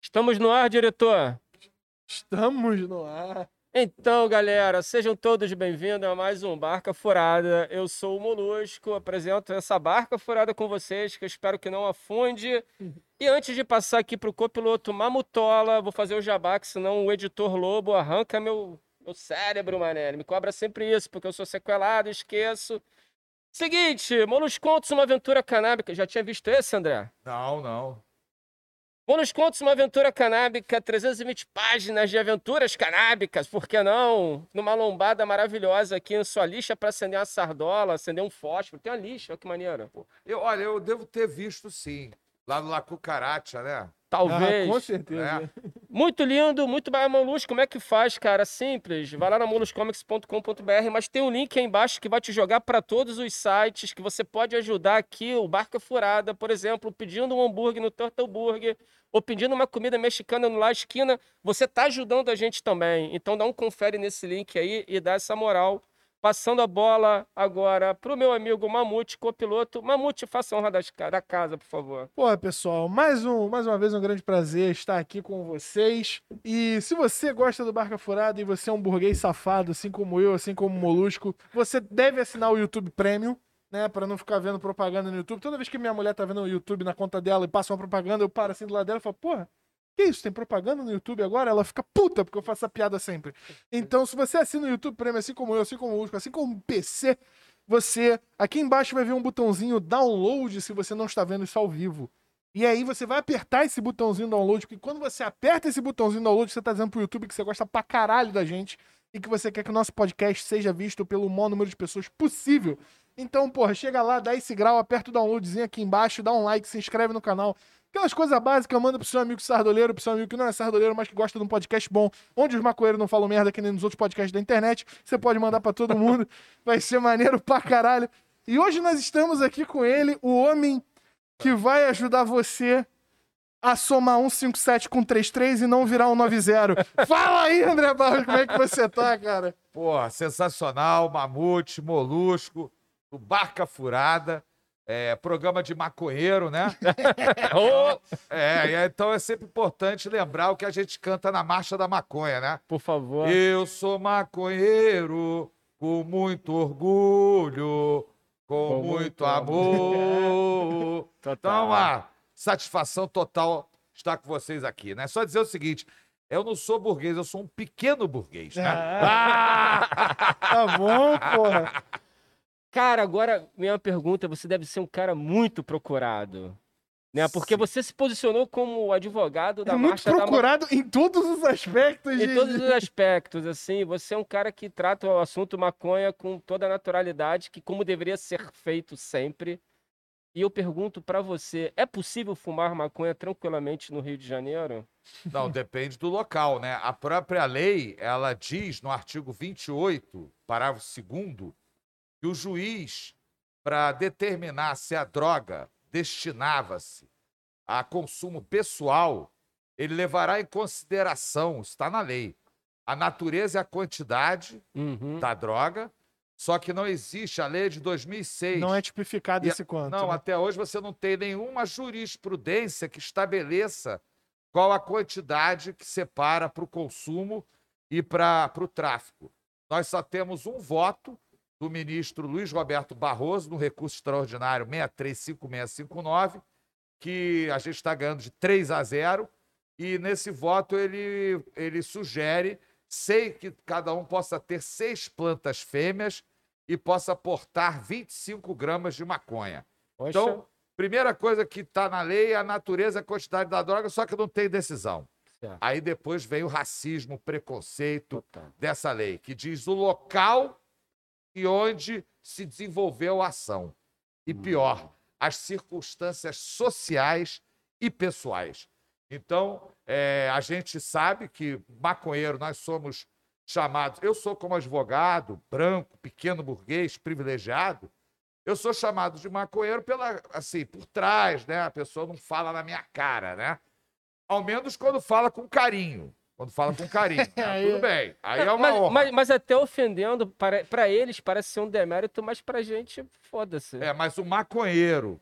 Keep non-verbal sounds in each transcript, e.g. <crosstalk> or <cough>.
Estamos no ar, diretor? Estamos no ar. Então, galera, sejam todos bem-vindos a mais um Barca Furada. Eu sou o Molusco, apresento essa Barca Furada com vocês, que eu espero que não afunde. E antes de passar aqui para o copiloto Mamutola, vou fazer o jabá, que senão o editor Lobo arranca meu, meu cérebro, mané. Ele me cobra sempre isso, porque eu sou sequelado, esqueço. Seguinte, Molusco Contos, uma aventura canábica. Já tinha visto esse, André? Não, não. Bônus Contos, uma aventura canábica, 320 páginas de aventuras canábicas, por que não? Numa lombada maravilhosa aqui em sua lixa para acender uma sardola, acender um fósforo. Tem uma lixa, olha que maneiro. Eu, olha, eu devo ter visto sim. Lá no La Cucaracha, né? Talvez. Ah, com certeza. É. <laughs> Muito lindo, muito bem. Molusco, como é que faz, cara? Simples. Vai lá na moluscomics.com.br, mas tem um link aí embaixo que vai te jogar para todos os sites que você pode ajudar aqui, o Barca Furada, por exemplo, pedindo um hambúrguer no Turtle Burger ou pedindo uma comida mexicana no La Esquina. Você tá ajudando a gente também. Então dá um confere nesse link aí e dá essa moral. Passando a bola agora pro meu amigo Mamute, copiloto. Mamute, faça honra da casa, por favor. Porra, pessoal, mais, um, mais uma vez um grande prazer estar aqui com vocês. E se você gosta do Barca Furada e você é um burguês safado, assim como eu, assim como o Molusco, você deve assinar o YouTube Premium, né? Pra não ficar vendo propaganda no YouTube. Toda vez que minha mulher tá vendo o YouTube na conta dela e passa uma propaganda, eu paro assim do lado dela e falo, porra. Que isso? Tem propaganda no YouTube agora? Ela fica puta porque eu faço essa piada sempre. Então, se você assina o YouTube Premium, assim como eu, assim como o Molusco, assim como o PC, você. Aqui embaixo vai ver um botãozinho download se você não está vendo isso ao vivo. E aí você vai apertar esse botãozinho download, porque quando você aperta esse botãozinho download, você tá dizendo pro YouTube que você gosta pra caralho da gente e que você quer que o nosso podcast seja visto pelo maior número de pessoas possível. Então, porra, chega lá, dá esse grau, aperta o downloadzinho aqui embaixo, dá um like, se inscreve no canal. Aquelas coisas básicas, manda pro seu amigo sardoleiro, pro seu amigo que não é sardoleiro, mas que gosta de um podcast bom, onde os maconheiros não falam merda que nem nos outros podcasts da internet. Você pode mandar pra todo mundo, <laughs> vai ser maneiro pra caralho. E hoje nós estamos aqui com ele, o homem que vai ajudar você a somar 157 com 33 e não virar um 90. <laughs> Fala aí, André Barros, como é que você tá, cara? Porra, sensacional. Mamute, Molusco, o Barca Furada. É, programa de maconheiro, né? <laughs> Ô, É, e então é sempre importante lembrar o que a gente canta na Marcha da Maconha, né? por favor. Eu sou maconheiro com muito orgulho, com, Com muito muito amor. <laughs> Total. Então, uma satisfação total estar com vocês aqui, né? Só dizer o seguinte, eu não sou burguês, eu sou um pequeno burguês, né? Ah, <laughs> tá bom, porra. Cara, agora minha pergunta, você deve ser um cara muito procurado. Né? Porque você se posicionou como advogado da É muito marcha da procurado em todos os aspectos. Em de- todos os <laughs> aspectos, assim, você é um cara que trata o assunto maconha com toda a naturalidade, que como deveria ser feito sempre. E eu pergunto pra você, é possível fumar maconha tranquilamente no Rio de Janeiro? Não, depende do local, né? A própria lei, ela diz no artigo 28, parágrafo 2 que o juiz, para determinar se a droga destinava-se a consumo pessoal, ele levará em consideração, está na lei, a natureza e a quantidade Uhum. da droga, só que não existe, a lei de 2006. Não é tipificado E esse quanto. Não, né? até hoje você não tem nenhuma jurisprudência que estabeleça qual a quantidade que separa para o consumo e para o tráfico. Nós só temos um voto do ministro Luiz Roberto Barroso no recurso extraordinário 635659, que a gente está ganhando de 3 a 0, e nesse voto ele, ele sugere sei que cada um possa ter seis plantas fêmeas e possa portar 25 gramas de maconha. Poxa, Então, primeira coisa que está na lei é a natureza e a quantidade da droga, só que não tem decisão. Certo. Aí depois vem o racismo, o preconceito total. dessa lei, que diz o local e onde se desenvolveu a ação. E pior, as circunstâncias sociais e pessoais. Então, eh, a gente sabe que maconheiro, nós somos chamados. Eu sou, como advogado, branco, pequeno burguês, privilegiado, eu sou chamado de maconheiro pela, assim, por trás, né? A pessoa não fala na minha cara, né? Ao menos quando fala com carinho. Quando fala com carinho. <laughs> Aí- Tudo bem. Aí é uma mas, honra. mas, mas até ofendendo, para, para eles parece ser um demérito, mas pra gente, foda-se. É, mas o maconheiro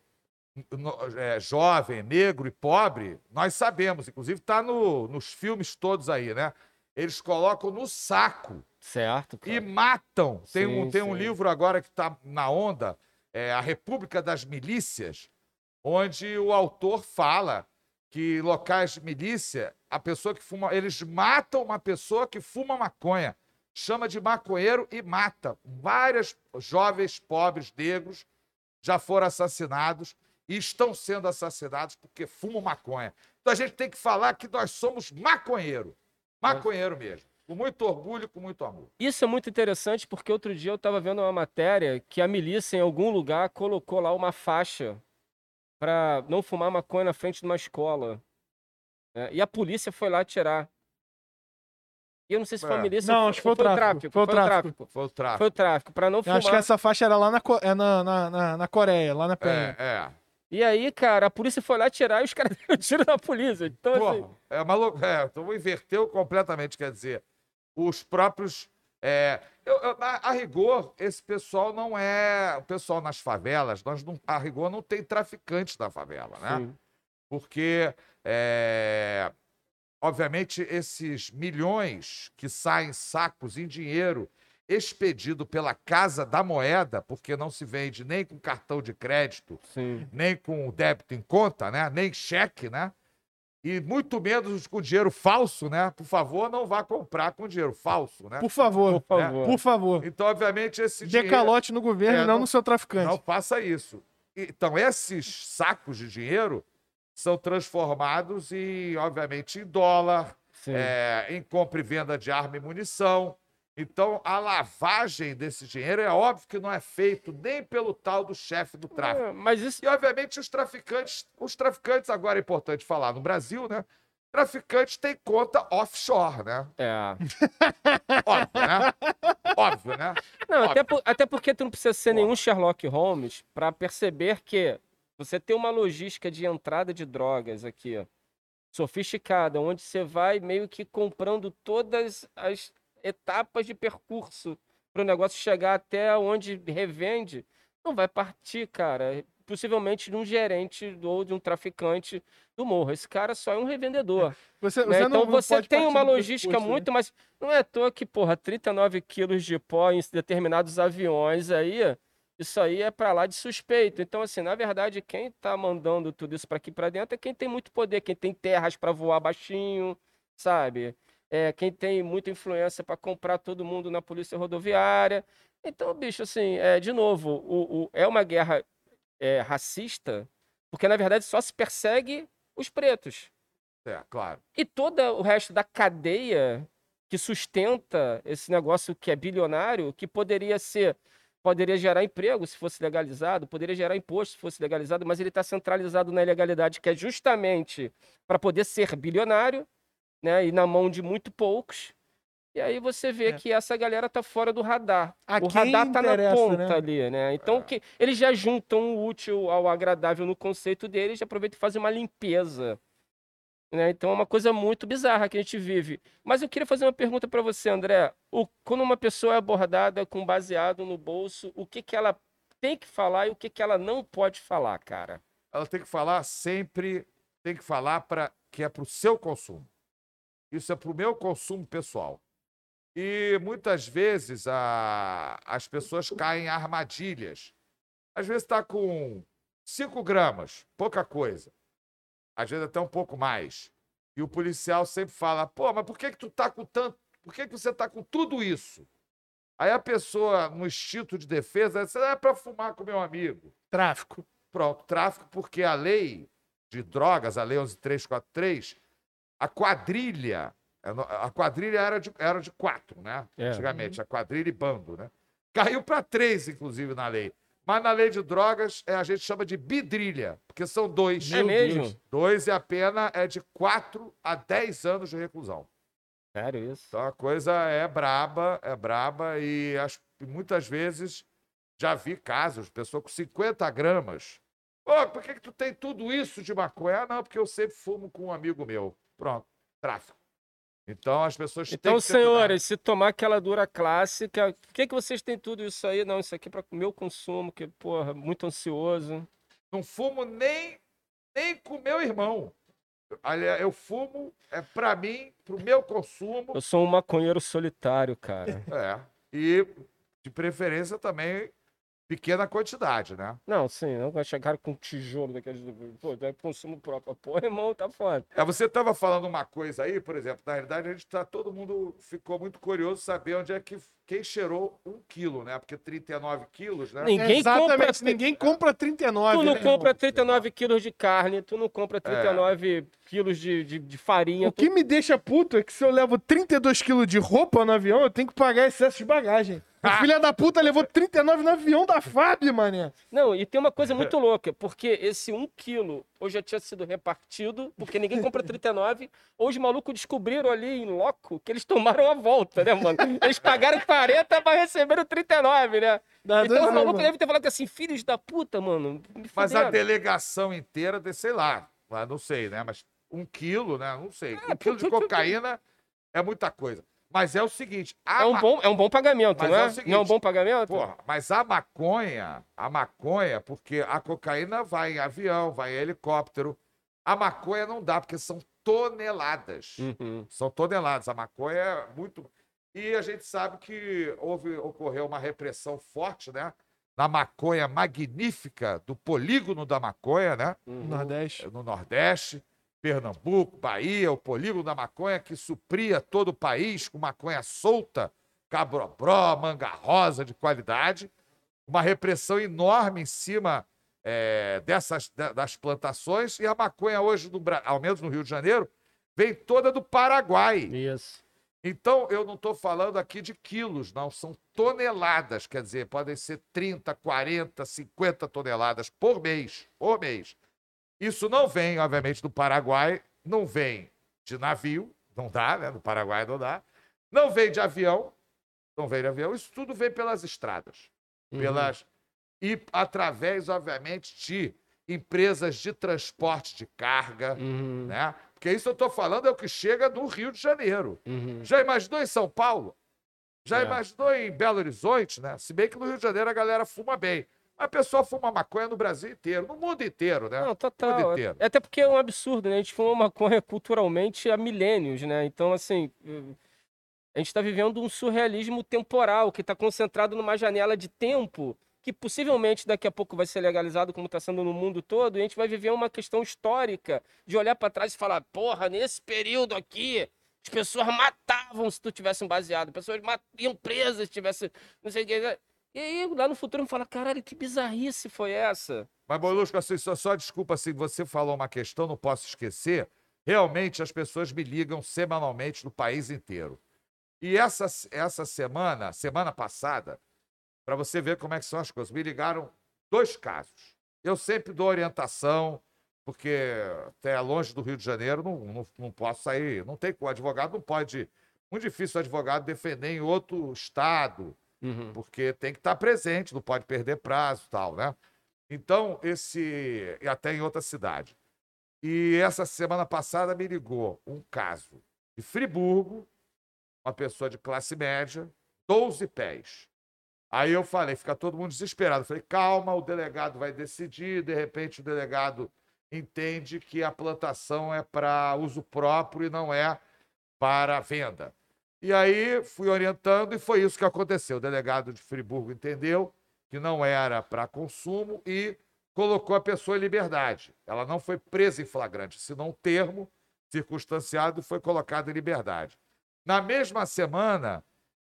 no- é, jovem, negro e pobre, nós sabemos, inclusive está no, nos filmes todos aí, né? Eles colocam no saco Certo, cara. e matam. Tem, um, Sim, tem um livro agora que está na onda, é A República das Milícias, onde o autor fala que locais de milícia, a pessoa que fuma, eles matam uma pessoa que fuma maconha, chama de maconheiro e mata. Vários jovens pobres negros já foram assassinados e estão sendo assassinados porque fumam maconha. Então a gente tem que falar que nós somos maconheiro. Maconheiro mesmo. Com muito orgulho, com muito amor. Isso é muito interessante porque outro dia eu estava vendo uma matéria que a milícia em algum lugar colocou lá uma faixa para não fumar maconha na frente de uma escola. né? E a polícia foi lá tirar. E eu não sei se foi a É. milícia Não, ou acho que foi o tráfico, foi o tráfico. Foi o tráfico. Foi o tráfico, para não Eu fumar. acho que essa faixa era lá na, é na, na, na, na Coreia, lá na Penha. É, é. E aí, cara, a polícia foi lá tirar e os <laughs> caras deram tiro na polícia. Então, assim, Porra, é maluco. É, então inverteu completamente, quer dizer, os próprios. É, eu- eu- a, a rigor, esse pessoal não é. O pessoal nas favelas, nós não, a rigor não tem traficantes na favela, né? sim. Porque, é, obviamente, esses milhões que saem sacos em dinheiro expedido pela Casa da Moeda, porque não se vende nem com cartão de crédito, sim. nem com débito em conta, né? Nem cheque, né? E muito menos com dinheiro falso, né? Por favor, não vá comprar com dinheiro falso, né? Por favor, Por favor. por favor. Então, obviamente, esse Dê dinheiro... calote no governo É, e não, não- no seu traficante. Não faça isso. Então, esses sacos de dinheiro são transformados em, obviamente, em dólar, é, em compra e venda de arma e munição. Então, a lavagem desse dinheiro é óbvio que não é feito nem pelo tal do chefe do tráfico. É, mas isso. E, obviamente, os traficantes, os traficantes, agora é importante falar, no Brasil, né? Traficantes têm conta offshore, né? É. <laughs> Óbvio, né? Óbvio, né? Não, Óbvio. até, por- até porque tu não precisa ser Óbvio. nenhum Sherlock Holmes para perceber que você tem uma logística de entrada de drogas aqui, ó, sofisticada, onde você vai meio que comprando todas as etapas de percurso para o negócio chegar até onde revende. Não vai partir, cara, possivelmente de um gerente ou de um traficante do morro. Esse cara só é um revendedor. <laughs> Você, né? você não- Então não você pode tem uma logística né? muito mais. Não é à toa que, porra, 39 quilos de pó em determinados aviões aí, isso aí é pra lá de suspeito. Então, assim, na verdade, quem tá mandando tudo isso pra aqui pra dentro é quem tem muito poder, quem tem terras pra voar baixinho, sabe? É, quem tem muita influência pra comprar todo mundo na polícia rodoviária. Então, bicho, assim, é, de novo, o, o- é uma guerra é, racista, porque na verdade só se persegue os pretos. É, claro. E todo o resto da cadeia que sustenta esse negócio que é bilionário, que poderia ser, poderia gerar emprego se fosse legalizado, poderia gerar imposto se fosse legalizado, mas ele está centralizado na ilegalidade, que é justamente para poder ser bilionário, né, e na mão de muito poucos. E aí você vê É. que essa galera tá fora do radar. A o radar tá na ponta né? ali, né? Então É. que eles já juntam o útil ao agradável no conceito deles, já aproveitam e fazem uma limpeza. Né? Então é uma coisa muito bizarra que a gente vive. Mas eu queria fazer uma pergunta para você, André. O- quando uma pessoa é abordada com baseado no bolso, o que, que ela tem que falar e o que, que ela não pode falar, cara? Ela tem que falar sempre, tem que falar para que é para o seu consumo. Isso é para o meu consumo pessoal. E muitas vezes a- as pessoas caem em armadilhas. Às vezes está com 5 gramas, pouca coisa. Às vezes até um pouco mais. E o policial sempre fala: pô, mas por que, que tu tá com tanto. Por que, que você tá com tudo isso? Aí a pessoa, no instinto de defesa, diz: é para fumar com meu amigo. Tráfico. Pronto, tráfico, porque a lei de drogas, a lei 11343, a quadrilha, a quadrilha era de, era de quatro, né? É. Antigamente, a quadrilha e bando, né? Caiu para três, inclusive, na lei. Mas na lei de drogas, é, a gente chama de bidrilha, porque são dois. É mesmo? Dois e a pena é de 4 a 10 anos de reclusão. Sério isso? Então a coisa é braba, é braba e as- muitas vezes já vi casos, pessoa com 50 gramas. Pô, por que, que tu tem tudo isso de maconha? Ah, não, porque eu sempre fumo com um amigo meu. Pronto, tráfico. Então as pessoas têm Então, que ter cuidado. senhores, se tomar aquela dura clássica, por que, que vocês têm tudo isso aí? Não, isso aqui é para meu consumo, que, porra, muito ansioso. Não fumo nem, nem com meu irmão. Aliás, eu fumo é para mim, pro meu consumo. Eu sou um maconheiro solitário, cara. É. E de preferência também pequena quantidade, né? Não, sim, não vai chegar com tijolo daqueles. Pô, é consumo próprio. Pô, <laughs> irmão, tá foda. É, você estava falando uma coisa aí, por exemplo, na realidade a gente tá, todo mundo ficou muito curioso saber onde é que quem cheirou um quilo, né? Porque 39 quilos, né? Ninguém Exatamente, compra- ninguém compra 39. Tu não né, compra irmão? 39 quilos de carne, tu não compra 39 quilos de, de, de farinha. O que me deixa puto é que se eu levo 32 quilos de roupa no avião, eu tenho que pagar excesso de bagagem. A <laughs> filha da puta levou 39 no avião da FAB, mané. Não, e tem uma coisa muito <laughs> louca, porque esse 1 quilo ou já tinha sido repartido, porque ninguém compra 39, <laughs> ou os malucos descobriram ali em loco que eles tomaram a volta, né, mano? Eles pagaram 40 pra receber o 39, né? Então o anos, maluco mano. deve ter falado assim, filhos da puta, mano. Mas a fuderam." delegação inteira, de, sei lá, lá, não sei, né? Mas um quilo, né? Não sei. É, um quilo de cocaína é muita coisa. Mas é o seguinte, a É um ma- bom, é um bom pagamento, Mas não é é? o seguinte, não é um bom pagamento? Porra, mas a maconha, a maconha, porque a cocaína vai em avião, vai em helicóptero. A maconha não dá, porque são toneladas. Uhum. São toneladas. A maconha é muito. E a gente sabe que houve, ocorreu uma repressão forte, né? Na maconha magnífica, do polígono da maconha, né? uhum. Nordeste. no Nordeste, Pernambuco, Bahia, o polígono da maconha que supria todo o país com maconha solta, cabrobró, manga rosa de qualidade, uma repressão enorme em cima eh, dessas da- das plantações e a maconha hoje, no, ao menos no Rio de Janeiro, vem toda do Paraguai. Isso. Então, eu não estou falando aqui de quilos, não, são toneladas, quer dizer, podem ser 30, 40, 50 toneladas por mês, por mês. Isso não vem, obviamente, do Paraguai, não vem de navio, não dá, né? No Paraguai não dá. Não vem de avião, não vem de avião, isso tudo vem pelas estradas, Uhum. pelas e através, obviamente, de empresas de transporte de carga, Uhum. né? Porque isso eu estou falando é o que chega no Rio de Janeiro. Uhum. Já imaginou em São Paulo? Já É. imaginou em Belo Horizonte, né? Se bem que no Rio de Janeiro a galera fuma bem. A pessoa fuma maconha no Brasil inteiro, no mundo inteiro, né? Não, total. inteiro. Até porque é um absurdo, né? A gente fuma maconha culturalmente há milênios, né? Então, assim, a gente está vivendo um surrealismo temporal que está concentrado numa janela de tempo que possivelmente daqui a pouco vai ser legalizado, como está sendo no mundo todo, e a gente vai viver uma questão histórica de olhar para trás e falar: porra, nesse período aqui. As pessoas matavam se tu tivesse um baseado, as pessoas iam presas se tivesse não sei o que. E aí, lá no futuro, eu falo, caralho, que bizarrice foi essa? Mas, Molusco, assim, só, só desculpa, assim, você falou uma questão, não posso esquecer. Realmente, as pessoas me ligam semanalmente no país inteiro. E essa, essa semana, semana passada, para você ver como é que são as coisas, me ligaram dois casos. Eu sempre dou orientação, porque até longe do Rio de Janeiro, não, não, não posso sair, não tem como, advogado não pode, muito difícil o advogado defender em outro estado, Uhum. porque tem que estar presente, não pode perder prazo e tal, né? Então, esse. E até em outra cidade. E essa semana passada me ligou um caso de Friburgo, uma pessoa de classe média, 12 pés. Aí eu falei, fica todo mundo desesperado. Eu falei, calma, o delegado vai decidir, de repente o delegado entende que a plantação é para uso próprio e não é para venda. E aí fui orientando e foi isso que aconteceu. O delegado de Friburgo entendeu que não era para consumo e colocou a pessoa em liberdade. Ela não foi presa em flagrante, senão um termo circunstanciado foi colocado em liberdade. Na mesma semana,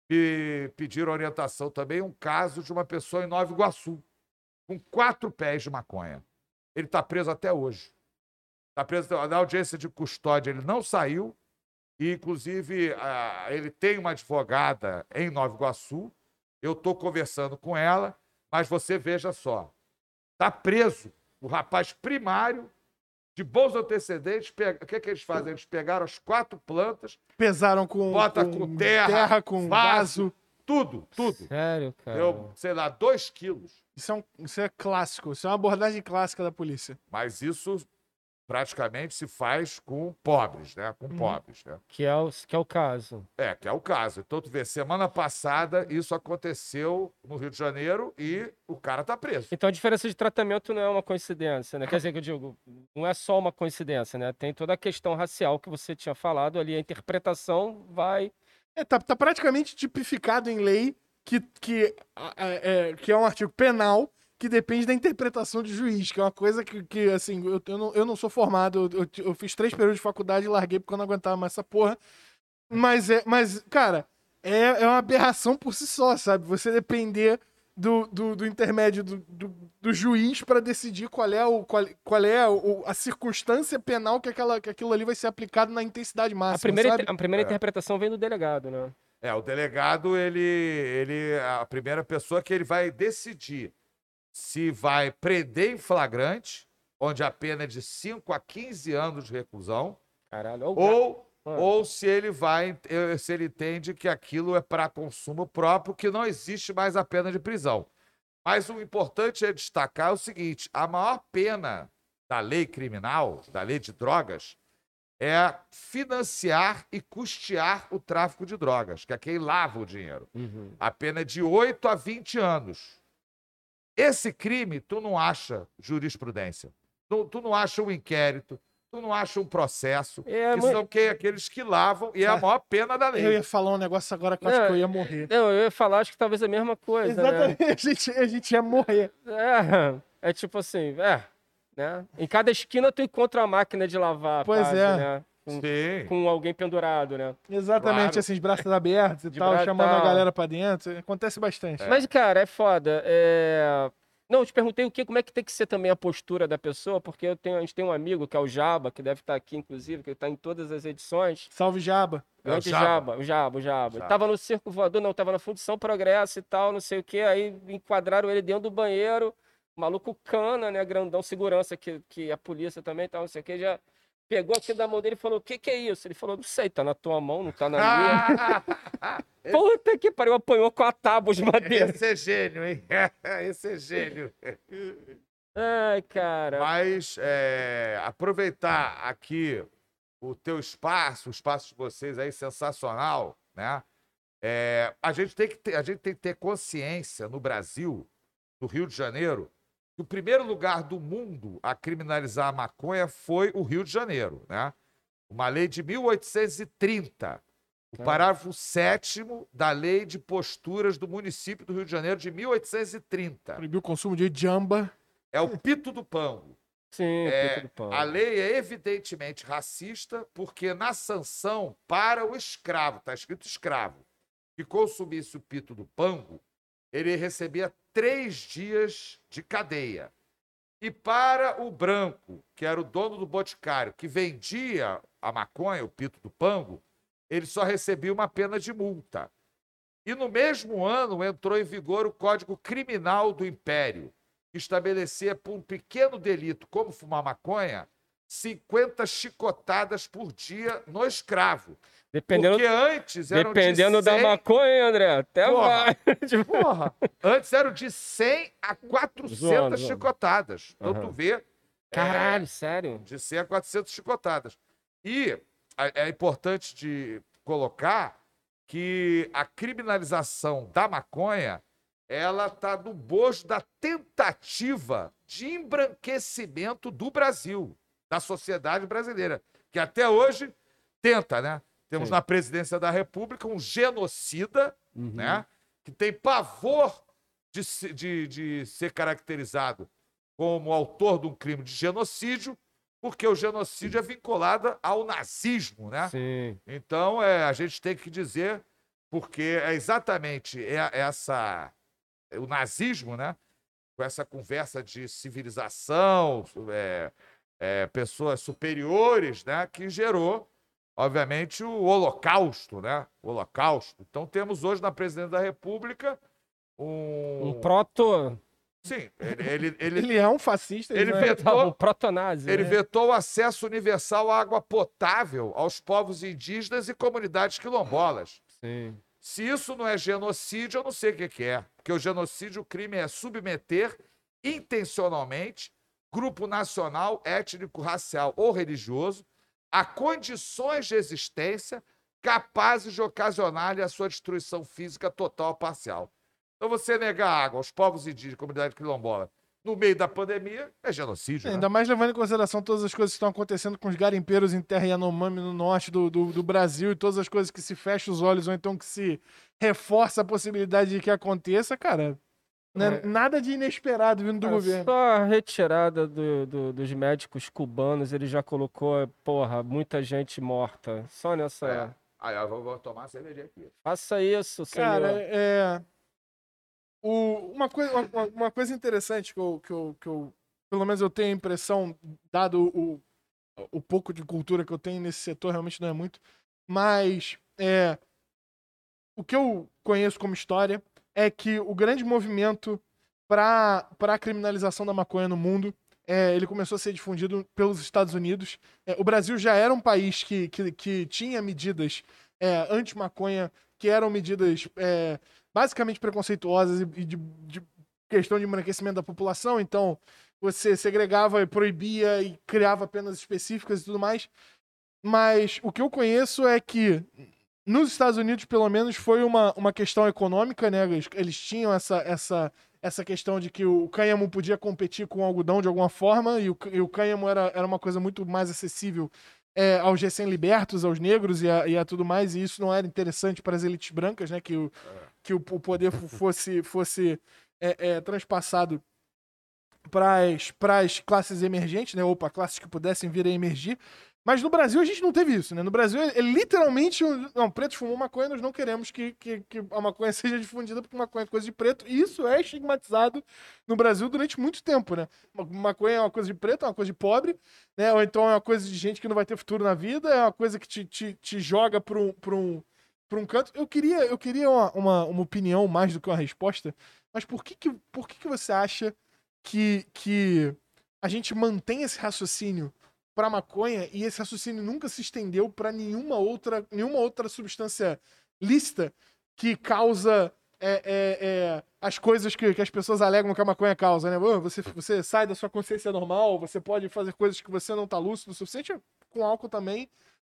me pediram orientação também um caso de uma pessoa em Nova Iguaçu, com quatro pés de maconha. Ele está preso até hoje. Está preso na audiência de custódia, ele não saiu. E, inclusive, ah, ele tem uma advogada em Nova Iguaçu. Eu estou conversando com ela, mas você veja só. Está preso o rapaz primário, de bons antecedentes. pega- O que, é que eles fazem? Eles pegaram as quatro plantas, Pesaram com, Bota com terra, com vaso. vaso. tudo, tudo. Sério, cara. Deu, sei lá, dois quilos. Isso é, um- isso é clássico. Isso é uma abordagem clássica da polícia. Mas isso praticamente se faz com pobres, né? Com Uhum. pobres, né? Que é o, que é o caso. É, que é o caso. Então, tu vê, semana passada isso aconteceu no Rio de Janeiro e o cara tá preso. Então a diferença de tratamento não é uma coincidência, né? Quer dizer que eu digo, não é só uma coincidência, né? Tem toda a questão racial que você tinha falado ali, a interpretação vai. É, tá, tá praticamente tipificado em lei que, que, a- é, que é um artigo penal que depende da interpretação de juiz, que é uma coisa que, que assim, eu, eu, não, eu não sou formado, eu, eu, eu fiz três períodos de faculdade e larguei porque eu não aguentava mais essa porra. Mas, é, mas cara, é, é uma aberração por si só, sabe? Você depender do, do, do intermédio do, do, do juiz para decidir qual é, o, qual, qual é o- a circunstância penal que, aquela, que aquilo ali vai ser aplicado na intensidade máxima, A primeira, sabe? a primeira É. interpretação vem do delegado, né? É, o delegado, ele, ele a primeira pessoa que ele vai decidir se vai prender em flagrante, onde a pena é de 5 a 15 anos de reclusão, Caralho, ou, Mano. ou se ele vai, eh, se ele entende que aquilo é para consumo próprio, que não existe mais a pena de prisão. Mas o importante é destacar o seguinte: a maior pena da lei criminal, da lei de drogas, é financiar e custear o tráfico de drogas, que é quem lava o dinheiro. Uhum. A pena é de 8 a 20 anos. Esse crime, tu não acha jurisprudência. Tu, tu não acha um inquérito, tu não acha um processo. É, que mu- são que, aqueles que lavam, e é a maior pena da Eu lei. ia falar um negócio agora que eu acho que eu ia morrer. Não, eu ia falar, acho que talvez a mesma coisa, né? Exatamente, <laughs> a, gente, a gente ia morrer. É, é tipo assim, é, né? Em cada esquina tu encontra uma máquina de lavar, Pois quase, é. né? Com, com alguém pendurado, né? Exatamente, Claro. assim, os braços abertos e <laughs> De tal, bra- chamando a tal. galera pra dentro. Acontece bastante. Mas, cara, é foda. É... Não, eu te perguntei o que, como é que tem que ser também a postura da pessoa, porque eu tenho, a gente tem um amigo que é o Jaba, que deve estar aqui, inclusive, que está em todas as edições. Salve Jaba. É o Grande Jaba. Jaba, o Jaba, o Jaba. Jaba. Tava no circo voador, não, tava na Fundição Progresso e tal, não sei o quê. Aí enquadraram ele dentro do banheiro, maluco cana, né? Grandão, segurança, que, que a polícia também tal, não sei o quê, já pegou aqui da mão dele e falou: O que, que é isso? Ele falou: Não sei, tá na tua mão, não tá na minha. <laughs> Puta que pariu, apanhou com a tábua de madeira. Esse é gênio, hein? <laughs> Esse é gênio. Ai, cara. Mas é, aproveitar aqui o teu espaço, o espaço de vocês aí sensacional, né? É, a, gente tem que ter, a gente tem que ter consciência no Brasil, no Rio de Janeiro, que o primeiro lugar do mundo a criminalizar a maconha foi o Rio de Janeiro, né? Uma lei de 1830. O Tá. parágrafo 7 da lei de posturas do município do Rio de Janeiro de 1830. Proibiu o consumo de jamba. É o pito do pango. Sim, É, Pito do. A lei é evidentemente racista, porque na sanção para o escravo, está escrito escravo, que consumisse o pito do pango, ele recebia três dias de cadeia. E para o branco, que era o dono do boticário, que vendia a maconha, o pito do pango, ele só recebia uma pena de multa. E no mesmo ano entrou em vigor o Código Criminal do Império, que estabelecia por um pequeno delito como fumar maconha 50 chicotadas por dia no escravo. Dependendo, Porque antes eram dependendo de da 100, maconha, hein, André, até Porra. vai. <laughs> Tipo, Porra, antes eram de 100 a 400 Zoando, zoando. chicotadas. Então Aham. tu vê. é, Caralho, sério? de 100 a 400 chicotadas. E é é importante de colocar que a criminalização da maconha ela está no bojo da tentativa de embranquecimento do Brasil, da sociedade brasileira, que até hoje tenta, né? Temos Sim. na presidência da República um genocida, Uhum. né? Que tem pavor de, de, de ser caracterizado como autor de um crime de genocídio, porque o genocídio é vinculado ao nazismo, né? Sim. Então, é, a gente tem que dizer, porque é exatamente é- essa o nazismo, né? Com essa conversa de civilização, é, é, pessoas superiores, né? Que gerou, obviamente, o Holocausto, né? O Holocausto. Então, temos hoje na presidência da República um. Um proto. Sim, ele, ele, <laughs> ele, Ele é um fascista. ele não é- vetou Um proto-nazi. ele né? vetou o acesso universal à água potável aos povos indígenas e comunidades quilombolas. Sim. Se isso não é genocídio, eu não sei o que que é. Porque o genocídio, o crime é submeter intencionalmente grupo nacional, étnico, racial ou religioso, a condições de existência capazes de ocasionar-lhe a sua destruição física total ou parcial. Então, você negar água aos povos indígenas, comunidade quilombola, no meio da pandemia, é genocídio. né? Ainda mais levando em consideração todas as coisas que estão acontecendo com os garimpeiros em terra Yanomami no norte do, do, do Brasil e todas as coisas que se fecha os olhos ou então que se reforça a possibilidade de que aconteça, cara. Né, É. Nada de inesperado vindo do Cara, governo. Só a retirada do- do- dos médicos cubanos, ele já colocou, porra, muita gente morta. Só nessa. É. Aí, eu vou, vou tomar cerveja aqui. Faça isso, senhor. Cara, é. O, uma, coisa, uma, uma coisa interessante que eu, que, eu, que eu. Pelo menos eu tenho a impressão, dado o, o pouco de cultura que eu tenho nesse setor, realmente não é muito. Mas é, o que eu conheço como história é que o grande movimento para a criminalização da maconha no mundo é, ele começou a ser difundido pelos Estados Unidos. É, o Brasil já era um país que, que, que tinha medidas é, anti-maconha, que eram medidas é, basicamente preconceituosas e, e de, de questão de embranquecimento da população. Então, você segregava e proibia e criava penas específicas e tudo mais. Mas o que eu conheço é que nos Estados Unidos, pelo menos, foi uma, uma questão econômica, né? Eles, eles tinham essa, essa, essa questão de que o cânhamo podia competir com o algodão de alguma forma, e o, e o cânhamo era, era uma coisa muito mais acessível é, aos recém-libertos, aos negros e a, e a tudo mais, e isso não era interessante para as elites brancas, né? Que o, que o, o poder fo- fosse, fosse é, é, transpassado para as classes emergentes, né? Ou para classes que pudessem vir a emergir. Mas no Brasil a gente não teve isso, né? No Brasil é, é literalmente. um- Não, pretos fumam maconha, nós não queremos que, que, que a maconha <laughs> seja difundida porque maconha é coisa de preto. E isso é estigmatizado no Brasil durante muito tempo, né? Ma- Maconha é uma coisa de preto, é uma coisa de pobre, né? Ou então é uma coisa de gente que não vai ter futuro na vida, é uma coisa que te, te, te joga para um, um, um canto. Eu queria, eu queria uma, uma, uma opinião mais do que uma resposta, mas por que, que, por que, que você acha que, que a gente mantém esse raciocínio para maconha e esse raciocínio nunca se estendeu para nenhuma outra, nenhuma outra substância lícita que causa é, é, é, as coisas que, que as pessoas alegam que a maconha causa, né? "Ah, Você, você sai da sua consciência normal, você pode fazer coisas que você não tá lúcido o suficiente, com álcool também.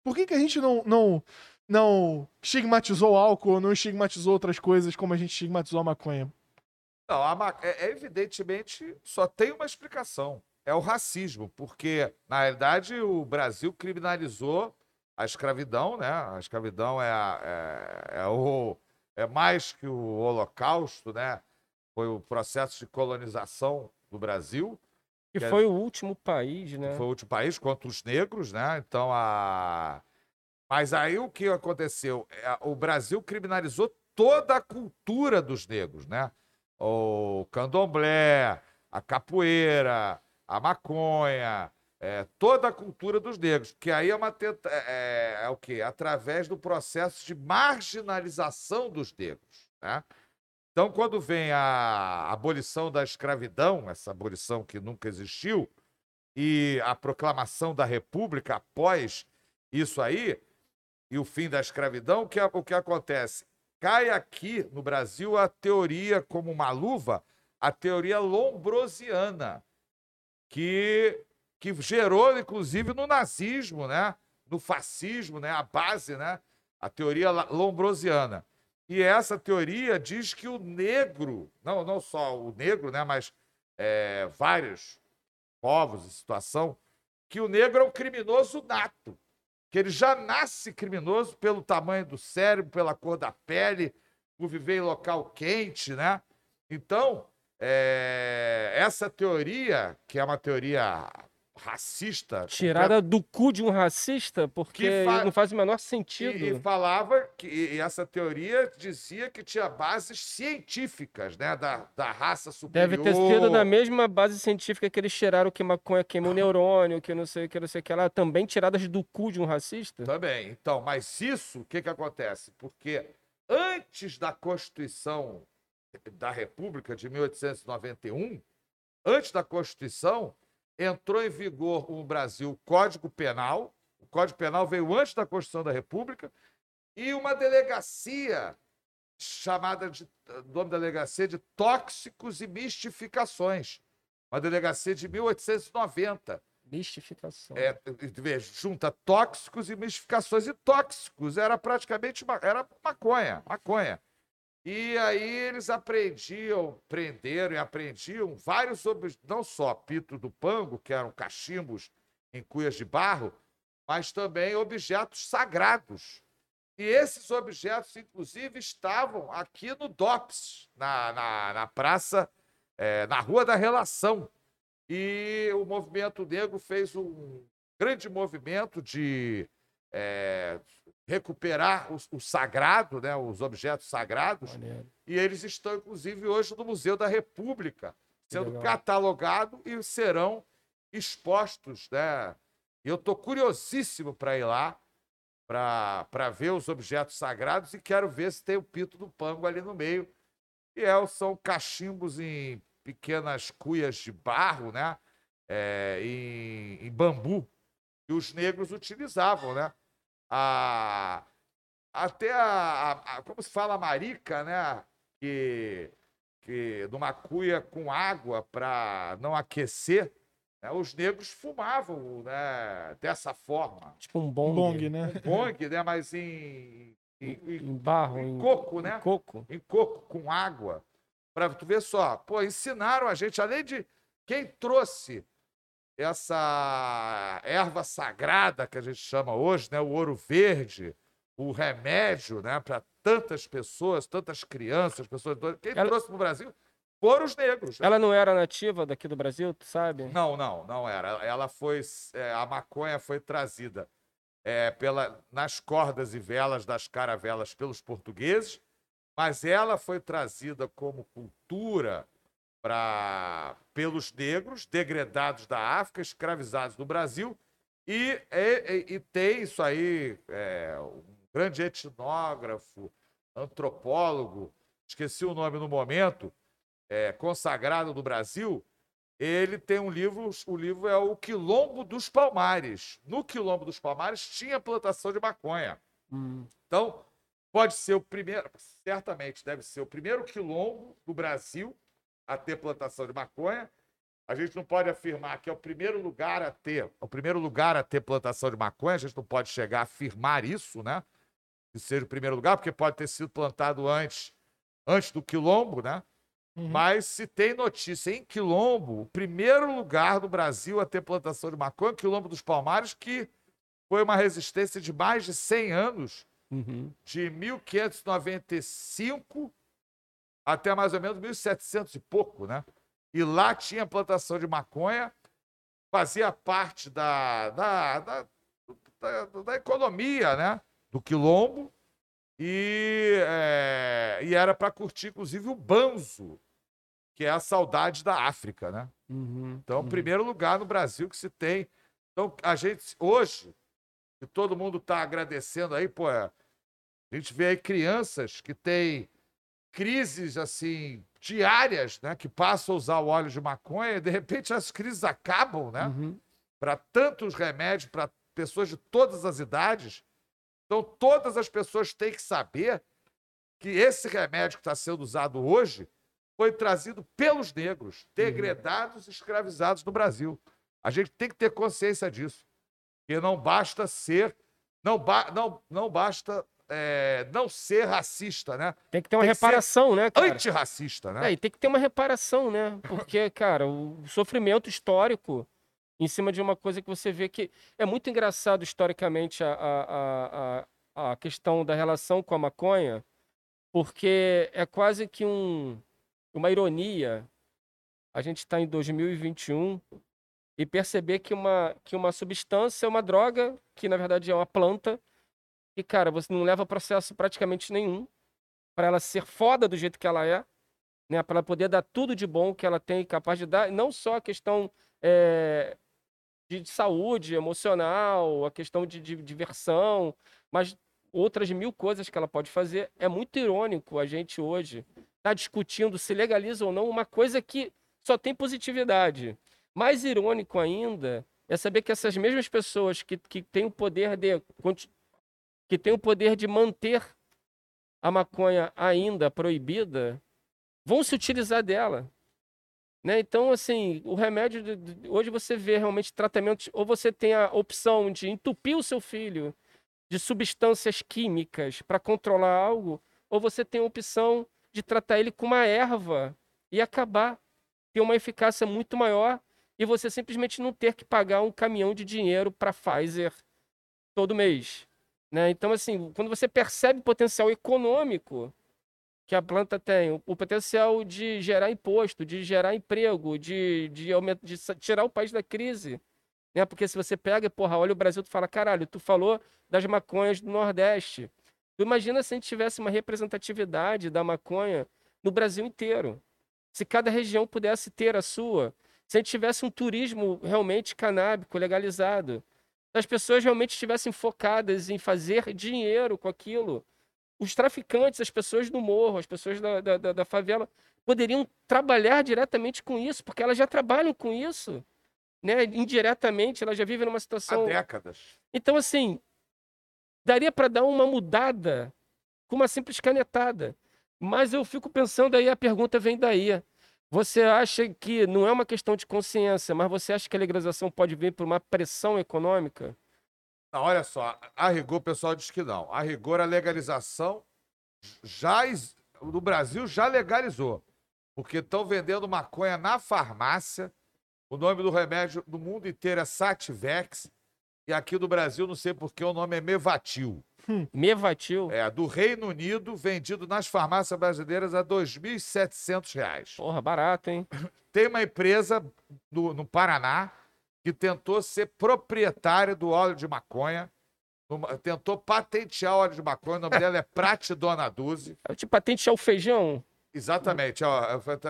Por que, que a gente não, não, não estigmatizou o álcool não estigmatizou outras coisas como a gente estigmatizou a maconha? Não, a ma- é, é evidentemente só tem uma explicação. É o racismo, porque, na realidade, o Brasil criminalizou a escravidão, né? A escravidão é, a- é, é o, é mais que o Holocausto, né? Foi o processo de colonização do Brasil, que foi o último país, né? foi o último país contra os negros, né? Então, a... Mas aí o que aconteceu? É, O Brasil criminalizou toda a cultura dos negros, né? O candomblé, a capoeira, a maconha, é, toda a cultura dos negros. Que aí é uma tenta... é, é- é o quê? Através do processo de marginalização dos negros, né? Então, quando vem a abolição da escravidão, essa abolição que nunca existiu, e a proclamação da República após isso aí, e o fim da escravidão, o que, o que acontece? Cai aqui no Brasil a teoria, como uma luva, a teoria lombrosiana, que, que gerou, inclusive, no nazismo, né? no fascismo, né? a base, né? a teoria lombrosiana. E essa teoria diz que o negro, não, não só o negro, né? mas é, vários povos e situação, que o negro é um criminoso nato, que ele já nasce criminoso pelo tamanho do cérebro, pela cor da pele, por viver em local quente, né? Então, é, essa teoria, que é uma teoria racista, Tirada do cu de um racista, porque Que fa- não faz o menor sentido. e falava que e essa teoria dizia que tinha bases científicas, né, da, da raça superior. Deve ter sido da mesma base científica que eles tiraram que maconha queima o neurônio, que não sei o que, não sei o que lá, também tiradas do cu de um racista. Também. Então, mas isso, o que, que acontece? Porque antes da Constituição da República de 1891, antes da Constituição, entrou em vigor no Brasil o Código Penal. O Código Penal veio antes da Constituição da República e uma delegacia chamada de nome da delegacia de tóxicos e mistificações. Uma delegacia de 1890. Mistificação. É, junta tóxicos e mistificações. E tóxicos era praticamente uma, era maconha, maconha. E aí eles aprendiam, prenderam e aprendiam vários objetos, não só pito do pango, que eram cachimbos em cuias de barro, mas também objetos sagrados. E esses objetos, inclusive, estavam aqui no DOPS, na, na, na praça, é, na Rua da Relação. E o movimento negro fez um grande movimento de é, recuperar o, o, sagrado, né, os objetos sagrados. Maneiro. E eles estão, inclusive, hoje no Museu da República, sendo catalogados e serão expostos. Né? Eu estou curiosíssimo para ir lá para ver os objetos sagrados e quero ver se tem o pito do pango ali no meio. E é, são cachimbos em pequenas cuias de barro, né? É, em, em, bambu, que os negros utilizavam, né? A, até a, a, como se fala, a marica, né? Que, que numa cuia com água para não aquecer, né? os negros fumavam né? dessa forma. Tipo um bong. bong né? Um bong, né? Mas em, em, em barro, em, coco, né? Em coco. Em coco, com água. Para tu ver só, pô, ensinaram a gente, além de quem trouxe essa erva sagrada que a gente chama hoje, né, o ouro verde, o remédio, né, para tantas pessoas, tantas crianças, pessoas, quem Ela... trouxe para o Brasil foram os negros. Ela não era nativa daqui do Brasil, tu sabe? Não, não, não era. Ela foi, é, a maconha foi trazida é, pela, nas cordas e velas das caravelas pelos portugueses mas ela foi trazida como cultura para pelos negros degredados da África, escravizados no Brasil, e, e, e tem isso aí, é, um grande etnógrafo, antropólogo, esqueci o nome no momento, é, consagrado no Brasil, ele tem um livro, o livro é o Quilombo dos Palmares. No Quilombo dos Palmares tinha plantação de maconha. Hum. Então, Pode ser o primeiro, certamente deve ser o primeiro quilombo do Brasil a ter plantação de maconha. A gente não pode afirmar que é o primeiro lugar a ter, o primeiro lugar a ter plantação de maconha, a gente não pode chegar a afirmar isso, né? Que seja o primeiro lugar, porque pode ter sido plantado antes, antes do quilombo, né? Uhum. Mas se tem notícia em Quilombo, o primeiro lugar do Brasil a ter plantação de maconha, Quilombo dos Palmares, que foi uma resistência de mais de 100 anos Uhum. De 1595 até mais ou menos 1700 e pouco, né? E lá tinha plantação de maconha, fazia parte da, da, da, da, da economia, né? Do quilombo. E, é, e era para curtir, inclusive, o banzo, que é a saudade da África, né? Uhum, então, uhum. primeiro lugar no Brasil que se tem. Então, a gente, hoje, que todo mundo está agradecendo aí, pô, é, a gente vê aí crianças que têm crises assim diárias, né, que passam a usar o óleo de maconha e de repente as crises acabam, né? Uhum. Para tantos remédios, para pessoas de todas as idades. Então todas as pessoas têm que saber que esse remédio que está sendo usado hoje foi trazido pelos negros, uhum. degredados e escravizados no Brasil. A gente tem que ter consciência disso. Que não basta ser, não, ba não, não basta é, não ser racista, né? Tem que ter uma tem reparação, né, cara? Antirracista, né? É, e tem que ter uma reparação, né? Porque, <laughs> cara, o sofrimento histórico em cima de uma coisa que você vê que é muito engraçado historicamente a, a, a, a questão da relação com a maconha, porque é quase que um, uma ironia a gente está em 2021 e perceber que uma, que uma substância é uma droga, que na verdade é uma planta, e, cara, você não leva processo praticamente nenhum para ela ser foda do jeito que ela é, né? Para ela poder dar tudo de bom que ela tem capaz de dar, não só a questão é, de, de, saúde emocional, a questão de, de diversão, mas outras mil coisas que ela pode fazer. É muito irônico a gente hoje estar tá discutindo se legaliza ou não uma coisa que só tem positividade. Mais irônico ainda é saber que essas mesmas pessoas que, que têm o poder de que tem o poder de manter a maconha ainda proibida, vão se utilizar dela. Né? Então, assim, o remédio, hoje você vê realmente tratamentos, ou você tem a opção de entupir o seu filho de substâncias químicas para controlar algo, ou você tem a opção de tratar ele com uma erva e acabar, ter uma eficácia muito maior e você simplesmente não ter que pagar um caminhão de dinheiro para Pfizer todo mês. Né? Então, assim, quando você percebe o potencial econômico que a planta tem, o, potencial de gerar imposto, de gerar emprego, de, de, aument- de tirar o país da crise. Né? Porque se você pega, porra, olha o Brasil, tu fala, caralho, tu falou das maconhas do Nordeste. Tu imagina se a gente tivesse uma representatividade da maconha no Brasil inteiro. Se cada região pudesse ter a sua. Se a gente tivesse um turismo realmente canábico, legalizado. Se as pessoas realmente estivessem focadas em fazer dinheiro com aquilo. Os traficantes, as pessoas do morro, as pessoas da, da, da- favela, poderiam trabalhar diretamente com isso, porque elas já trabalham com isso. Né? Indiretamente, elas já vivem numa Há situação. décadas. Então, assim, daria para dar uma mudada com uma simples canetada. Mas eu fico pensando aí, a pergunta vem daí. Você acha que não é uma questão de consciência, mas você acha que a legalização pode vir por uma pressão econômica? Não, olha só, a rigor o pessoal diz que não. A rigor a legalização já no Brasil já legalizou. Porque estão vendendo maconha na farmácia. O nome do remédio no mundo inteiro é Sativex. E aqui no Brasil, não sei porquê, o nome é Mevatil. Mevatil? É, do Reino Unido, vendido nas farmácias brasileiras a 2.700 reais. Porra, barato, hein? <clears throat> Tem uma empresa no, no Paraná que tentou ser proprietária do óleo de maconha, numa- tentou patentear o óleo de maconha, o nome dela é Prate Dona Duze. É tipo patentear o feijão. Exatamente, ó,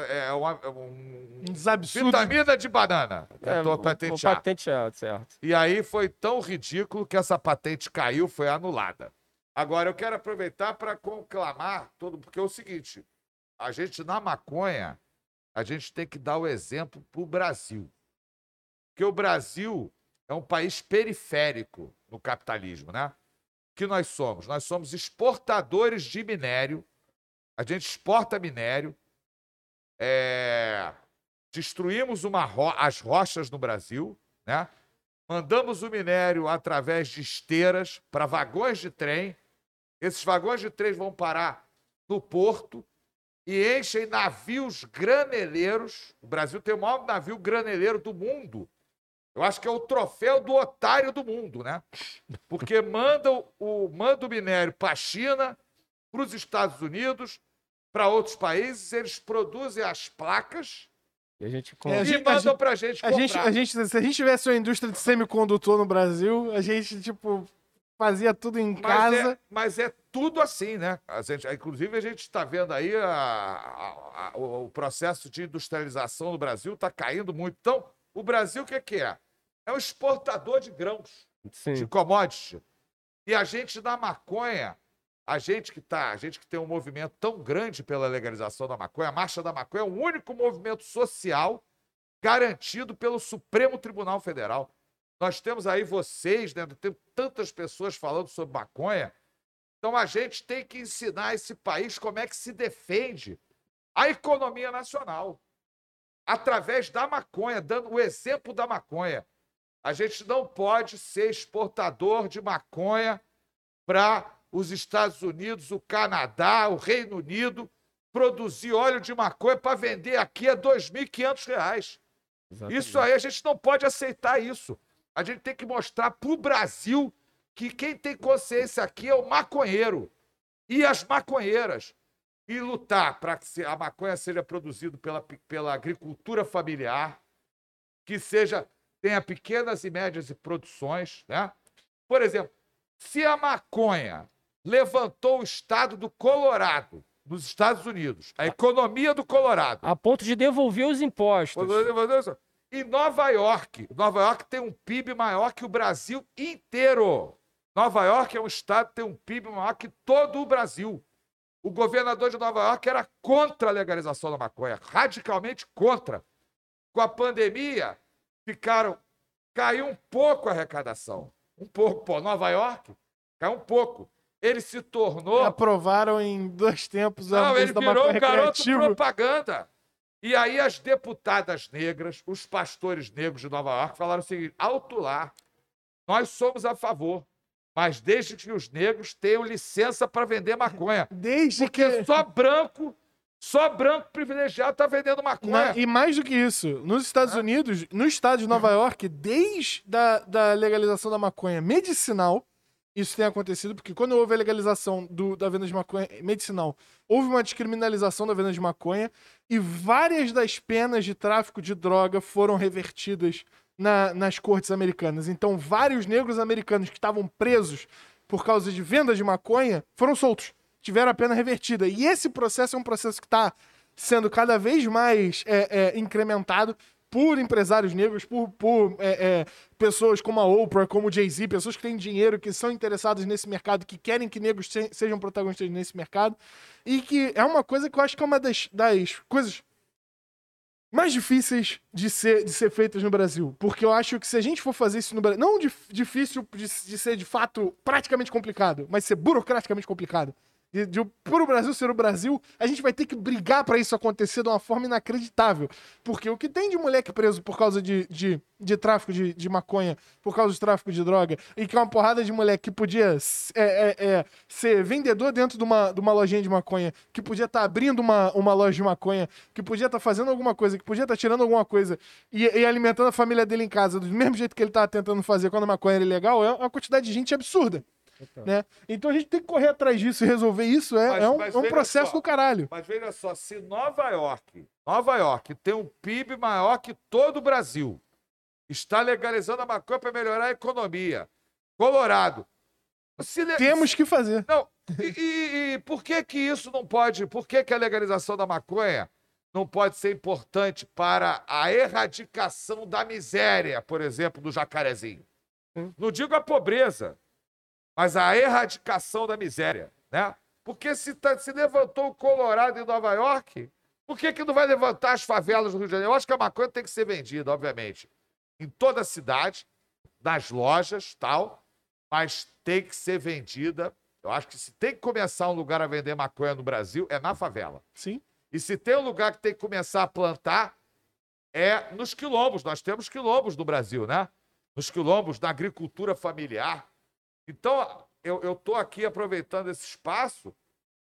é, uma- é um, Uns absurdos. vitamina de banana. É, o patentear. patentear, certo. E aí foi tão ridículo que essa patente caiu, foi anulada. Agora, eu quero aproveitar para conclamar todo, porque é o seguinte: a gente na maconha, a gente tem que dar o exemplo para o Brasil. Porque o Brasil é um país periférico no capitalismo, né? O que nós somos? Nós somos exportadores de minério, a gente exporta minério, é, destruímos ro- as rochas no Brasil, né? Mandamos o minério através de esteiras para vagões de trem. Esses vagões de trem vão parar no porto e enchem navios graneleiros. O Brasil tem o maior navio graneleiro do mundo. Eu acho que é o troféu do otário do mundo, né? Porque manda o- manda o minério para a China, para os Estados Unidos, para outros países, eles produzem as placas E a gente É, compra. a e gente- a mandam gente- a gente A gente, comprar. a gente, se a gente tivesse uma indústria de semicondutor no Brasil, a gente, tipo, fazia tudo em Mas casa. é, mas é tudo assim, né? A gente, inclusive, a gente está vendo aí a- a- a- o, processo de industrialização no Brasil está caindo muito. Então, o Brasil o que, que é? É um exportador de grãos, de Sim. commodity. E a gente na maconha, a gente que tá, a gente que tem um movimento tão grande pela legalização da maconha, a Marcha da Maconha é o único movimento social garantido pelo Supremo Tribunal Federal. Nós temos aí vocês, né? Tem tantas pessoas falando sobre maconha. Então a gente tem que ensinar esse país como é que se defende a economia nacional através da maconha, dando o exemplo da maconha. A gente não pode ser exportador de maconha para os Estados Unidos, o Canadá, o Reino Unido, produzir óleo de maconha para vender aqui a 2.500 reais. Isso aí a gente não pode aceitar isso. A gente tem que mostrar para o Brasil que quem tem consciência aqui é o maconheiro e as maconheiras. E lutar para que a maconha seja produzida pela, pe- pela agricultura familiar, que seja tenha pequenas e médias produções. Né? Por exemplo, se a maconha levantou o estado do Colorado, nos Estados Unidos, a economia do Colorado, A ponto de devolver os impostos. em Nova York, Nova York tem um PIB maior que o Brasil inteiro. Nova York é um estado que tem um PIB maior que todo o Brasil. O governador de Nova York era contra a legalização da maconha, radicalmente contra. Com a pandemia, ficaram. Caiu um pouco a arrecadação. Um pouco, pô, Nova York caiu um pouco. Ele se tornou. Aprovaram em dois tempos a Não, ele da virou um garoto propaganda. E aí as deputadas negras, os pastores negros de Nova York falaram o seguinte: alto lá, nós somos a favor, mas desde que os negros tenham licença para vender maconha. Desde Porque que. só branco, só branco privilegiado está vendendo maconha. Na- e mais do que isso, nos Estados Unidos, no estado de Nova <laughs> York, desde da, da legalização da maconha medicinal, isso tem acontecido, porque quando houve a legalização do- da venda de maconha medicinal, houve uma descriminalização da venda de maconha e várias das penas de tráfico de droga foram revertidas na- nas cortes americanas. Então, vários negros americanos que estavam presos por causa de venda de maconha foram soltos, tiveram a pena revertida. E esse processo é um processo que está sendo cada vez mais é, é, incrementado por empresários negros, por, por é, é, pessoas como a Oprah, como o Jay-Z, pessoas que têm dinheiro, que são interessadas nesse mercado, que querem que negros se- sejam protagonistas nesse mercado. E que é uma coisa que eu acho que é uma das, das coisas mais difíceis de ser, de ser feitas no Brasil. Porque eu acho que se a gente for fazer isso no Brasil. Não dif- difícil de, de ser de fato praticamente complicado, mas ser burocraticamente complicado. De, de, por o Brasil ser o Brasil, a gente vai ter que brigar pra isso acontecer de uma forma inacreditável. Porque o que tem de moleque preso por causa de, de, de tráfico de, de maconha, por causa de tráfico de droga, e que é uma porrada de moleque que podia é, é, é, ser vendedor dentro de uma, de uma lojinha de maconha, que podia estar abrindo uma, uma loja de maconha, que podia estar fazendo alguma coisa, que podia estar tirando alguma coisa e, e alimentando a família dele em casa, do mesmo jeito que ele tá tentando fazer quando a maconha era ilegal, é uma quantidade de gente absurda. Né? Então a gente tem que correr atrás disso e resolver isso. É, Mas- é um, é um processo só. do caralho. Mas veja só, se Nova York, Nova York tem um PIB maior que todo o Brasil, está legalizando a maconha para melhorar a economia. Colorado. Le- Temos que fazer. Não, e, e- e por que que isso não pode, por que que a legalização da maconha não pode ser importante para a erradicação da miséria, por exemplo, do jacarezinho? Não digo a pobreza, mas a erradicação da miséria, né? Porque se, tá- se levantou o Colorado em Nova York, por que que não vai levantar as favelas do Rio de Janeiro? Eu acho que a maconha tem que ser vendida, obviamente, em toda a cidade, nas lojas, tal, mas tem que ser vendida. Eu acho que se tem que começar um lugar a vender maconha no Brasil, é na favela. Sim. E se tem um lugar que tem que começar a plantar, é nos quilombos. Nós temos quilombos no Brasil, né? Nos quilombos, na agricultura familiar. Então, eu estou aqui aproveitando esse espaço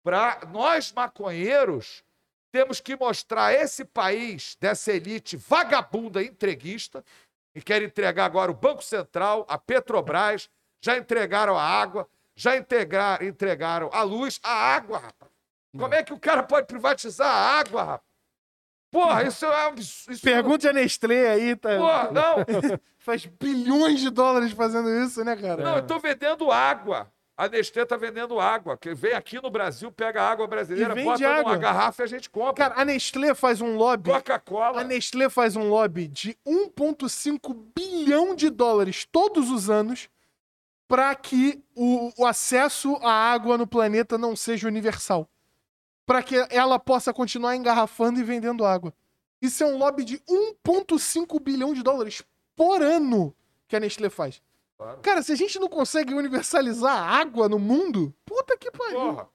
para nós, maconheiros, temos que mostrar esse país, dessa elite vagabunda entreguista, e quer entregar agora o Banco Central, a Petrobras, já entregaram a água, já entregar, entregaram a luz, a água, rapaz. Como é que o cara pode privatizar a água, rapaz? Porra, isso é um absurdo. Isso Pergunte a Nestlé aí, tá? Porra, não, <laughs> Faz bilhões de dólares fazendo isso, né, cara? não, eu tô vendendo água. A Nestlé tá vendendo água. Que vem aqui no Brasil, pega a água brasileira, bota água. numa garrafa e a gente compra. Cara, a Nestlé faz um lobby. A Coca-Cola. Nestlé faz um lobby de 1,5 bilhão de dólares todos os anos para que o, o acesso à água no planeta não seja universal. Para que ela possa continuar engarrafando e vendendo água. Isso é um lobby de 1,5 bilhão de dólares por ano que a Nestlé faz. Claro. Cara, se a gente não consegue universalizar a água no mundo, puta que pariu. Porra.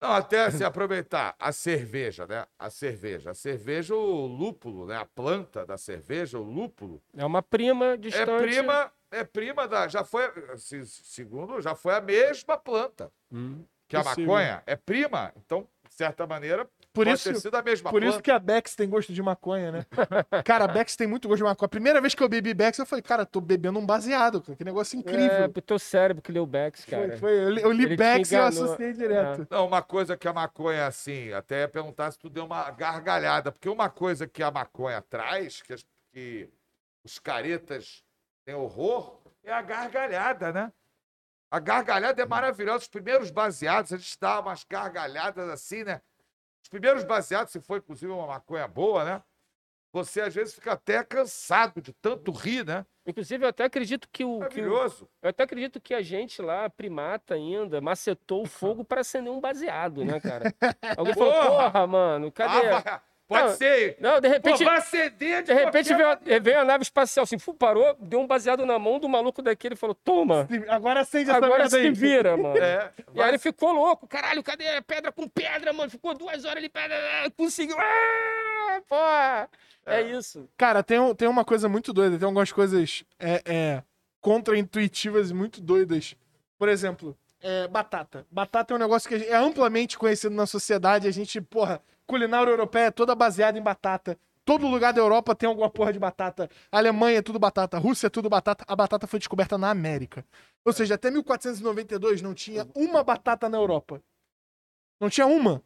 Não, até se aproveitar a cerveja, né? A cerveja. A cerveja, o lúpulo, né? A planta da cerveja, o lúpulo, É uma prima é distante. prima, é prima da. Já foi, se- segundo, já foi a mesma planta Hum. que a Possível. maconha. É prima, então, certa maneira, Por pode isso, ter sido a mesma Por isso planta. que a Bex tem gosto de maconha, né? <laughs> Cara, a Bex tem muito gosto de maconha. A primeira vez que eu bebi Bex, eu falei, cara, tô bebendo um baseado, cara. Que negócio É, incrível. pro teu cérebro que leu Bex, foi, cara. foi, eu li, eu li Ele Bex e eu associei direto. Não, uma coisa que a maconha, assim, até ia perguntar se tu deu uma gargalhada, porque uma coisa que a maconha traz, que, as- que os caretas têm horror, é a gargalhada, né? A gargalhada é maravilhosa. Os primeiros baseados, a gente dá umas gargalhadas assim, né? Os primeiros baseados, se for inclusive uma maconha boa, né? Você às vezes fica até cansado de tanto rir, né? Inclusive, eu até acredito que o. Que o Maravilhoso. eu até acredito que a gente lá, primata ainda, macetou o fogo para acender um baseado, né, cara? <laughs> Alguém falou, Porra! porra, mano, cadê? Ah, pode Não, ser. Não, de Pô, repente. vai acender De repente qualquer veio, a- veio a nave espacial, assim, fu, parou, deu um baseado na mão do maluco daquele e falou: Toma, Agora acende essa agora se aí. vira, mano. <laughs> É, E aí ele ficou louco, caralho, cadê a pedra com pedra, mano? Ficou duas horas ali, pedra, conseguiu. Ah! Porra! É, É. isso. Cara, tem, um- tem uma coisa muito doida, tem algumas coisas é, é, contra-intuitivas e muito doidas. Por exemplo, é, batata. Batata é um negócio que é amplamente conhecido na sociedade. A gente, porra, culinária europeia é toda baseada em batata. Todo lugar da Europa tem alguma porra de batata. Alemanha é tudo batata. Rússia é tudo batata. A batata foi descoberta na América. Ou seja, até 1492 não tinha uma batata na Europa. Não tinha uma.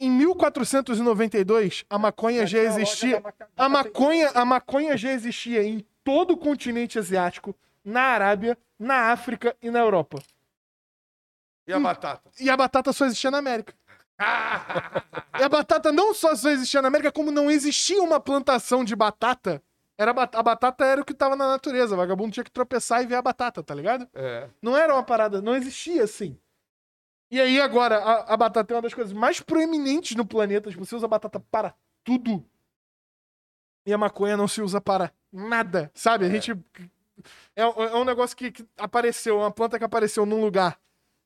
Em 1492, a maconha já existia. A maconha, a maconha já existia em todo o continente asiático, na Arábia, na África e na Europa. E a batata? E a batata só existia na América. E a batata não só só existia na América, como não existia uma plantação de batata. Era a batata era o que tava na natureza. O vagabundo tinha que tropeçar e ver a batata, tá ligado? É. Não era uma parada, não existia assim. E aí agora, a, a batata é uma das coisas mais proeminentes no planeta. Tipo, você usa batata para tudo. E a maconha não se usa para nada, sabe? A É. gente. É, é um negócio que, que apareceu, uma planta que apareceu num lugar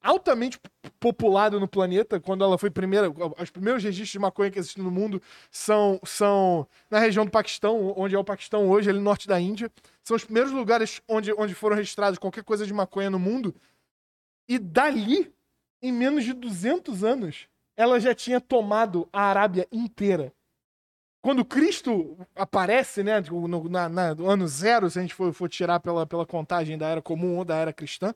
altamente populado no planeta, quando ela foi primeira. Os primeiros registros de maconha que existem no mundo são, são na região do Paquistão, onde é o Paquistão hoje, ali no norte da Índia. São os primeiros lugares onde, onde foram registrados qualquer coisa de maconha no mundo. E dali, em menos de 200 anos, ela já tinha tomado a Arábia inteira. Quando Cristo aparece, né, no, na, na- no ano zero, se a gente for, for tirar pela, pela contagem da era comum ou da era cristã,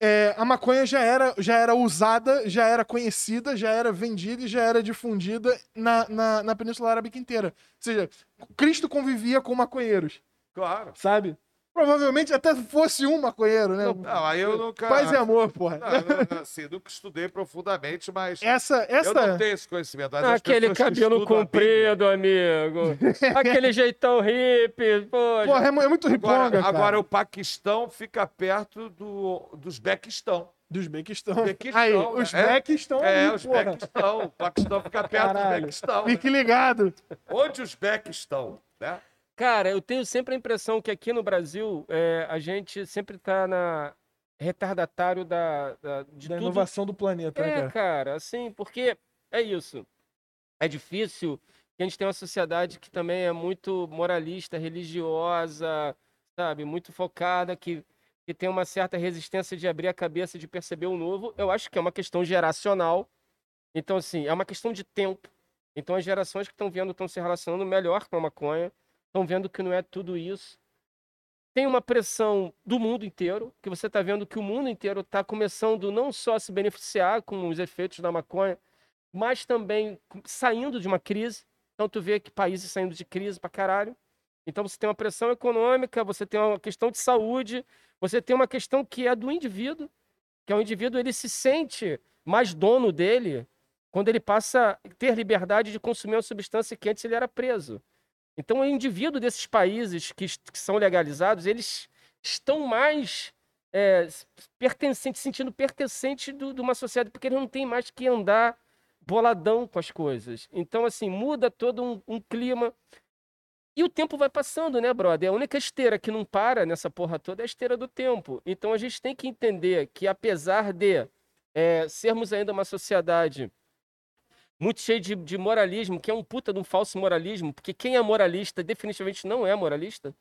é, a maconha já era, já era usada, já era conhecida, já era vendida e já era difundida na, na, na Península Arábica inteira. Ou seja, Cristo convivia com maconheiros, Claro. sabe? Provavelmente até fosse um maconheiro, né? Não, aí eu nunca. Paz e amor, porra. Não, eu, não- assim, nunca estudei profundamente, mas Essa, eu não essa, tenho esse conhecimento. Aquele cabelo comprido, amigo. <laughs> Aquele jeitão hippie. Poxa. porra, é, é muito riponga, Agora, cara. agora o Paquistão fica perto do, do Uzbequistão. Dos Uzbequistão. Uzbequistão, Aí, né? os É. Beck estão É, aí, os porra. Uzbequistão. O Paquistão fica perto do Caralho. Uzbequistão. né? Fique ligado. Onde os Uzbeques estão? Né? Cara, eu tenho sempre a impressão que aqui no Brasil é, a gente sempre tá na retardatário da, da- Da inovação do planeta, né, É, cara? cara, assim, porque é isso. É difícil que a gente tenha uma sociedade que também é muito moralista, religiosa, sabe? Muito focada, que, que tem uma certa resistência de abrir a cabeça, de perceber o novo. Eu acho que é uma questão geracional. Então, assim, é uma questão de tempo. Então, as gerações que estão vendo estão se relacionando melhor com a maconha, estão vendo que não é tudo isso. Tem uma pressão do mundo inteiro, que você está vendo que o mundo inteiro está começando não só a se beneficiar com os efeitos da maconha, mas também saindo de uma crise. Então, tu vê que países saindo de crise pra caralho. Então, você tem uma pressão econômica, você tem uma questão de saúde, você tem uma questão que é do indivíduo, que é o indivíduo, ele se sente mais dono dele quando ele passa a ter liberdade de consumir uma substância que antes ele era preso. Então, o indivíduo desses países que, que são legalizados, eles estão mais é, pertencentes, sentindo pertencente de uma sociedade, porque eles não têm mais que andar boladão com as coisas. Então, assim, muda todo um, um clima. E o tempo vai passando, né, brother? A única esteira que não para nessa porra toda é a esteira do tempo. Então, a gente tem que entender que, apesar de é, sermos ainda uma sociedade muito cheia de, de moralismo, que é um puta de um falso moralismo, porque quem é moralista definitivamente não é moralista.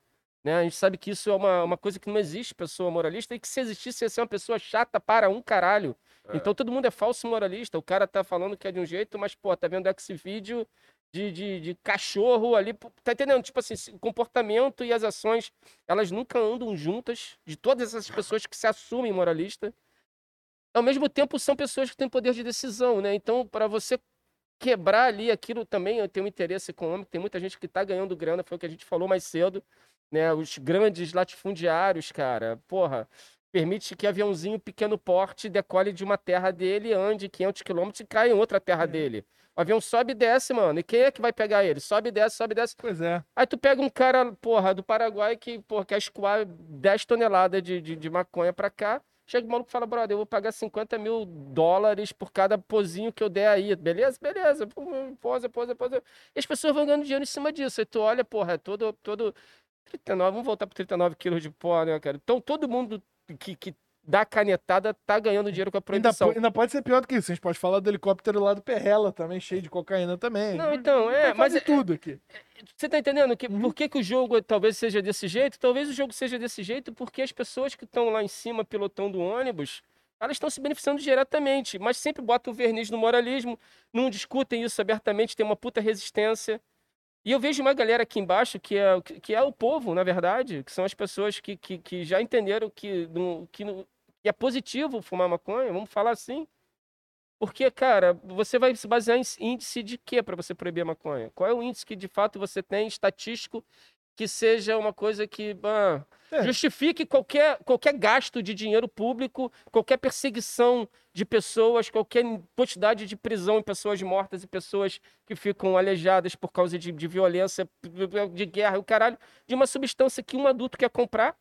Né? A gente sabe que isso é uma, uma coisa que não existe pessoa moralista e que se existisse ia ser uma pessoa chata para um caralho. Então todo mundo é falso moralista. O cara tá falando que é de um jeito, mas, pô, tá vendo esse vídeo de, de, de cachorro ali. Tá entendendo? Tipo assim, o comportamento e as ações, elas nunca andam juntas, de todas essas pessoas que se assumem moralista. Ao mesmo tempo, são pessoas que têm poder de decisão, né? Então, para você quebrar ali aquilo também tem um interesse econômico, tem muita gente que está ganhando grana, foi o que a gente falou mais cedo, né? Os grandes latifundiários, cara, porra, permite que aviãozinho pequeno porte decole de uma terra dele, ande 500 quilômetros e caia em outra terra dele. O avião sobe e desce, mano. E quem é que vai pegar ele? Sobe e desce, sobe e desce. Pois é. Aí tu pega um cara, porra, do Paraguai que, porra, quer escoar 10 toneladas de, de, de maconha pra cá. Chega o maluco e fala, brother, eu vou pagar 50 mil dólares por cada pozinho que eu der aí. Beleza? Beleza. Posa, posa, posa. E as pessoas vão ganhando dinheiro em cima disso. Aí tu olha, porra, é todo, todo 39, vamos voltar para 39 quilos de pó, né, cara? Então todo mundo que, que dá canetada, tá ganhando dinheiro com a Ainda, proibição. po- ainda pode ser pior do que isso. A gente pode falar do helicóptero lá do Perrela também, cheio de cocaína também. Não, então, é, mas é- tudo aqui. Você tá entendendo? Que, Uhum. Por que, que o jogo talvez seja desse jeito? Talvez o jogo seja desse jeito porque as pessoas que estão lá em cima pilotando o ônibus, elas estão se beneficiando diretamente, mas sempre botam o verniz no moralismo, não discutem isso abertamente, tem uma puta resistência. E eu vejo uma galera aqui embaixo que é, que é o povo, na verdade, que são as pessoas que, que, que já entenderam que, que, que é positivo fumar maconha, vamos falar assim. Porque, cara, você vai se basear em índice de quê para você proibir a maconha? Qual é o índice que de fato você tem estatístico que seja uma coisa que ah, É. justifique qualquer, qualquer gasto de dinheiro público, qualquer perseguição de pessoas, qualquer quantidade de prisão em pessoas mortas e pessoas que ficam aleijadas por causa de, de violência, de guerra, o caralho, de uma substância que um adulto quer comprar,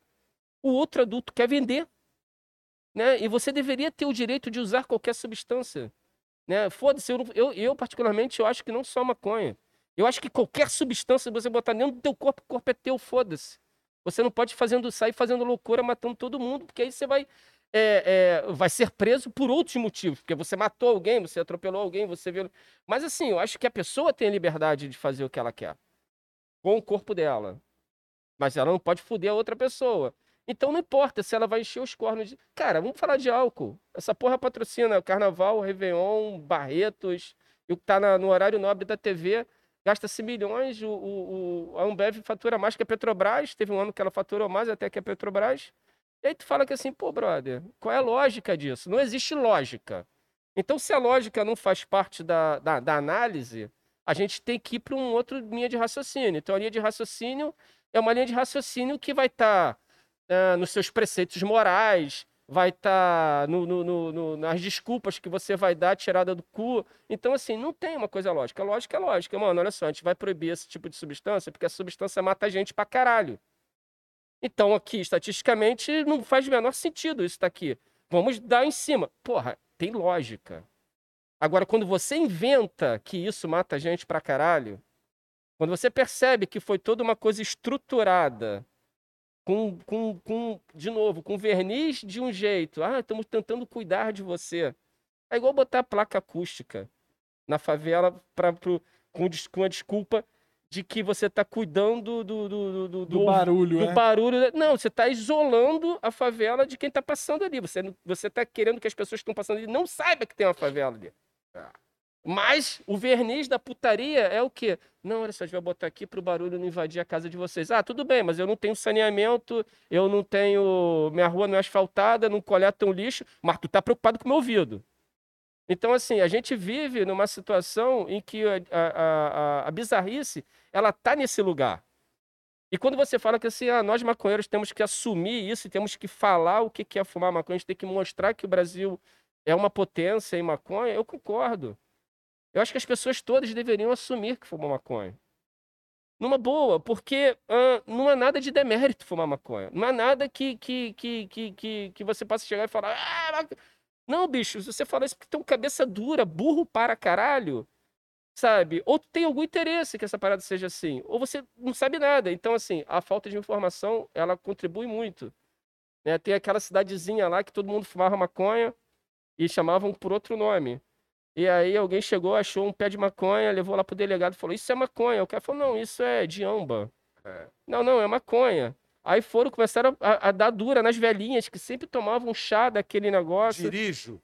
o outro adulto quer vender né? E você deveria ter o direito de usar qualquer substância, né? Foda-se, eu, eu, eu particularmente eu acho que não só maconha. Eu acho que qualquer substância você botar dentro do teu corpo, o corpo é teu, foda-se. Você não pode fazendo, sair fazendo loucura, matando todo mundo, porque aí você vai, é, é, vai ser preso por outros motivos, porque você matou alguém, você atropelou alguém, você viu. Mas assim, eu acho que a pessoa tem a liberdade de fazer o que ela quer com o corpo dela, mas ela não pode foder a outra pessoa. Então não importa se ela vai encher os cornos de. Cara, vamos falar de álcool. Essa porra patrocina Carnaval, Réveillon, Barretos, e o que tá na- no horário nobre da TV. Gasta-se milhões, o, o, o- a Ambev fatura mais que a Petrobras. Teve um ano que ela faturou mais até que a Petrobras. E aí tu fala que assim, pô, brother, qual é a lógica disso? Não existe lógica. Então, se a lógica não faz parte da, da, da análise, a gente tem que ir para um outro linha de raciocínio. Então, a linha de raciocínio é uma linha de raciocínio que vai estar ah, nos seus preceitos morais, vai estar no, no- no- no- nas desculpas que você vai dar tirada do cu. Então, assim, não tem uma coisa lógica. Lógica é lógica. Mano, olha só, a gente vai proibir esse tipo de substância porque a substância mata a gente pra caralho. Então, aqui, estatisticamente, não faz o menor sentido isso tá aqui. Vamos dar em cima. Porra, tem lógica. Agora, quando você inventa que isso mata a gente pra caralho, quando você percebe que foi toda uma coisa estruturada, com, com, com de novo, com verniz de um jeito, ah, estamos tentando cuidar de você. É igual botar placa acústica na favela pra, pro, com, com a desculpa de que você está cuidando do, do, do, do, barulho, do né? barulho. Não, você está isolando a favela de quem está passando ali. Você está querendo que as pessoas que estão passando ali não saibam que tem uma favela ali. Mas o verniz da putaria é o quê? Não, olha só, a gente vai botar aqui para o barulho não invadir a casa de vocês. Ah, tudo bem, mas eu não tenho saneamento, eu não tenho. Minha rua não é asfaltada, não coletam lixo, mas tu tá preocupado com o meu ouvido. Então, assim, a gente vive numa situação em que a, a, a, a bizarrice, ela tá nesse lugar. E quando você fala que assim, ah, nós maconheiros temos que assumir isso temos que falar o que é fumar maconha, a gente tem que mostrar que o Brasil é uma potência em maconha, eu concordo. Eu acho que as pessoas todas deveriam assumir que fumam maconha. Numa boa, porque não há nada de demérito fumar maconha. Não há nada que, que, que, que, que, que você possa chegar e falar. Ah, maco-". não, bicho, se você fala isso porque tem um cabeça dura, burro para caralho, sabe? Ou tem algum interesse que essa parada seja assim, ou você não sabe nada. Então, assim, a falta de informação, ela contribui muito. Né? Tem aquela cidadezinha lá que todo mundo fumava maconha e chamavam por outro nome. E aí alguém chegou, achou um pé de maconha, levou lá pro delegado e falou, isso é maconha. O cara falou, não, isso é diamba. É. Não, não, é maconha. Aí foram, começaram a, a dar dura nas velhinhas que sempre tomavam chá daquele negócio. Dirijo.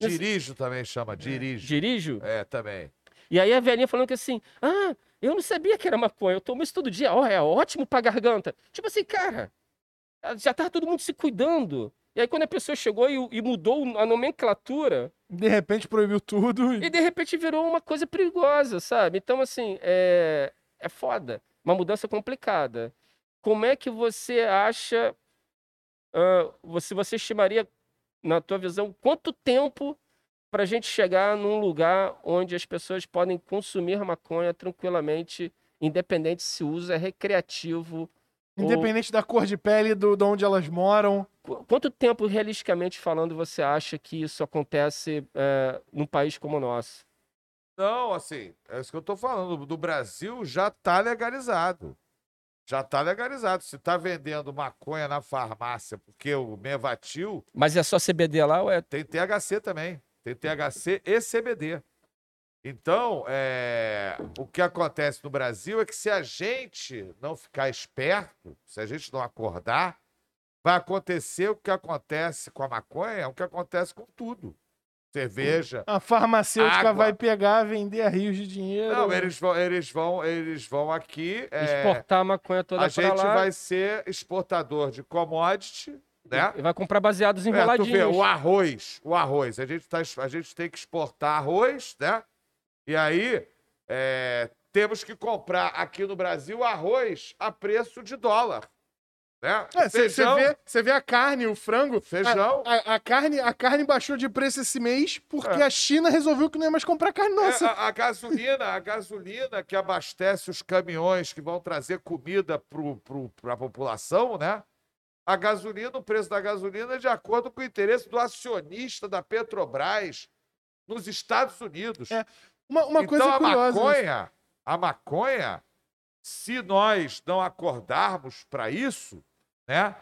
Dirijo também chama, dirijo. Dirijo. É, também. E aí a velhinha falando que assim, ah, eu não sabia que era maconha, eu tomo isso todo dia, ó, é ótimo pra garganta. Tipo assim, cara, já tava todo mundo se cuidando. E aí quando a pessoa chegou e, e mudou a nomenclatura, De repente proibiu tudo. e de repente virou uma coisa perigosa, sabe? Então, assim, é, é foda. Uma mudança complicada. Como é que você acha. ah, você, você estimaria, na tua visão, quanto tempo para a gente chegar num lugar onde as pessoas podem consumir maconha tranquilamente, independente se o uso é recreativo? Ou- Independente da cor de pele, do, de onde elas moram. Qu- Quanto tempo, realisticamente falando, você acha que isso acontece eh, num país como o nosso? Não, assim, é isso que eu tô falando. Do Brasil já tá legalizado. Já está legalizado. Se está vendendo maconha na farmácia, porque o Mevatil Mas é só CBD lá ou é. tem THC também. Tem THC e CBD. Então, é, o que acontece no Brasil é que se a gente não ficar esperto, se a gente não acordar, vai acontecer o que acontece com a maconha, é o que acontece com tudo. Cerveja. A farmacêutica Água. vai pegar, vender a rios de dinheiro. Não, eles vão, eles vão, eles vão aqui. é, Exportar a maconha toda a gente lá. vai ser exportador de commodity, né? E vai comprar baseados É, tu vê, enroladinhos. o arroz, o arroz. A gente, tá, a gente tem que exportar arroz, né? E aí é, temos que comprar aqui no Brasil arroz a preço de dólar. Né? É, Você vê, vê a carne, o frango. Feijão. A, a- a carne, a carne baixou de preço esse mês porque É. a China resolveu que não ia mais comprar carne é, nossa. a, a gasolina, a gasolina que abastece os caminhões que vão trazer comida para a população, né? A gasolina, o preço da gasolina é de acordo com o interesse do acionista da Petrobras nos Estados Unidos. É, Uma, uma então coisa a curiosa. né? maconha, a maconha, se nós não acordarmos para isso, né?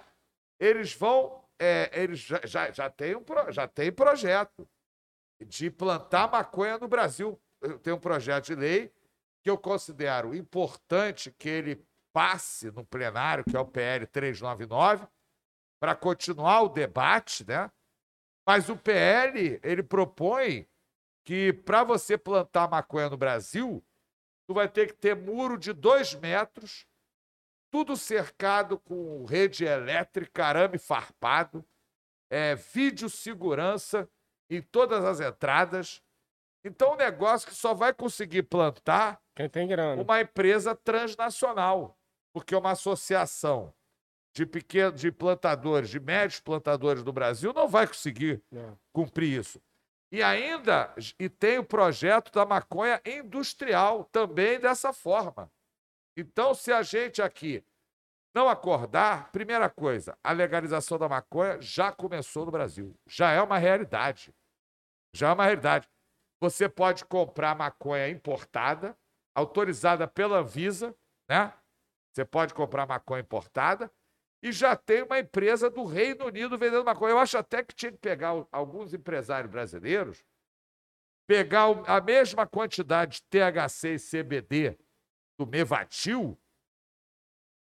Eles vão, é, eles já, já, já tem um já tem projeto de plantar maconha no Brasil. Tenho um projeto de lei que eu considero importante que ele passe no plenário, que é o PL 399, para continuar o debate, né? Mas o PL, ele propõe que para você plantar maconha no Brasil, tu vai ter que ter muro de dois metros, tudo cercado com rede elétrica, arame farpado, é, videossegurança em todas as entradas. Então, um negócio que só vai conseguir plantar uma empresa transnacional, porque uma associação de pequenos, de plantadores, de médios plantadores do Brasil não vai conseguir cumprir isso. E ainda e tem o projeto da maconha industrial também dessa forma. Então, se a gente aqui não acordar, primeira coisa, a legalização da maconha já começou no Brasil. Já é uma realidade. Já é uma realidade. Você pode comprar maconha importada, autorizada pela Anvisa, né? Você pode comprar maconha importada e já tem uma empresa do Reino Unido vendendo maconha. Eu acho até que tinha que pegar alguns empresários brasileiros, pegar a mesma quantidade de THC e CBD do Mevatil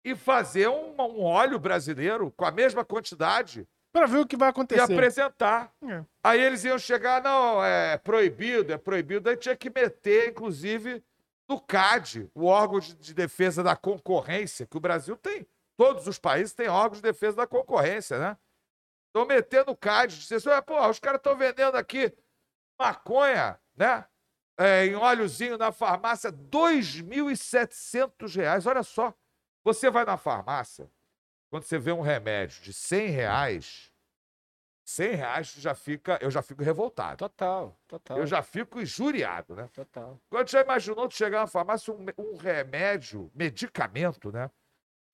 e fazer um, um óleo brasileiro com a mesma quantidade Pra ver o que vai e acontecer. apresentar. É. Aí eles iam chegar, não, é proibido, é proibido. Aí tinha que meter, inclusive, no CAD, o órgão de, de defesa da concorrência, que o Brasil tem. Todos os países têm órgãos de defesa da concorrência, né? Meter no CAD, dizer assim, "Ué, pô, os caras estão vendendo aqui maconha, né? É, em óleozinho na farmácia, 2.700 reais. Olha só, você vai na farmácia, quando você vê um remédio de 100 reais, 100 reais já fica, eu já fico revoltado. Total, total. Eu já fico injuriado, né? Total. Quando já imaginou tu chegar na farmácia, um, um remédio, medicamento, né?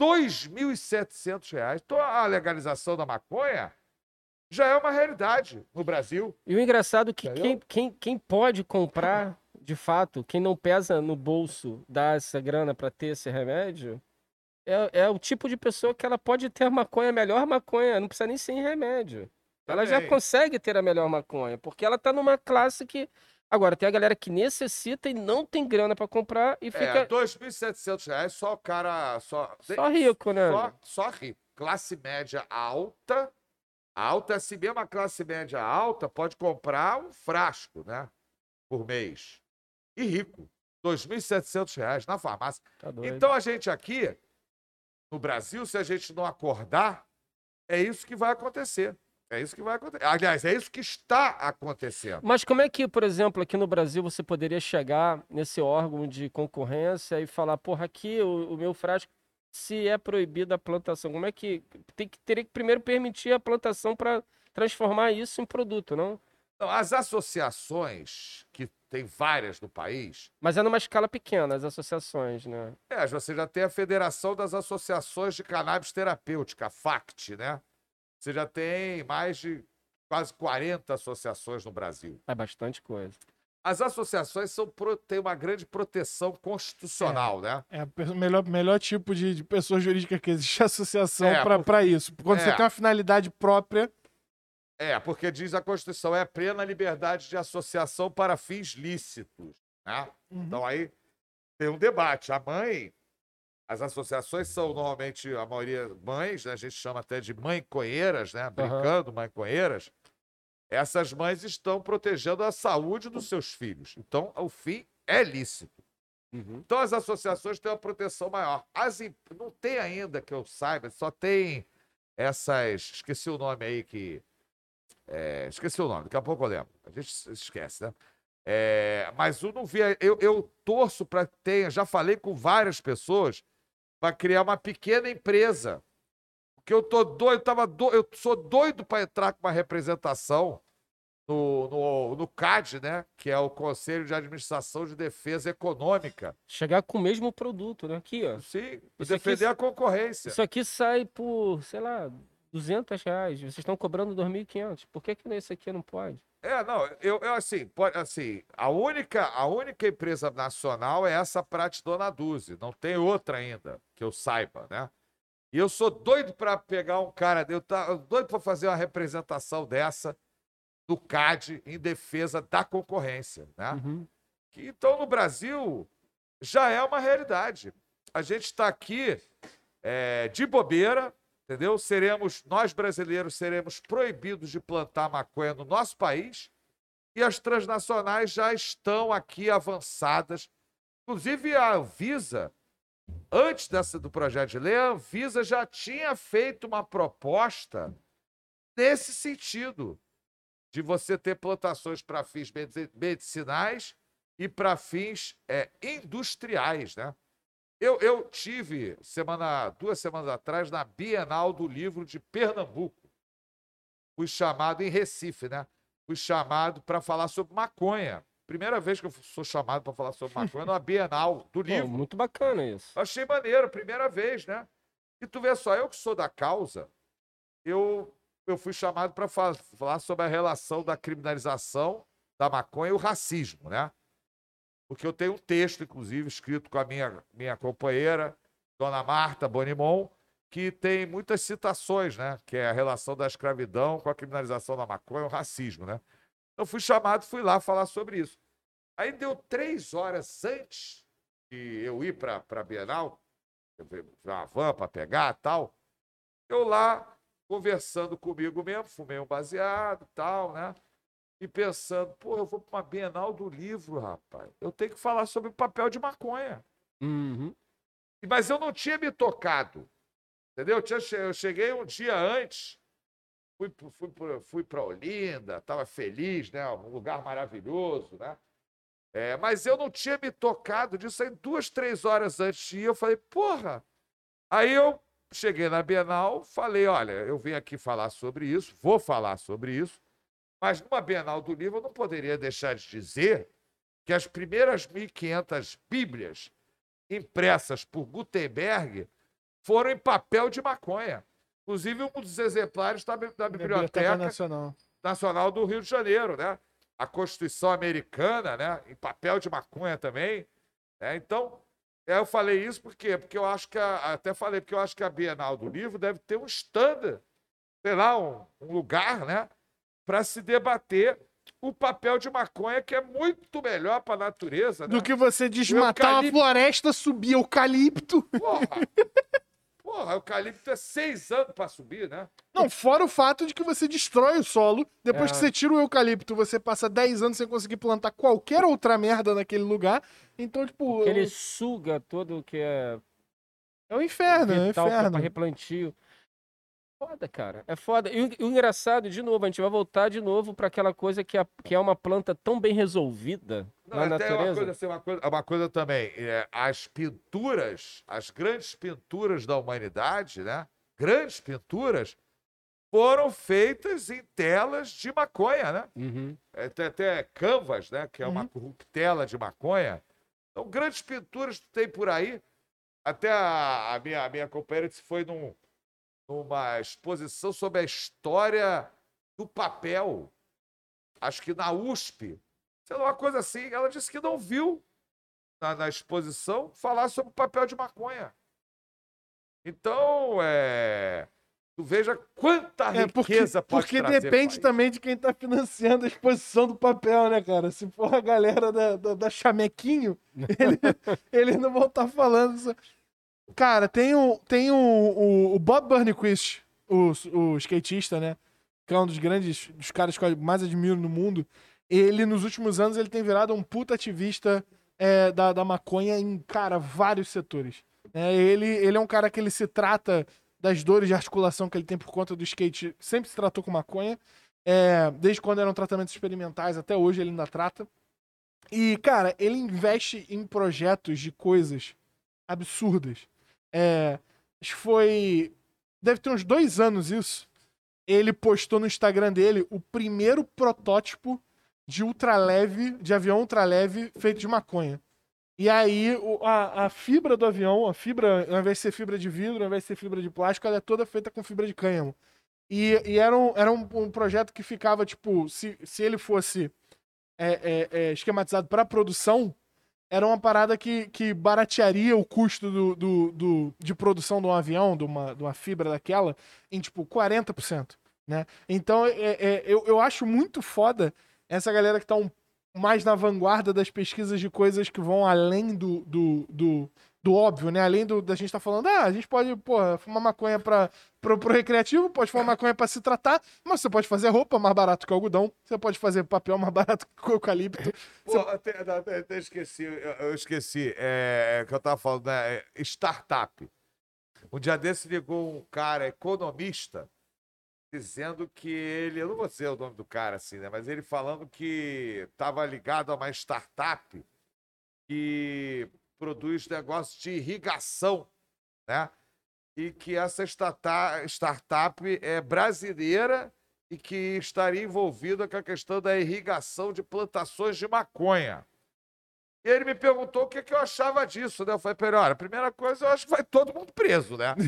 2.700 reais. Então a legalização da maconha já é uma realidade no Brasil. E o engraçado é que quem, quem, quem pode comprar, de fato, quem não pesa no bolso dar essa grana para ter esse remédio, é, é o tipo de pessoa que ela pode ter a maconha, a melhor maconha, não precisa nem ser em remédio. Ela já Também. consegue ter a melhor maconha, porque ela tá numa classe que. Agora, tem a galera que necessita e não tem grana para comprar e É, fica 2.700 reais, só o cara... Só, só rico, né? Só, só rico. Classe média alta, alta, se mesmo a classe média alta pode comprar um frasco, né? Por mês. E rico. 2.700 reais na farmácia. Tá. Então a gente aqui, no Brasil, se a gente não acordar, é isso que vai acontecer. É isso que vai acontecer. Aliás, é isso que está acontecendo. Mas como é que, por exemplo, aqui no Brasil você poderia chegar nesse órgão de concorrência e falar, porra, aqui o, o meu frasco, se é proibida a plantação, como é que tem que teria que primeiro permitir a plantação para transformar isso em produto, não? Então, as associações, que tem várias no país, Mas é numa escala pequena, as associações, né? É, você já tem a Federação das Associações de Cannabis Terapêutica, a FACT, né? Você já tem mais de quase 40 associações no Brasil. É bastante coisa. As associações são, pro- têm uma grande proteção constitucional, né? É o melhor, melhor tipo de, de pessoa jurídica que existe, <laughs> associação É, pra isso. Quando você É. tem uma finalidade própria, É, porque diz a Constituição, é plena liberdade de associação para fins lícitos, né? Uhum. Então aí tem um debate. A mãe, as associações são normalmente, a maioria, mães, né? a gente chama até de mãe-conheiras, né? Brincando, mãe-conheiras. Essas mães estão protegendo a saúde dos seus filhos. Então, o fim é lícito. Uhum. Então, as associações têm uma proteção maior. As imp- Não tem ainda, que eu saiba, só tem essas. Esqueci o nome aí que. é, esqueci o nome, daqui a pouco eu lembro. A gente esquece, né? É, mas eu não vi. Eu, eu torço para que tenha. Já falei com várias pessoas para criar uma pequena empresa. Porque eu tô doido, tava do, eu sou doido para entrar com uma representação no, no, no CAD, né? Que é o Conselho de Administração de Defesa Econômica. Chegar com o mesmo produto, né? Aqui, ó. Sim, Isso aqui- defender a concorrência. Isso aqui sai por, sei lá, 200 reais. Vocês estão cobrando 2.500. Por que que nesse aqui não pode? É, não, eu, eu assim, pode, assim, a única, a única empresa nacional é essa Prate Dona Duzi, não tem outra ainda, que eu saiba, né? E eu sou doido para pegar um cara, eu tá doido para fazer uma representação dessa do CAD em defesa da concorrência, né? Uhum. que então no Brasil já é uma realidade. A gente está aqui é, de bobeira, entendeu? Seremos, nós brasileiros seremos proibidos de plantar maconha no nosso país e as transnacionais já estão aqui avançadas. Inclusive a Anvisa, antes dessa do projeto de lei, a Anvisa já tinha feito uma proposta nesse sentido de você ter plantações para fins medici- medicinais e para fins é, industriais, né? Eu, eu tive semana, duas semanas atrás na Bienal do Livro de Pernambuco. Fui chamado em Recife, né? Fui chamado para falar sobre maconha. Primeira vez que eu sou chamado para falar sobre maconha numa Bienal do Pô, livro. muito bacana isso. Achei maneiro, primeira vez, né? E tu vê só, eu que sou da causa, eu, eu fui chamado para falar sobre a relação da criminalização da maconha e o racismo, né? Porque eu tenho um texto, inclusive, escrito com a minha, minha companheira, Dona Marta Bonimon, que tem muitas citações, né? Que é a relação da escravidão com a criminalização da maconha o racismo, né? Eu fui chamado, fui lá falar sobre isso. Aí deu três horas antes de eu ir para a Bienal, fui uma van para pegar tal, eu lá conversando comigo mesmo, fumei um baseado tal, né? E pensando, pô, eu vou para uma Bienal do livro, rapaz. Eu tenho que falar sobre o papel de maconha. Uhum. Mas eu não tinha me tocado. Entendeu? Eu, cheguei um dia antes, fui, fui, fui para Olinda, estava feliz, né? Um lugar maravilhoso, né? É, mas eu não tinha me tocado disso aí duas, três horas antes de ir. Eu falei, porra. Aí eu cheguei na Bienal, falei, olha, eu vim aqui falar sobre isso, vou falar sobre isso, mas numa Bienal do Livro eu não poderia deixar de dizer que as primeiras 1.500 Bíblias impressas por Gutenberg foram em papel de maconha. Inclusive, um dos exemplares está da Biblioteca Nacional. Nacional do Rio de Janeiro, né? A Constituição Americana, né? Em papel de maconha também. né? Então, é, eu falei isso por quê? Porque eu acho que, a- até falei, porque eu acho que a Bienal do Livro deve ter um stand, sei lá, um, um lugar, né? Para se debater o papel de maconha, que é muito melhor para a natureza, né? Do que você desmatar uma eucalipto. floresta, subir eucalipto. Porra! Porra, eucalipto é seis anos para subir, né? Não, fora o fato de que você destrói o solo. Depois É. que você tira o eucalipto, você passa 10 anos sem conseguir plantar qualquer outra merda naquele lugar. Então, tipo, Porque ele suga todo o que é é um inferno, é um vital pra, inferno. pra replantio. Foda, cara. É foda. E o, o engraçado, de novo, a gente vai voltar de novo pra aquela coisa que é, que é uma planta tão bem resolvida Não, na até uma natureza. coisa, assim, uma, coisa, uma coisa também. é, as pinturas, as grandes pinturas da humanidade, né? Grandes pinturas, foram feitas em telas de maconha, né? Uhum. É, tem até canvas, né? Que é uma Uhum. corruptela de maconha. Então, grandes pinturas que tem por aí. Até a, a minha, a minha companheira foi num, numa exposição sobre a história do papel. Acho que na USP. sei lá, uma coisa assim. Ela disse que não viu na, na exposição falar sobre o papel de maconha. Então, é. Tu veja quanta É, porque, riqueza pode porque trazer depende também de quem tá financiando a exposição do papel, né, cara? Se for a galera da, da, da Chamequinho, <laughs> ele- eles não vão estar falando isso. Cara, tem, o, tem o, o, o Bob Burnquist, o, o skatista, né? Que é um dos grandes, dos caras que eu mais admiro no mundo. Ele, nos últimos anos, ele tem virado um puta ativista é, da, da maconha em, cara, vários setores. É, ele, ele é um cara que ele se trata das dores de articulação que ele tem por conta do skate, sempre se tratou com maconha. É, desde quando eram tratamentos experimentais até hoje ele ainda trata. E, cara, ele investe em projetos de coisas absurdas. É, acho que foi. Deve ter uns dois anos isso. Ele postou no Instagram dele o primeiro protótipo de ultraleve, de avião ultraleve feito de maconha. E aí, a, a fibra do avião, a fibra, ao invés de ser fibra de vidro, ao invés de ser fibra de plástico, ela é toda feita com fibra de cânhamo. E, e era, um, era um, um projeto que ficava, tipo, se, se ele fosse é, é, é, esquematizado para produção, era uma parada que, que baratearia o custo do, do, do- de produção de um avião, de uma, de uma fibra daquela, em, tipo, 40%. Né? Então, é, é, eu, eu acho muito foda essa galera que tá um, mais na vanguarda das pesquisas de coisas que vão além do, do, do, do óbvio, né? Além do, da gente tá falando, ah, a gente pode, porra, fumar maconha pra, pro, pro recreativo, pode fumar maconha pra se tratar, mas você pode fazer roupa mais barato que algodão, você pode fazer papel mais barato que eucalipto. <laughs> Pô, até, até- até esqueci, eu, eu esqueci, é, que eu tava falando, né? é, Startup. Um dia desse ligou um cara economista dizendo que ele, eu não vou dizer o nome do cara assim, né? Mas ele falando que estava ligado a uma startup que produz negócios de irrigação, né? E que essa startup é brasileira e que estaria envolvida com a questão da irrigação de plantações de maconha. E ele me perguntou o que, que eu achava disso, né? Eu falei, pera, olha, a primeira coisa, eu acho que vai todo mundo preso, né? <laughs>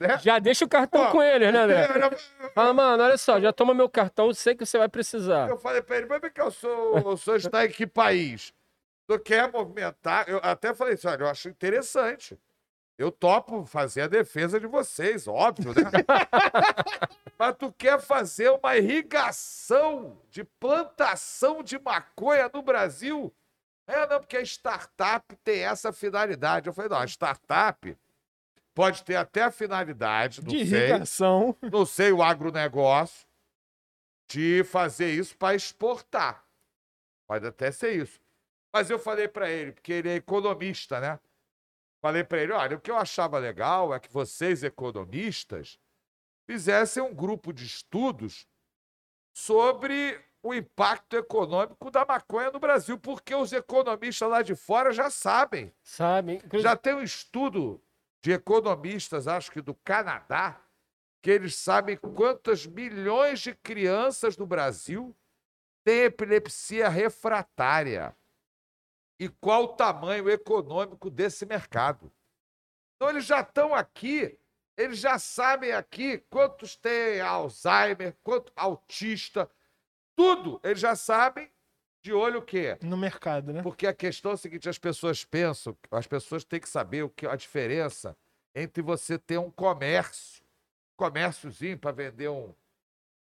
<laughs> Já deixa o cartão Pô, com ele, né, André? Eu, Fala, <laughs> mano, olha só, já toma meu cartão, sei que você vai precisar. eu falei pra ele, mas cá, o senhor, o senhor está em que país? Senhor quer movimentar? Eu até falei assim, olha, eu acho interessante. Eu topo fazer a defesa de vocês, óbvio, né? <laughs> Mas tu quer fazer uma irrigação de plantação de maconha no Brasil? É, não, porque a startup tem essa finalidade. Eu falei, não, a startup pode ter até a finalidade, não de sei, irrigação. não sei o agronegócio, de fazer isso para exportar. Pode até ser isso. Mas eu falei para ele, porque ele é economista, né? Falei para ele, olha, o que eu achava legal é que vocês, economistas, fizessem um grupo de estudos sobre o impacto econômico da maconha no Brasil, porque os economistas lá de fora já sabem. Sabe? Inclusive, Já tem um estudo de economistas, acho que do Canadá, que eles sabem quantas milhões de crianças no Brasil têm epilepsia refratária e qual o tamanho econômico desse mercado. Então, eles já estão aqui, eles já sabem aqui quantos têm Alzheimer, quanto autista, tudo. Eles já sabem de olho o quê? No mercado, né? Porque a questão é a seguinte: as pessoas pensam, as pessoas têm que saber o que a diferença entre você ter um comércio, comérciozinho para vender um,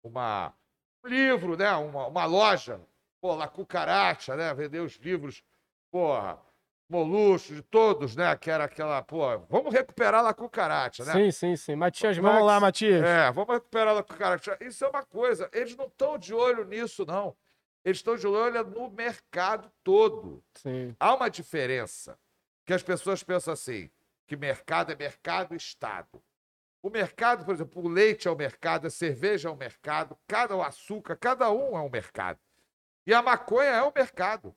uma, um livro, né? Uma, uma loja, pô, lá cucaracha, né? Vender os livros, porra, moluscos de todos, né? Que era aquela, pô, vamos recuperar lá cucaracha, né? Sim, sim, sim. Matias Vamos Max. lá, Matias. É, vamos recuperar lá cucaracha. Isso é uma coisa, eles não estão de olho nisso, não. Eles estão de olho no mercado todo. Sim. Há uma diferença que as pessoas pensam assim, que mercado é mercado e Estado. O mercado, por exemplo, o leite é o mercado, a cerveja é o mercado, cada o açúcar, cada um é um mercado. E a maconha é o mercado.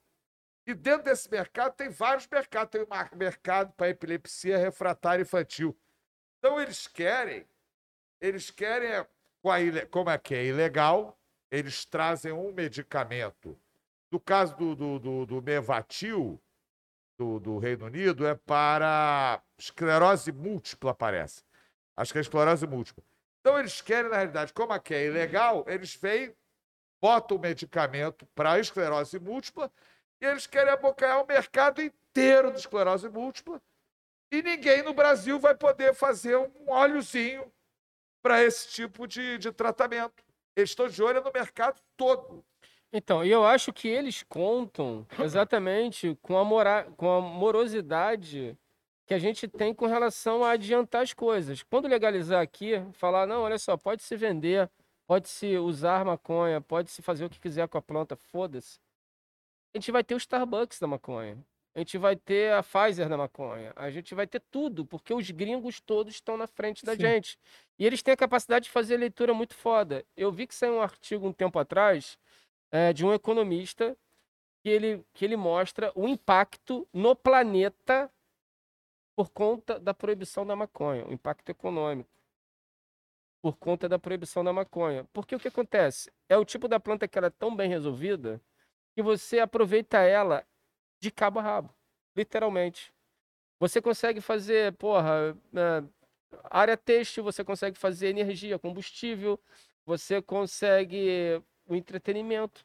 E dentro desse mercado tem vários mercados. Tem mar- mercado para epilepsia refratária infantil. Então eles querem, eles querem, como é que é ilegal, eles trazem um medicamento. No caso do, do, do, do Mevatil, do, do Reino Unido, é para esclerose múltipla, parece. Acho que é esclerose múltipla. Então eles querem, na realidade, como aqui é ilegal, eles vêm botam o medicamento para esclerose múltipla e eles querem abocanhar o mercado inteiro de esclerose múltipla e ninguém no Brasil vai poder fazer um óleozinho para esse tipo de, de tratamento. Eles estão de olho no mercado todo. Então, e eu acho que eles contam exatamente com a, mora... com a morosidade que a gente tem com relação a adiantar as coisas. Quando legalizar aqui, falar, não, olha só, pode se vender, pode se usar maconha, pode se fazer o que quiser com a planta, foda-se. A gente vai ter o Starbucks da maconha. A gente vai ter a Pfizer da maconha. A gente vai ter tudo, porque os gringos todos estão na frente da Sim. gente. E eles têm a capacidade de fazer leitura muito foda. Eu vi que saiu um artigo um tempo atrás é, de um economista que ele, que ele mostra o impacto no planeta por conta da proibição da maconha, o impacto econômico por conta da proibição da maconha. Porque o que acontece? É o tipo da planta que ela é tão bem resolvida que você aproveita ela de cabo a rabo, literalmente. Você consegue fazer, porra, é, área têxtil, você consegue fazer energia, combustível, você consegue o entretenimento,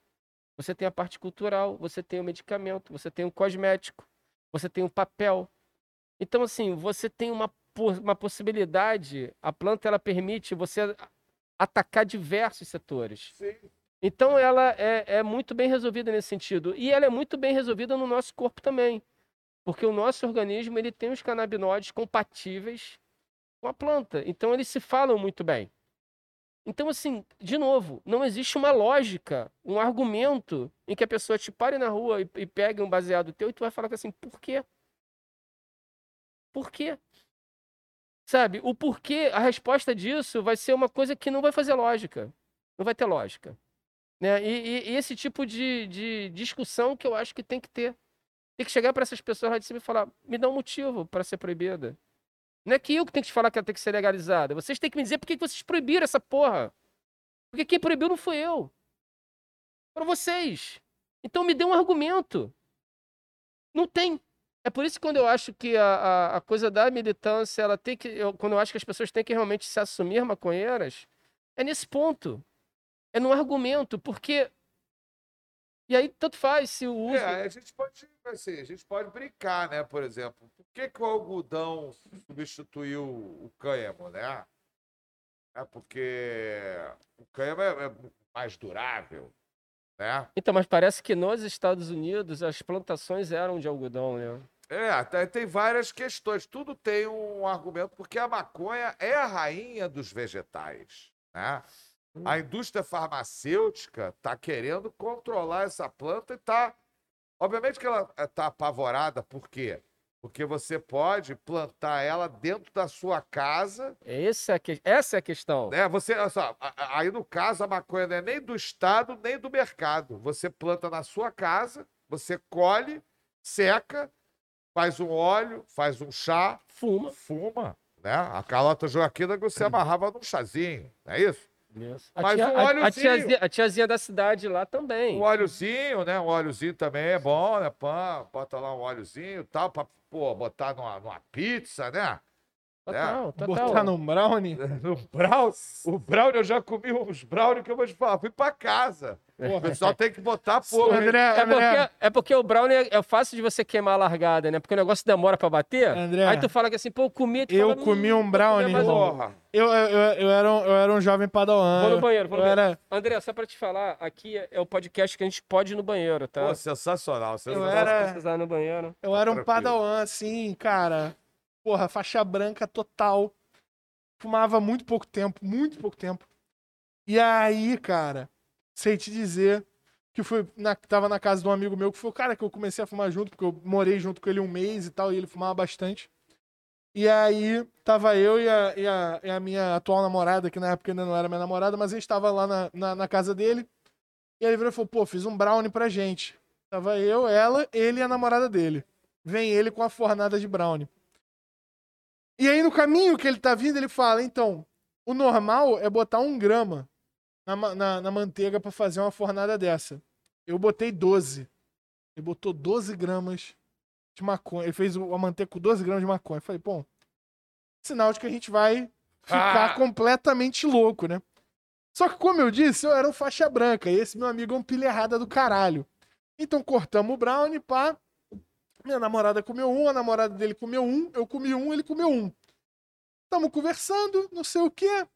você tem a parte cultural, você tem o medicamento, você tem o cosmético, você tem o papel. Então, assim, você tem uma, uma possibilidade, a planta ela permite você atacar diversos setores. Sim. Então ela é, é muito bem resolvida nesse sentido. E ela é muito bem resolvida no nosso corpo também. Porque o nosso organismo ele tem os canabinoides compatíveis com a planta. Então eles se falam muito bem. Então, assim, de novo, não existe uma lógica, um argumento em que a pessoa te pare na rua e, e pegue um baseado teu e tu vai falar assim, por quê? Por quê? Sabe, o porquê, a resposta disso vai ser uma coisa que não vai fazer lógica. Não vai ter lógica. Né? E, e- e esse tipo de, de discussão que eu acho que tem que ter. Tem que chegar para essas pessoas lá de cima e falar: me dá um motivo para ser proibida. Não é que eu que tenho que te falar que ela tem que ser legalizada. Vocês têm que me dizer por que vocês proibiram essa porra. Porque quem proibiu não foi eu. Foram vocês. Então me dê um argumento. Não tem. É por isso que quando eu acho que a, a, a coisa da militância, ela tem que. eu- quando eu acho que as pessoas têm que realmente se assumir maconheiras, é nesse ponto. É no argumento, porque. E aí, tanto faz se o uso. É, a gente pode, assim, a gente pode brincar, né? Por exemplo, por que, que o algodão substituiu o cânhamo, né? É porque o cânhamo é, é mais durável, né? Então, mas parece que nos Estados Unidos as plantações eram de algodão, né? É, tem várias questões. Tudo tem um argumento, porque a maconha é a rainha dos vegetais, né? A indústria farmacêutica está querendo controlar essa planta e está. Obviamente que ela está apavorada, por quê? Porque você pode plantar ela dentro da sua casa. Essa é a, que- essa é a questão. Né? Você, só, aí no caso a maconha não é nem do Estado, nem do mercado. Você planta na sua casa, você colhe, seca, faz um óleo, faz um chá, Fuma. fuma. Né? A Carlota Joaquina que você <clears throat> amarrava num chazinho, não é isso? A, Mas tia- um a- a tiazinha, a tiazinha da cidade lá também. Um óleozinho, né? Um óleozinho também é bom, né? Pã, bota lá um óleozinho e tal, pra pô, botar numa, numa pizza, né? Total, total. Botar no brownie. <laughs> No brownie, o brownie, eu já comi uns brownie que eu vou te falar, fui pra casa. O pessoal tem que botar pouco. André, É André, porque, é porque o brownie é, é fácil de você queimar a largada, né? Porque o negócio demora pra bater. André, aí tu fala que assim, pô, eu comi. Tu eu fala, comi "Hum, um brownie, mais um." irmão. Porra. eu, eu, eu, eu era um, eu era um jovem padawan. Vou no banheiro, vou no eu banheiro. era, André, só pra te falar, aqui é é o podcast que a gente pode ir no banheiro, tá? Pô, sensacional, sensacional. era- Se precisar ir no banheiro. eu era um padawan, assim, cara. Porra, faixa branca total. Fumava muito pouco tempo, muito pouco tempo. E aí, cara, sei te dizer que foi na, tava na casa de um amigo meu que foi o cara que eu comecei a fumar junto, porque eu morei junto com ele um mês e tal, e ele fumava bastante. E aí, tava eu e a, e a, e a minha atual namorada, que na época ainda não era minha namorada, mas a gente tava lá na, na, na casa dele. E ele virou e falou, pô, fiz um brownie pra gente. Tava eu, ela, ele e a namorada dele. Vem ele com a fornada de brownie. E aí, no caminho que ele tá vindo, ele fala, então, o normal é botar um grama na, na, na manteiga pra fazer uma fornada dessa. Eu botei 12. Ele botou 12 gramas de maconha. Ele fez a manteiga com 12 gramas de maconha. Eu falei, bom, sinal de que a gente vai ficar Ah! completamente louco, né? Só que, como eu disse, eu era um faixa branca e esse meu amigo é um pilha errada do caralho. Então cortamos o brownie, pá. Minha namorada comeu um, a namorada dele comeu um, eu comi um, ele comeu um. Tamo conversando, não sei o quê.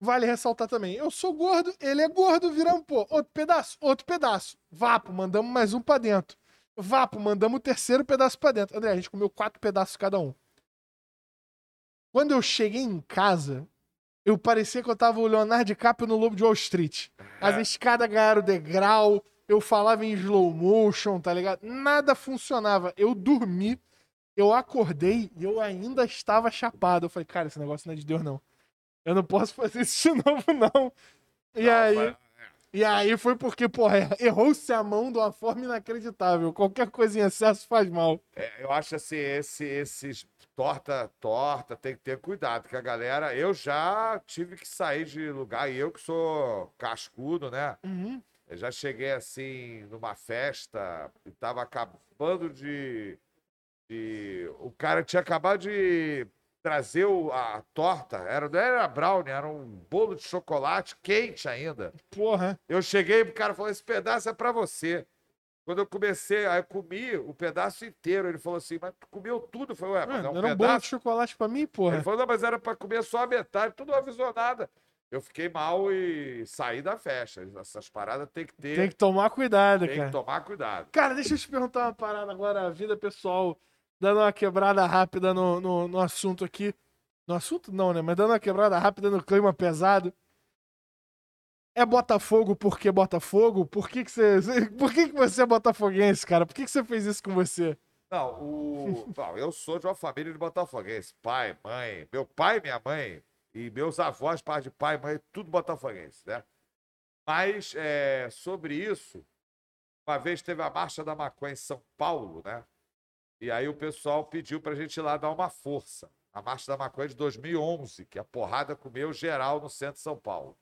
Vale ressaltar também, eu sou gordo, ele é gordo, viramos, pô, outro pedaço, outro pedaço. Vapo, mandamos mais um pra dentro. Vapo, mandamos o terceiro pedaço pra dentro. André, a gente comeu quatro pedaços cada um. Quando eu cheguei em casa, eu parecia que eu tava o Leonardo DiCaprio no Lobo de Wall Street. As É. escadas ganharam degrau, eu falava em slow motion, tá ligado? Nada funcionava. Eu dormi, eu acordei e eu ainda estava chapado. Eu falei, cara, esse negócio não é de Deus, não. Eu não posso <laughs> fazer isso de novo, não. E Não, aí, mas- e aí foi porque, porra, <laughs> errou-se a mão de uma forma inacreditável. Qualquer coisa em excesso faz mal. É, eu acho assim, esse, esses torta, torta, tem que ter cuidado, porque a galera, eu já tive que sair de lugar, e eu que sou cascudo, né? Uhum. Eu já cheguei assim numa festa e tava acabando de, de- O cara tinha acabado de trazer o- a torta, era, não era brownie, era um bolo de chocolate quente ainda. Porra. Eu cheguei, o cara falou: esse pedaço é pra você. Quando eu comecei, aí eu comi o pedaço inteiro. Ele falou assim, mas tu comeu tudo. Eu falei, ué, mas é um era um bolo de chocolate pra mim, porra. Ele falou, não, mas era pra comer só a metade. Tu não avisou nada. Eu fiquei mal e saí da festa. Essas paradas tem que ter, Tem que tomar cuidado, tem cara. que tomar cuidado. Cara, deixa eu te perguntar uma parada agora, a vida pessoal, dando uma quebrada rápida no, no, no assunto aqui. No assunto não, né? Mas dando uma quebrada rápida no clima pesado. É Botafogo porque Botafogo? Por que, que você. <laughs> Por que, que você é botafoguense, cara? Por que, que você fez isso com você? Não, o... <laughs> não, eu sou de uma família de botafoguense. Pai, mãe, meu pai, minha mãe e meus avós, pai de pai, mãe, tudo botafoguense, né? Mas é, sobre isso, uma vez teve a Marcha da Maconha em São Paulo, né? E aí o pessoal pediu pra gente ir lá dar uma força. A Marcha da Maconha de 2011, que a porrada comeu geral no centro de São Paulo.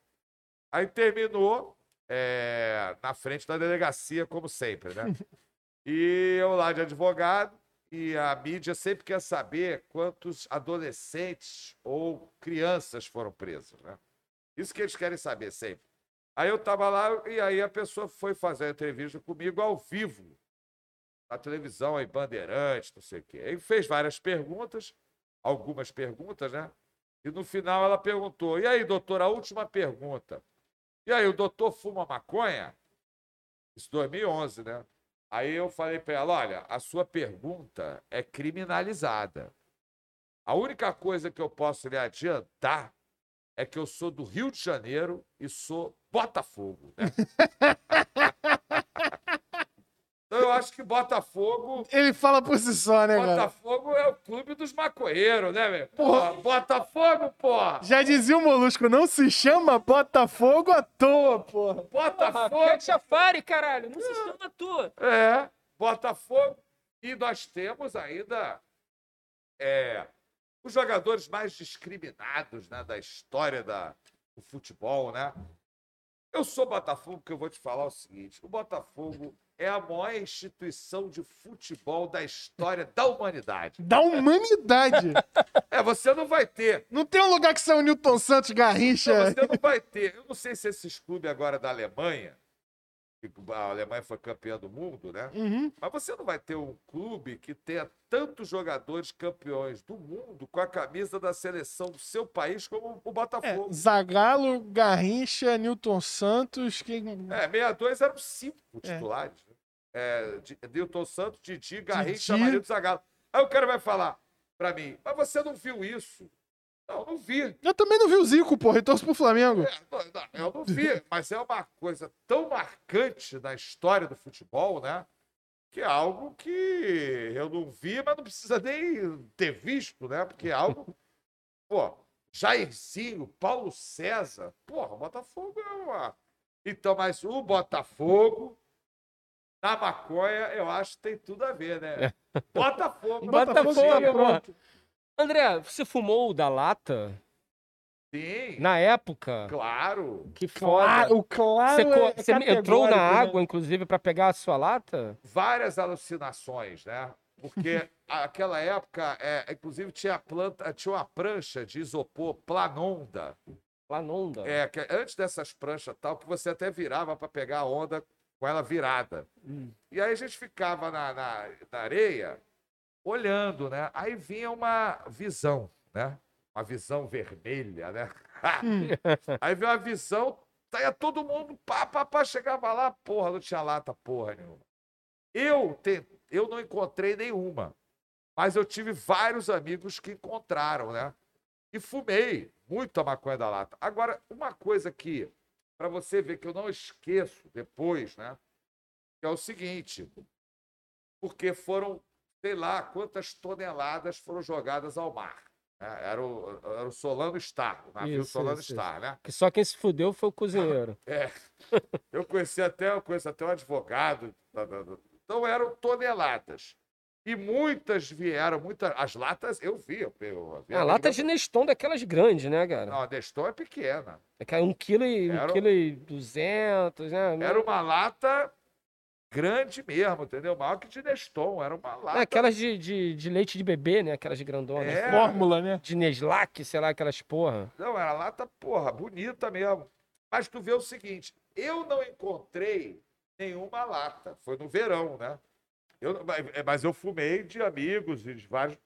Aí terminou é, na frente da delegacia, como sempre, né? <laughs> E eu lá de advogado, e a mídia sempre quer saber quantos adolescentes ou crianças foram presos, né? Isso que eles querem saber sempre. Aí eu estava lá e aí a pessoa foi fazer a entrevista comigo ao vivo, na televisão, aí, Bandeirantes, não sei o quê. Aí fez várias perguntas, algumas perguntas, né? E no final ela perguntou: e aí, doutor, a última pergunta. E aí, o doutor fuma maconha? Isso 2011, né? Aí eu falei para ela: olha, a sua pergunta é criminalizada. A única coisa que eu posso lhe adiantar é que eu sou do Rio de Janeiro e sou Botafogo. Né? <laughs> eu acho que Botafogo. Ele fala por si só, né, cara? Botafogo é o clube dos maconheiros, né, velho? Porra, Botafogo, porra! Já dizia o Molusco, não se chama Botafogo à toa, porra. Porra, Botafogo! Cat Safari, caralho. Não se chama tu. É, Botafogo. E nós temos ainda é, os jogadores mais discriminados né, da história da, do futebol, né? Eu sou Botafogo porque eu vou te falar o seguinte: o Botafogo é a maior instituição de futebol da história da humanidade. Da humanidade. <laughs> É, você não vai ter. Não tem um lugar que são Newton Santos, Garrincha. Não, você não vai ter. Eu não sei se esses clubes agora da Alemanha, que a Alemanha foi campeã do mundo, né? Uhum. Mas você não vai ter um clube que tenha tantos jogadores campeões do mundo com a camisa da seleção do seu país como o É, Botafogo. Zagallo, Garrincha, Newton Santos. Quem... É, 62 eram cinco É. titulares. né? É, Di- Nilton Santos, Didi, Garrincha, Didi. Marinho Zagallo. Aí o cara vai falar pra mim, mas você não viu isso? Não, não vi. Eu também não vi o Zico, porra, e torço pro Flamengo. É, não, não, eu não vi, mas é uma coisa tão marcante na história do futebol, né? Que é algo que eu não vi, mas não precisa nem ter visto, né? Porque é algo. <laughs> Pô, Jairzinho, Paulo César. Porra, o Botafogo é uma. Então, mas o Botafogo, na maconha, eu acho que tem tudo a ver, né? Botafogo, Botafogo, tá meu pronto. André, você fumou o da lata? Sim, Na época? claro. Que foda. Claro, o claro Você, é você entrou na né? água, inclusive, pra pegar a sua lata? várias alucinações, né? Porque <laughs> aquela época, é, inclusive, tinha, planta, tinha uma prancha de isopor planonda. Lanonda. É, que antes dessas pranchas tal, que você até virava para pegar a onda com ela virada. Hum. E aí a gente ficava na, na, na areia olhando, né? Aí vinha uma visão, né? Uma visão vermelha, né? <laughs> aí veio uma visão, saía todo mundo, pá, pá, pá, chegava lá, porra, não tinha lata, porra nenhuma. Eu, te, eu não encontrei nenhuma, mas eu tive vários amigos que encontraram, né? E fumei muito a maconha da lata. Agora, uma coisa que, para você ver que eu não esqueço depois, né? Que é o seguinte, porque foram, sei lá, quantas toneladas foram jogadas ao mar. né? Era, o, era o Solano Star, o navio Isso, Solano isso, Star, né? Que só quem se fudeu foi o cozinheiro. <laughs> É. Eu conheci até, eu conheço até um advogado. Então eram toneladas. E muitas vieram, muitas. As latas eu vi. Eu, eu, vi a lata de Neston daquelas grandes, né, cara? Não, a Neston é pequena. É que é um quilo e, um quilo e duzentos, né? Era uma lata grande mesmo, entendeu? Maior que de Neston. Era uma lata. É, aquelas de, de, de leite de bebê, né? Aquelas de grandona. É. Fórmula, né? De Neslac, sei lá, aquelas porra. Não, era lata, porra, bonita mesmo. Mas tu vê o seguinte: eu não encontrei nenhuma lata. Foi no verão, né? Eu, mas- mas eu fumei de amigos e de vários.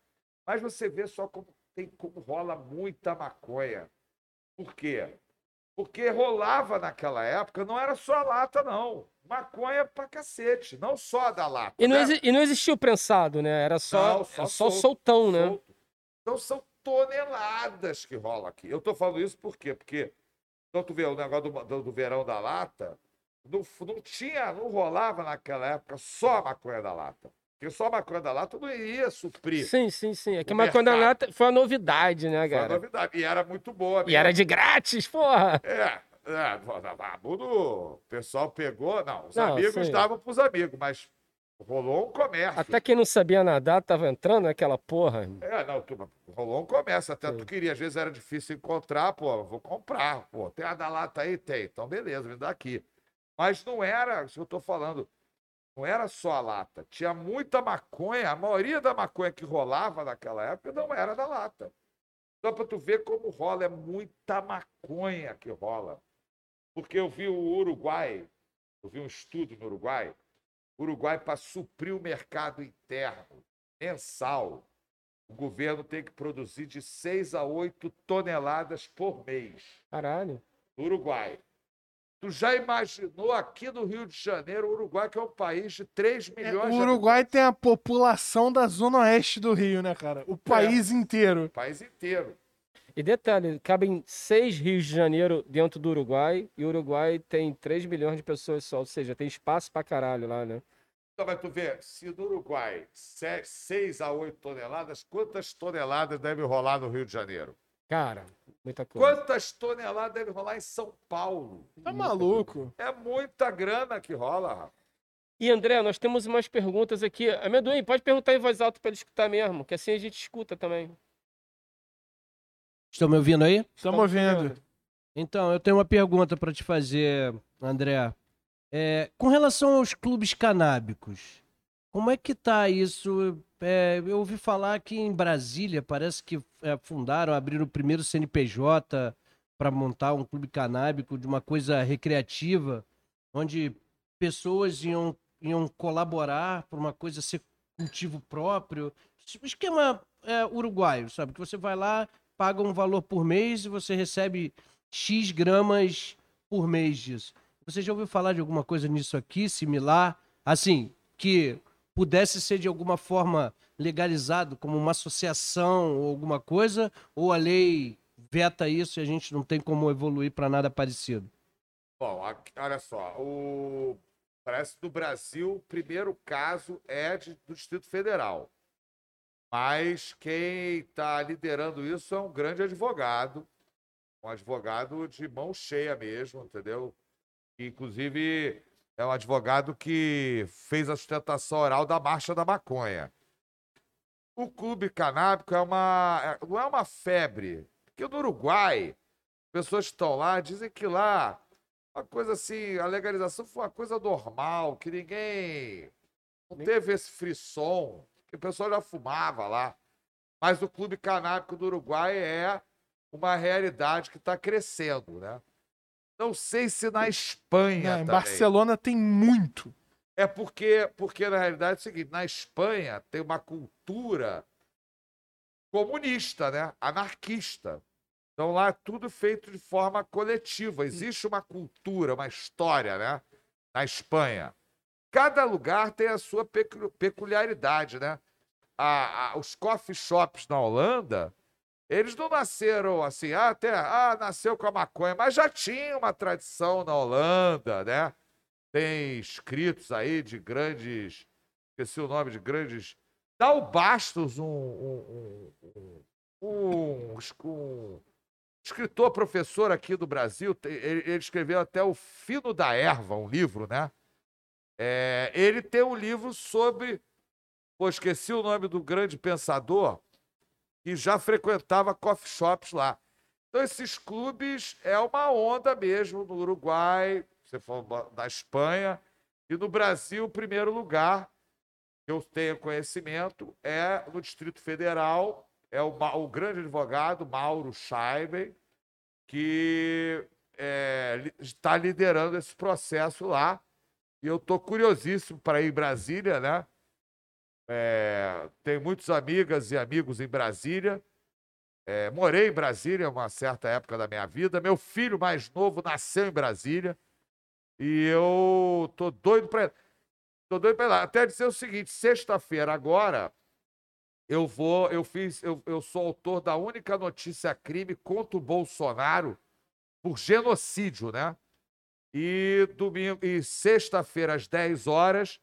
Mas você vê só como, tem, como rola muita maconha. Por quê? Porque rolava naquela época, não era só a lata, não. Maconha pra cacete, não só a da lata. E não, né? exi- e não existia o prensado, né? Era só, Não, só era só solto, soltão, né? solto. Então são toneladas que rola aqui. Eu tô falando isso por quê? Porque então tu vê o negócio do, do- do verão da lata, não, não tinha, não rolava naquela época só a maconha da lata. Porque só a maconha da lata não iria suprir. Sim, sim, sim. É que a maconha da lata foi uma novidade, né, Foi uma cara? novidade. E era muito boa. E era de grátis, porra! É, é, o pessoal pegou, não, os Não, amigos sim. davam pros amigos, mas rolou um comércio. Até quem não sabia nadar tava entrando naquela porra. É, não, tu, rolou um comércio. Até Sim. tu queria, às vezes era difícil encontrar, pô, vou comprar. Pô, tem a da lata aí? Tem. Então, beleza, me dá aqui. Mas não era, isso que eu tô falando, não era só a lata. Tinha muita maconha, a maioria da maconha que rolava naquela época não era da lata. Só pra tu ver como rola, é muita maconha que rola. Porque eu vi o Uruguai, eu vi um estudo no Uruguai, o Uruguai, para suprir o mercado interno mensal, o governo tem que produzir de 6 a 8 toneladas por mês Caralho. Uruguai. Tu já imaginou aqui no Rio de Janeiro, o Uruguai, que é um país de 3 É, milhões o de Uruguai tem a população da zona oeste do Rio, né, cara? O país inteiro. o país inteiro. E detalhe, cabem seis rios de janeiro dentro do Uruguai, e o Uruguai tem 3 milhões de pessoas só, ou seja, tem espaço pra caralho lá, né? Então, mas tu vê, se no Uruguai 6 a 8 toneladas, quantas toneladas deve rolar no Rio de Janeiro? Cara, muita coisa. Quantas toneladas deve rolar em São Paulo? Tá maluco? É muita grana que rola, rapaz. E André, nós temos umas perguntas aqui. Amendoim, pode perguntar em voz alta pra ele escutar mesmo, que assim a gente escuta também. Estão me ouvindo aí? Estamos vendo. Então, eu tenho uma pergunta para te fazer, André. É, com relação aos clubes canábicos, como é que tá isso? É, eu ouvi falar que em Brasília parece que é, fundaram, abriram o primeiro CNPJ para montar um clube canábico de uma coisa recreativa, onde pessoas iam, iam colaborar por uma coisa ser cultivo próprio. Esquema é, uruguaio, sabe? Que você vai lá, paga um valor por mês e você recebe X gramas por mês disso. Você já ouviu falar de alguma coisa nisso aqui, similar? Assim, que pudesse ser de alguma forma legalizado como uma associação ou alguma coisa? Ou a lei veta isso e a gente não tem como evoluir para nada parecido? Bom, olha só, o... parece no Brasil o primeiro caso é de- do Distrito Federal. Mas quem está liderando isso é um grande advogado, um advogado de mão cheia mesmo, entendeu? Inclusive, é um advogado que fez a sustentação oral da Marcha da Maconha. O clube canábico é uma, é- não é uma febre, porque no Uruguai, pessoas que estão lá dizem que lá uma coisa assim, a legalização foi uma coisa normal, que ninguém não teve esse frisson, que o pessoal já fumava lá. Mas o clube canábico do Uruguai é uma realidade que está crescendo, né? Não sei se na Espanha Não, em. Barcelona tem muito. É porque, porque, na realidade, é o seguinte: na Espanha tem uma cultura comunista, né? Anarquista. Então lá é tudo feito de forma coletiva. Existe uma cultura, uma história, né? Na Espanha. Cada lugar tem a sua pecu- peculiaridade, né? A- a- os coffee shops na Holanda, eles não nasceram assim, ah, até, ah, nasceu com a maconha, mas já tinha uma tradição na Holanda, né? Tem escritos aí de grandes, esqueci o nome de grandes, dá Bastos um, um, um, um, escritor, professor aqui do Brasil, ele escreveu até o Fino da Erva, um livro, né? É, ele tem um livro sobre, pô, esqueci o nome do grande pensador, que já frequentava coffee shops lá. Então, esses clubes é uma onda mesmo no Uruguai, você falou da Espanha, e no Brasil, o primeiro lugar que eu tenho conhecimento é no Distrito Federal, é o, o grande advogado Mauro Scheiben, que é, está liderando esse processo lá. E eu estou curiosíssimo para ir em Brasília, né? É, tenho muitas amigas e amigos em Brasília. É, morei em Brasília uma certa época da minha vida. Meu filho mais novo nasceu em Brasília. E eu tô doido para tô doido para lá. Até dizer o seguinte, sexta-feira agora eu vou, eu fiz, eu, eu sou autor da única notícia crime contra o Bolsonaro por genocídio, né? E domingo e sexta-feira às 10 horas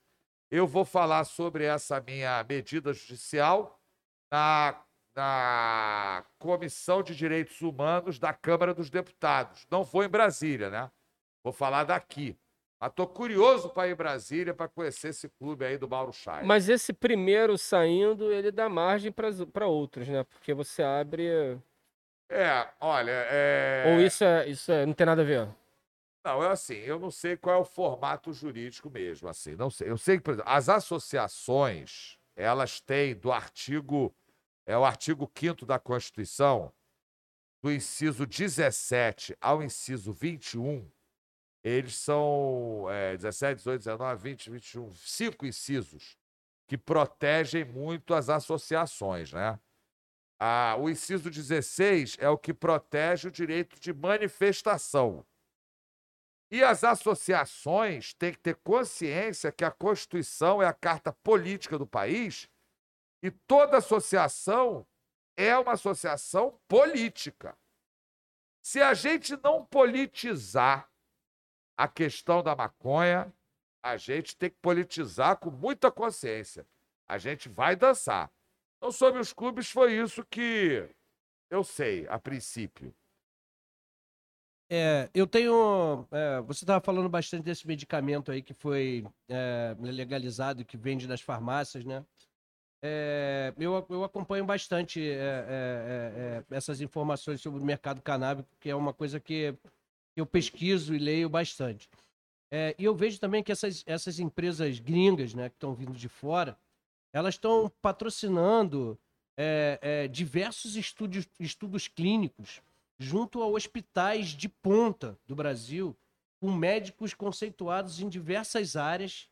eu vou falar sobre essa minha medida judicial na, na Comissão de Direitos Humanos da Câmara dos Deputados. Não vou em Brasília, né? Vou falar daqui. Mas tô curioso para ir em Brasília para conhecer esse clube aí do Mauro Chay. Mas esse primeiro saindo, ele dá margem para outros, né? Porque você abre. É, olha, é... Ou isso é, isso é, não tem nada a ver. Não, é assim, eu não sei qual é o formato jurídico mesmo, assim, não sei. Eu sei que, por exemplo, as associações, elas têm do artigo, é o artigo 5 da Constituição, do inciso 17 ao inciso 21, eles são é, 17, 18, 19, 20, 21, cinco incisos que protegem muito as associações, né? Ah, o inciso 16 é o que protege o direito de manifestação. E as associações têm que ter consciência que a Constituição é a carta política do país e toda associação é uma associação política. Se a gente não politizar a questão da maconha, a gente tem que politizar com muita consciência. A gente vai dançar. Então, sobre os clubes, foi isso que eu sei, a princípio. É, eu tenho. é, você estava falando bastante desse medicamento aí que foi é, legalizado, que vende nas farmácias, né? É, eu, eu acompanho bastante é, é, essas informações sobre o mercado canábico, que é uma coisa que eu pesquiso e leio bastante. E eu vejo também que essas, essas empresas gringas, né, que estão vindo de fora, elas estão patrocinando diversos estúdios, estudos clínicos junto a hospitais de ponta do Brasil, com médicos conceituados em diversas áreas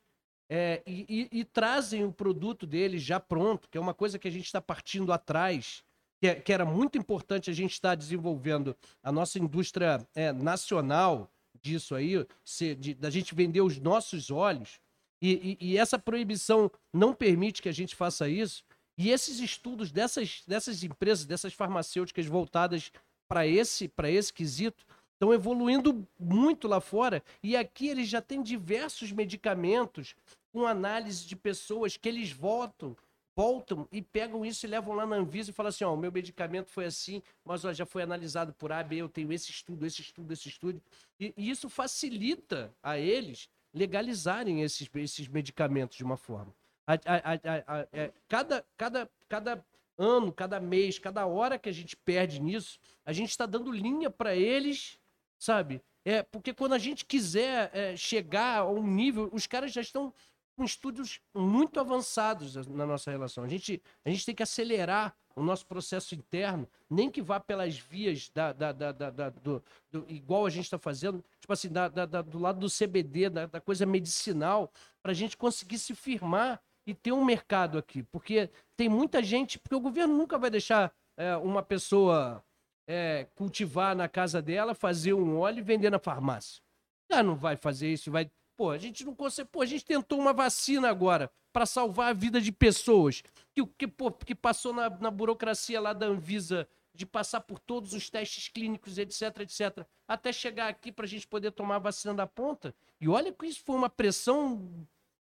é, e, e- e trazem o produto deles já pronto, que é uma coisa que a gente está partindo atrás, que, é- que era muito importante a gente estar desenvolvendo a nossa indústria é, nacional disso aí, se- de- da gente vender os nossos olhos, e- e essa proibição não permite que a gente faça isso, e esses estudos dessas, dessas empresas, dessas farmacêuticas voltadas para esse, esse quesito, estão evoluindo muito lá fora. E aqui eles já têm diversos medicamentos com análise de pessoas que eles voltam, voltam e pegam isso e levam lá na Anvisa e falam assim: ó, o meu medicamento foi assim, mas ó, já foi analisado por A, B, eu tenho esse estudo, esse estudo, esse estudo. E, e isso facilita a eles legalizarem esses, esses medicamentos de uma forma. A- a- a- é, cada, cada, cada ano, cada mês, cada hora que a gente perde nisso, a gente está dando linha para eles, sabe? É, porque quando a gente quiser é, chegar a um nível, os caras já estão com estudos muito avançados na nossa relação. A gente, a gente tem que acelerar o nosso processo interno, nem que vá pelas vias da, da, da, da- do, do- igual a gente está fazendo, tipo assim, da, do lado do CBD, da coisa medicinal, para a gente conseguir se firmar e ter um mercado aqui. Porque tem muita gente, porque o governo nunca vai deixar é, uma pessoa é, cultivar na casa dela, fazer um óleo e vender na farmácia. Ah, não vai fazer isso, vai. Pô, a gente não consegue. Pô, a gente tentou uma vacina agora para salvar a vida de pessoas que, que, pô, que passou na, na burocracia lá da Anvisa de passar por todos os testes clínicos, etc, etc, até chegar aqui para a gente poder tomar a vacina da ponta. E olha que isso foi uma pressão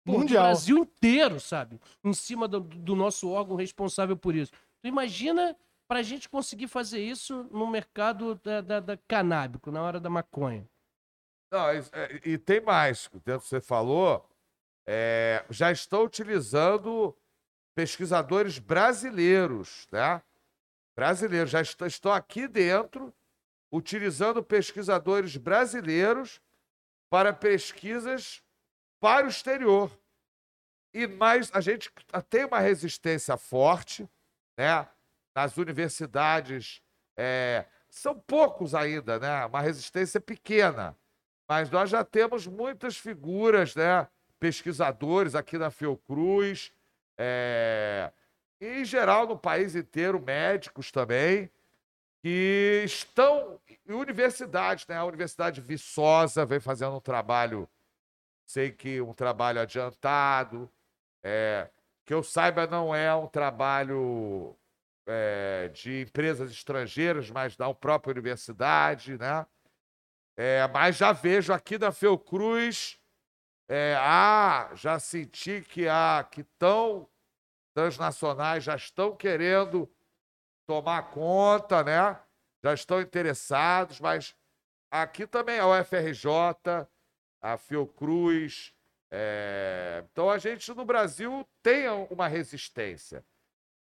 Mundial. Brasil inteiro, sabe? Em cima do, do nosso órgão responsável por isso. Tu imagina para a gente conseguir fazer isso no mercado da, da- da canábico, na hora da maconha. Não, e, é, e tem mais, dentro que você falou, é, já estão utilizando pesquisadores brasileiros, né? Brasileiros, já est- estão aqui dentro utilizando pesquisadores brasileiros para pesquisas para o exterior. E mais, a gente tem uma resistência forte, né? Nas universidades, é, são poucos ainda, né? Uma resistência pequena. Mas nós já temos muitas figuras, né? Pesquisadores aqui na Fiocruz, é, em geral no país inteiro, médicos também, que estão em universidades, né? A Universidade Viçosa vem fazendo um trabalho, sei que um trabalho adiantado, é, que eu saiba não é um trabalho é, de empresas estrangeiras, mas da própria universidade, né? É, mas já vejo aqui na Fiocruz, é, há, já senti que há, que estão transnacionais já estão querendo tomar conta, né? Já estão interessados, mas aqui também a UFRJ, a Fiocruz. é, Então a gente no Brasil tem uma resistência.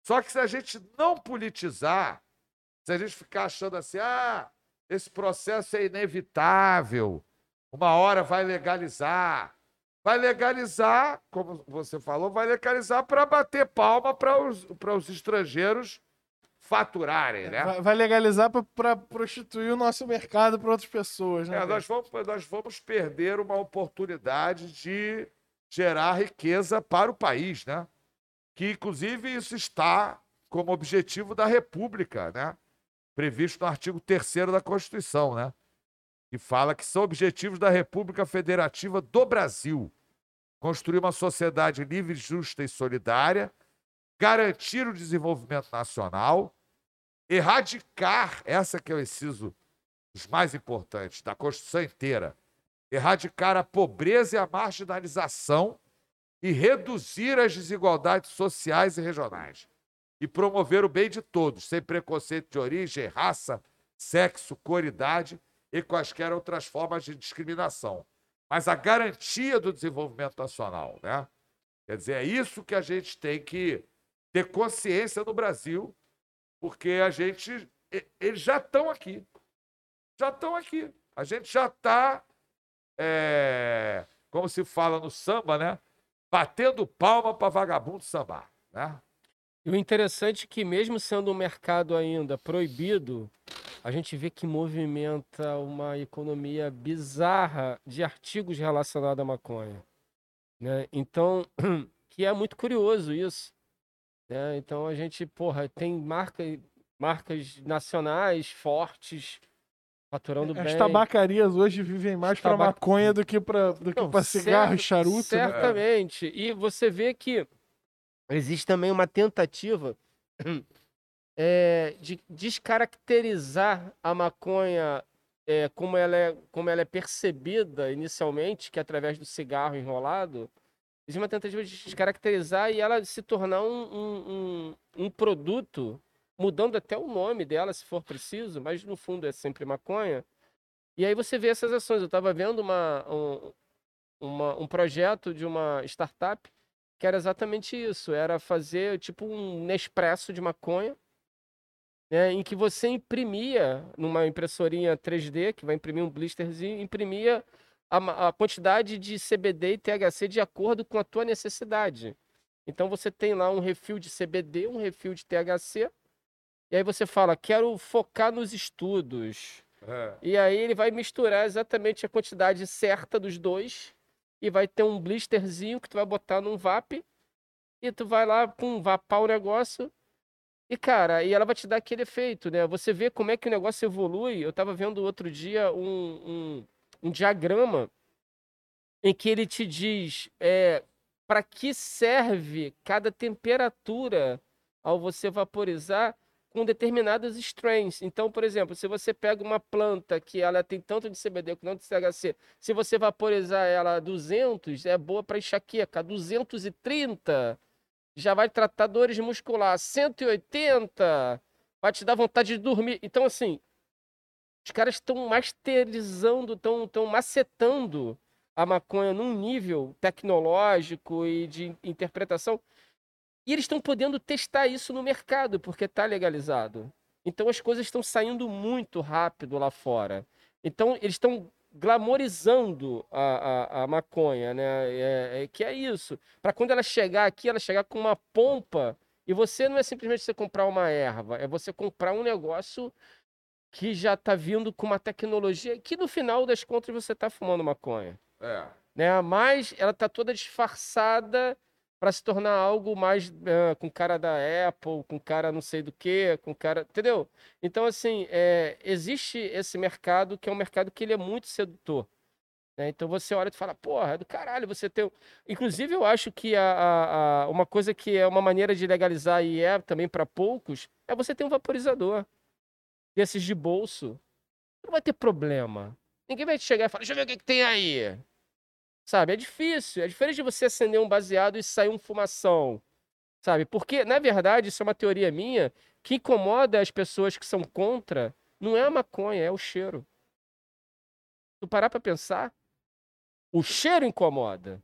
Só que se a gente não politizar, se a gente ficar achando assim, ah, esse processo é inevitável, uma hora vai legalizar. Vai legalizar, como você falou, vai legalizar para bater palma para os, para os estrangeiros faturarem, né? Vai, vai legalizar pra prostituir o nosso mercado pra outras pessoas, né? É, nós, vamos, nós vamos perder uma oportunidade de gerar riqueza para o país, né? Que, inclusive, isso está como objetivo da República, né? Previsto no artigo 3 da Constituição, né? Que fala que são objetivos da República Federativa do Brasil. Construir uma sociedade livre, justa e solidária, garantir o desenvolvimento nacional, erradicar, essa que é o inciso os mais importantes da Constituição inteira, erradicar a pobreza e a marginalização e reduzir as desigualdades sociais e regionais e promover o bem de todos, sem preconceito de origem, raça, sexo, cor, idade e quaisquer outras formas de discriminação. Mas a garantia do desenvolvimento nacional, né? Quer dizer, é isso que a gente tem que ter consciência no Brasil, porque a gente. Eles já estão aqui. Já estão aqui. A gente já está, como se fala no samba, né? Batendo palma para vagabundo sambar, né? E o interessante é que, mesmo sendo um mercado ainda proibido, a gente vê que movimenta uma economia bizarra de artigos relacionados à maconha. Né? Então, <clears throat> que é muito curioso isso. Né? Então, a gente, porra, tem marca, marcas nacionais fortes, faturando As bem. tabacarias hoje vivem mais pra Tabac- maconha do que pra, do que pra cigarro e charuto. né? Certamente. E você vê que existe também uma tentativa eh, <clears throat> de descaracterizar a maconha eh, como, ela é, como ela é percebida inicialmente, que é através do cigarro enrolado. Existe uma tentativa de descaracterizar e ela se tornar um, um, um, um produto, mudando até o nome dela, se for preciso, mas no fundo é sempre maconha. E aí você vê essas ações. Eu estava vendo uma, um, uma- um projeto de uma startup que era exatamente isso. Era fazer tipo um Nespresso de maconha, né, em que você imprimia numa impressorinha 3D, que vai imprimir um blisterzinho, imprimia a, a quantidade de CBD e THC de acordo com a tua necessidade. Então você tem lá um refil de CBD, um refil de THC, E aí você fala, quero focar nos estudos. É. E aí ele vai misturar exatamente a quantidade certa dos dois e vai ter um blisterzinho que tu vai botar num VAP e tu vai lá, pum, vapar o negócio. E, cara, e ela vai te dar aquele efeito, né? Você vê como é que o negócio evolui. Eu tava vendo outro dia um, um, diagrama em que ele te diz é, para que serve cada temperatura ao você vaporizar com determinadas strains. Então, por exemplo, se você pega uma planta que ela tem tanto de CBD quanto de THC, se você vaporizar ela a 200, é boa para enxaqueca. 230 já vai tratar dores musculares. 180 vai te dar vontade de dormir. Então, assim, os caras estão masterizando, estão tão macetando a maconha num nível tecnológico e de interpretação. E eles estão podendo testar isso no mercado, porque está legalizado. Então as coisas estão saindo muito rápido lá fora. Então eles estão glamorizando a, a, a maconha, né? É, é, que é isso. Para quando ela chegar aqui, ela chegar com uma pompa. E você não é simplesmente você comprar uma erva, é você comprar um negócio que já está vindo com uma tecnologia que no final das contas você está fumando maconha. É. Né? Mas ela está toda disfarçada para se tornar algo mais uh, com cara da Apple, com cara não sei do que, com cara. Entendeu? Então, assim, é, existe esse mercado que é um mercado que ele é muito sedutor. Né? Então você olha e fala, porra, é do caralho, você tem. Inclusive, eu acho que a, a, a, uma coisa que é uma maneira de legalizar e é também para poucos é você ter um vaporizador desses de bolso. Não vai ter problema. Ninguém vai te chegar e falar, deixa eu ver o que, que tem aí. Sabe? É difícil. É diferente de você acender um baseado e sair um fumação. Sabe? Porque, na verdade, isso é uma teoria minha, que incomoda as pessoas que são contra não é a maconha, é o cheiro. Tu parar pra pensar, o cheiro incomoda.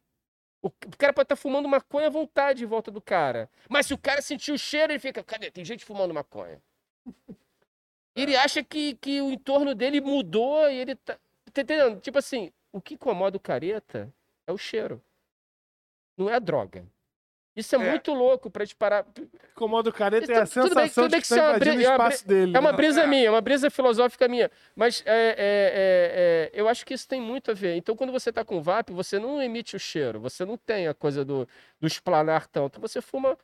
O cara pode estar tá fumando maconha à vontade em volta do cara. Mas se o cara sentir o cheiro, ele fica, cadê? Tem gente fumando maconha. Ele acha que, que o entorno dele mudou e ele tá. Tá entendendo? Tipo assim, o que incomoda o careta é o cheiro. Não é a droga. Isso é, é. muito louco pra te parar. Incomoda o careta é a sensação bem, bem que, que tá invadindo é o espaço é dele. É uma brisa minha, é uma brisa filosófica minha. Mas é, é, é, eu acho que isso tem muito a ver. Então, quando você tá com VAP, você não emite o cheiro. Você não tem a coisa do, do esplanar tanto. Você fuma...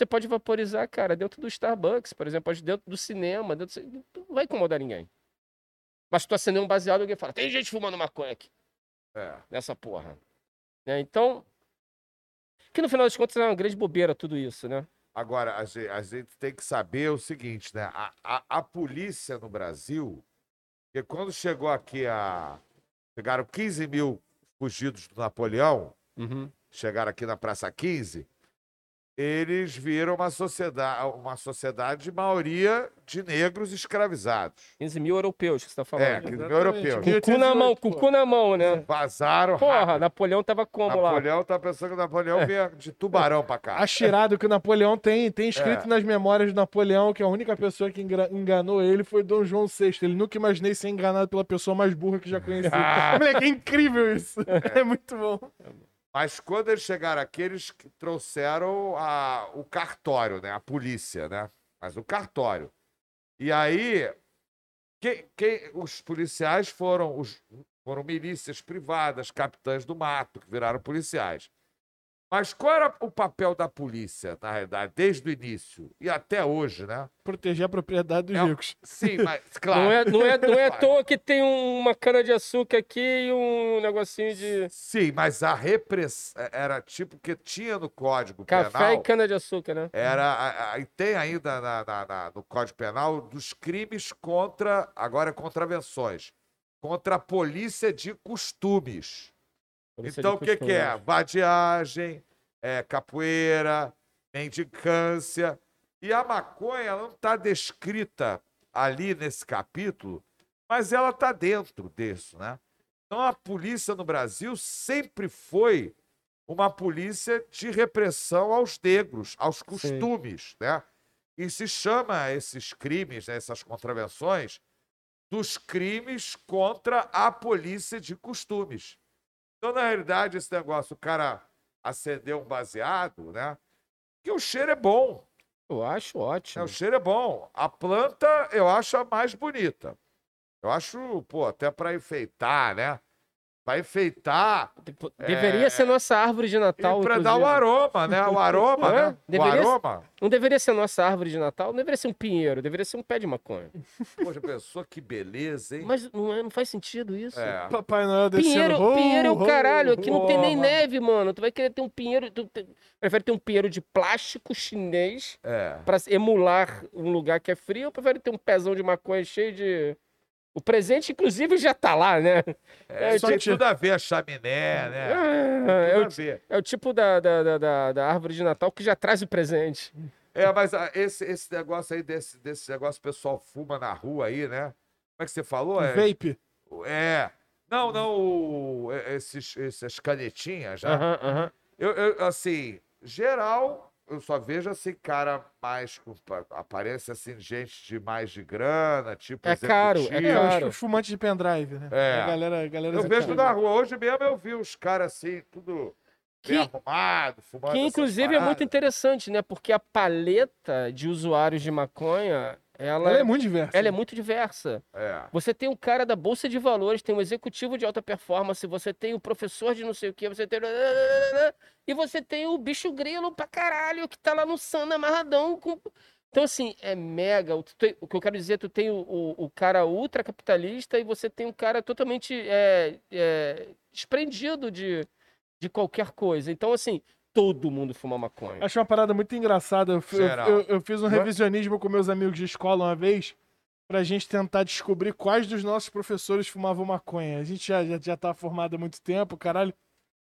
Você pode vaporizar, cara, dentro do Starbucks, por exemplo, dentro do cinema. Dentro do... Não vai incomodar ninguém. Mas se tu acender um baseado, alguém fala, tem gente fumando maconha aqui. É. Nessa porra. É, então, que no final das contas é uma grande bobeira tudo isso, né? Agora, a gente, a gente tem que saber o seguinte, né? A, a, a polícia no Brasil, que quando chegou aqui a. Chegaram 15 mil fugidos do Napoleão, uhum. chegaram aqui na Praça 15, eles viram uma sociedade, uma sociedade de maioria de negros escravizados. 15 mil europeus que você está falando. É, 15 mil europeus. Com o cu na mão, com o cu na mão, né? Vazaram Porra, rápido. Napoleão tava como Napoleão lá? Napoleão tá pensando que o Napoleão é. vinha de tubarão pra cá. <laughs> Achirado que o Napoleão tem, tem escrito é. nas memórias do Napoleão que a única pessoa que enganou ele foi Dom João VI. Ele nunca imaginei ser enganado pela pessoa mais burra que já conheci. <laughs> Moleque, é incrível isso. É, é muito bom. Mas quando eles chegaram aqui, eles trouxeram a, o cartório, né? A polícia, né? Mas o cartório. E aí, quem, quem, os policiais foram, os, foram milícias privadas, capitães do mato, que viraram policiais. Mas qual era o papel da polícia, na realidade, desde o início e até hoje, né? Proteger a propriedade dos é, ricos. Sim, mas, <laughs> claro. Não é, não é, não é à toa que tem uma cana-de-açúcar aqui e um negocinho de. Sim, mas a repressão era tipo que tinha no Código Café Penal. Café e cana-de-açúcar, né? Era. E tem ainda na, na, na, no Código Penal dos crimes contra. Agora contravenções. Contra a polícia de costumes então, o que, que é? Vadiagem, é, capoeira, mendicância. E a maconha não está descrita ali nesse capítulo, mas ela está dentro disso, né? Então, a polícia no Brasil sempre foi uma polícia de repressão aos negros, aos costumes, Sim. né? E se chama esses crimes, né, essas contravenções, dos crimes contra a polícia de costumes. Então, na realidade, esse negócio, o cara acendeu um baseado, né? Que o cheiro é bom. Eu acho É, ótimo. o cheiro é bom. A planta eu acho a mais bonita. Eu acho, pô, até pra enfeitar, né? Pra enfeitar Deveria ser nossa árvore de Natal. e pra dar o aroma, né? O aroma, É, né? deveria- O aroma. Não deveria ser nossa árvore de Natal, não deveria ser um pinheiro, deveria ser um pé de maconha. Poxa, pessoa, que beleza, hein? Mas não, é- não faz sentido isso. É. Papai Noel descendo. Pinheiro, ho, pinheiro é o ho, caralho, aqui não tem nem ho, neve, mano. Tu vai querer ter um pinheiro. Tu te- prefere ter um pinheiro de plástico chinês É. pra emular um lugar que é frio, ou prefere ter um pezão de maconha cheio de. O presente, inclusive, já tá lá, né? É, só tem tira- tudo a ver a chaminé, né? É, Tudo o, a é o tipo da, da, da, da- árvore de Natal que já traz o presente. É, mas ah, esse, esse negócio aí, desse, desse negócio que o pessoal fuma na rua aí, né? Como é que você falou? É, Vape. é. Não, não, o- é, esses, essas canetinhas já. Aham. Eu, eu, assim, geral, eu só vejo assim, cara mais com pa- aparência assim, de gente de mais de grana, tipo. É caro, é executivo. É, os- fumantes de pendrive, né? É. A galera, a galera Eu vejo na rua. Hoje mesmo eu vi os caras assim, tudo Que- bem arrumado, fumando. Que inclusive é muito interessante, né? Porque a paleta de usuários de maconha, ela, Ela é muito diversa. ela é muito diversa. É. Você tem o cara da Bolsa de Valores, tem um executivo de alta performance, você tem o professor de não sei o que, você tem. E você tem o bicho grilo pra caralho que tá lá no Sana amarradão. Com... Então, assim, é mega. O, que eu quero dizer, tu tem o, o, o cara ultracapitalista e você tem um cara totalmente é, é, desprendido de, de qualquer coisa. Então, assim, todo mundo fuma maconha. Acho uma parada muito engraçada. Eu, eu- eu- fiz um Vai- revisionismo com meus amigos de escola uma vez pra gente tentar descobrir quais dos nossos professores fumavam maconha. A gente já, já, já tá formado há muito tempo, caralho.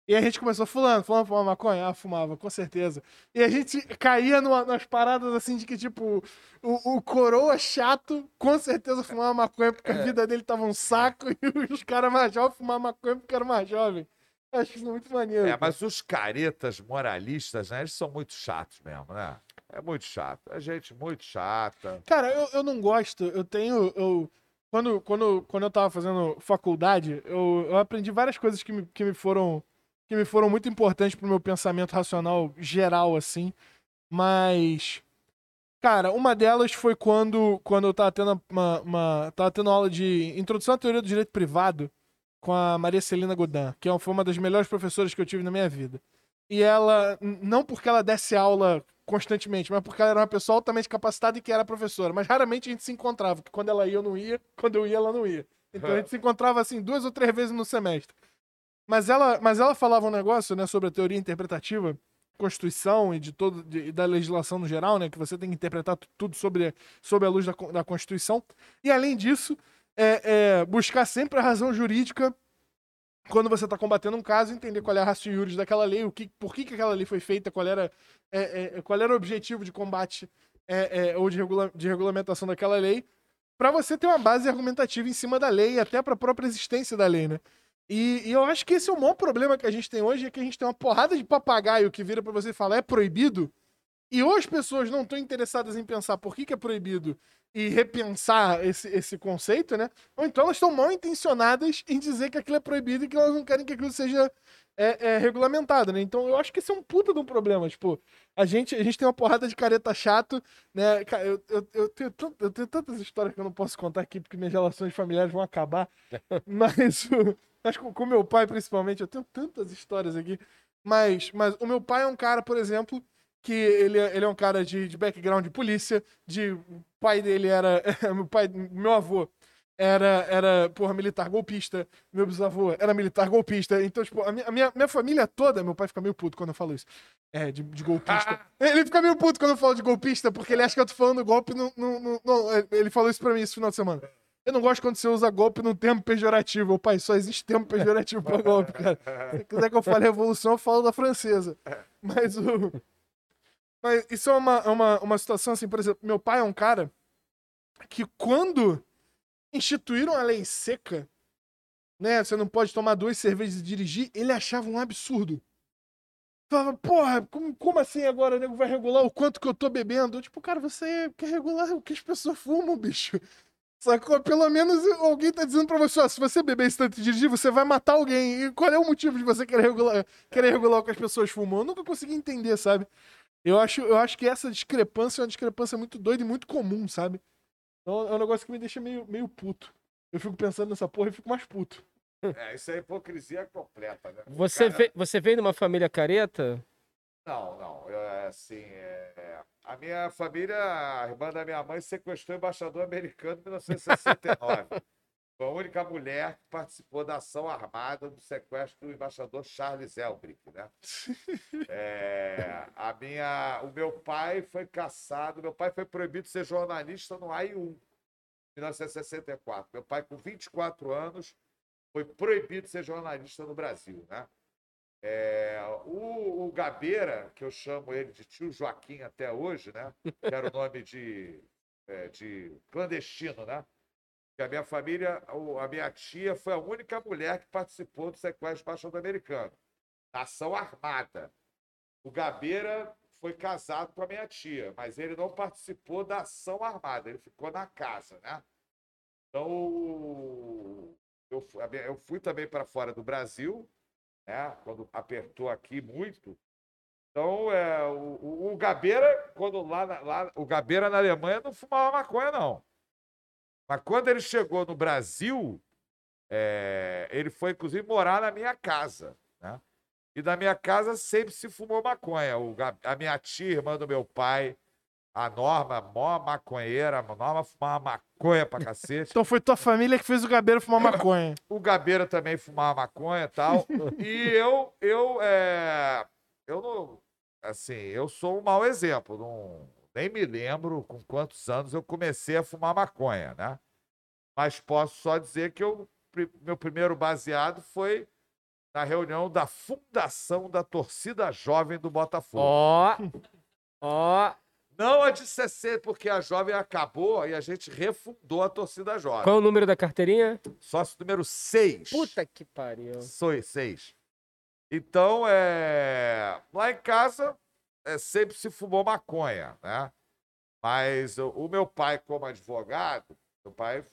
E a gente começou, fulano, fulano fumava maconha? Ah, fumava, com certeza. E a gente caía numa- nas paradas assim de que, tipo, o, o coroa chato com certeza fumava maconha porque É. a vida dele tava um saco <laughs> e os caras mais jovens fumavam maconha porque eram mais jovens. Acho isso muito maneiro. É, mas os caretas moralistas, né? Eles são muito chatos mesmo, né? É muito chato. É gente muito chata. Cara, eu, eu não gosto. Eu tenho. Eu, quando, quando, quando eu tava fazendo faculdade, eu, eu aprendi várias coisas que me, que me foram. Que me foram muito importantes pro meu pensamento racional geral, assim. Mas. Cara, uma delas foi quando, quando eu tava tendo uma, uma. Tava tendo aula de Introdução à Teoria do Direito Privado com a Maria Celina Godin, que é- foi uma das melhores professoras que eu tive na minha vida. E ela, não porque ela desse aula constantemente, mas porque ela era uma pessoa altamente capacitada e que era professora. Mas raramente a gente se encontrava, porque quando ela ia, eu não ia, quando eu ia, ela não ia. Então a gente se encontrava assim duas ou três vezes no semestre. Mas ela, mas ela falava um negócio, né, sobre a teoria interpretativa, Constituição e de todo de- da legislação no geral, né, que você tem que interpretar tu- tudo sobre, sobre a luz da, da Constituição. E além disso, é, é, buscar sempre a razão jurídica quando você está combatendo um caso, entender qual é a ratio juris daquela lei, o que, por que, que aquela lei foi feita, qual era, é, é, qual era o objetivo de combate é, é, ou de, regula- de regulamentação daquela lei, para você ter uma base argumentativa em cima da lei até para a própria existência da lei, né? E, e eu acho que esse é o maior problema que a gente tem hoje, é que a gente tem uma porrada de papagaio que vira para você e fala é proibido, e ou as pessoas não estão interessadas em pensar por que, que é proibido e repensar esse, esse conceito, né? Ou então elas estão mal intencionadas em dizer que aquilo é proibido e que elas não querem que aquilo seja é, é, regulamentado, né? Então eu acho que esse é um puta de um problema. Tipo, a gente, a gente tem uma porrada de careta chato, né? Eu, eu, eu, tenho, eu tenho tantas histórias que eu não posso contar aqui porque minhas relações familiares vão acabar. <laughs> Mas, mas com, com meu pai, principalmente, eu tenho tantas histórias aqui. Mas, mas o meu pai é um cara, por exemplo, que ele, é- ele é um cara de, de background de polícia, de o pai dele era <laughs> meu pai, meu avô era era porra militar golpista, meu bisavô era militar golpista. Então, tipo, a minha, a minha, minha família toda, meu pai fica meio puto quando eu falo isso. É, de, de golpista. <laughs> Ele fica meio puto quando eu falo de golpista, porque ele acha que eu tô falando golpe no, no, no- não, ele falou isso pra mim esse final de semana. Eu não gosto quando você usa golpe num termo pejorativo. Ô, pai, só existe termo pejorativo pra golpe, cara. Se quiser que eu fale revolução, eu falo da francesa. Mas o. Mas isso é uma, é uma, uma situação assim, por exemplo, meu pai é um cara que quando instituíram a lei seca, né? Você não pode tomar duas cervejas e dirigir, ele achava um absurdo. Falava, porra, como, como assim agora o nego vai regular o quanto que eu tô bebendo? Eu, tipo, cara, você quer regular o que as pessoas fumam, bicho. Sacou? Pelo menos alguém tá dizendo pra você, ó, se você beber esse tanto e dirigir, você vai matar alguém. E qual é o motivo de você querer regular, querer regular o que as pessoas fumam? Eu nunca consegui entender, sabe? Eu acho, eu acho que essa discrepância é uma discrepância muito doida e muito comum, sabe? Então é um negócio que me deixa meio, meio puto. Eu fico pensando nessa porra e fico mais puto. É, isso é hipocrisia completa, né? Você, cara- você veio de uma família careta? Não, não. eu, é, assim, é, a minha família, a irmã da minha mãe, sequestrou o embaixador americano em 1969. <laughs> Foi a única mulher que participou da ação armada do sequestro do embaixador Charles Elbrick, né? <laughs> É, a minha, o meu pai foi caçado, meu pai foi proibido de ser jornalista no AI1, em 1964. Meu pai, com 24 anos, foi proibido de ser jornalista no Brasil, né? É, o, o Gabeira, que eu chamo ele de tio Joaquim até hoje, né? Que era o nome de, é, de clandestino, né? Que a minha família, a minha tia foi a única mulher que participou do sequestro do embaixador americano. Ação armada. O Gabeira foi casado com a minha tia, mas ele não participou da ação armada, ele ficou na casa, né? Então, eu, eu fui também para fora do Brasil, né? Quando apertou aqui muito. Então, é, o, o- o Gabeira, quando lá, lá, o Gabeira na Alemanha não fumava maconha, não. Mas quando ele chegou no Brasil, é, ele foi, inclusive, morar na minha casa, né? E na minha casa sempre se fumou maconha. O, Ga- a minha tia, irmã do meu pai, a Norma, mó maconheira, a Norma fumava maconha pra cacete. <laughs> Então foi tua família que fez o Gabeira fumar maconha. <coughs> O Gabeira também fumava maconha e tal. <laughs> e eu, eu, é, eu não, assim, eu sou um mau exemplo. Não, nem me lembro com quantos anos eu comecei a fumar maconha, né? Mas posso só dizer que eu, meu primeiro baseado foi na reunião da fundação da torcida jovem do Botafogo. Ó, ó. Não a de 60, porque a jovem acabou e a gente refundou a torcida jovem. Qual é o número da carteirinha? Sócio número 6. Puta que pariu. Sou seis. Então, é... lá em casa, é, sempre se fumou maconha, né? Mas o, o meu pai, como advogado, meu pai,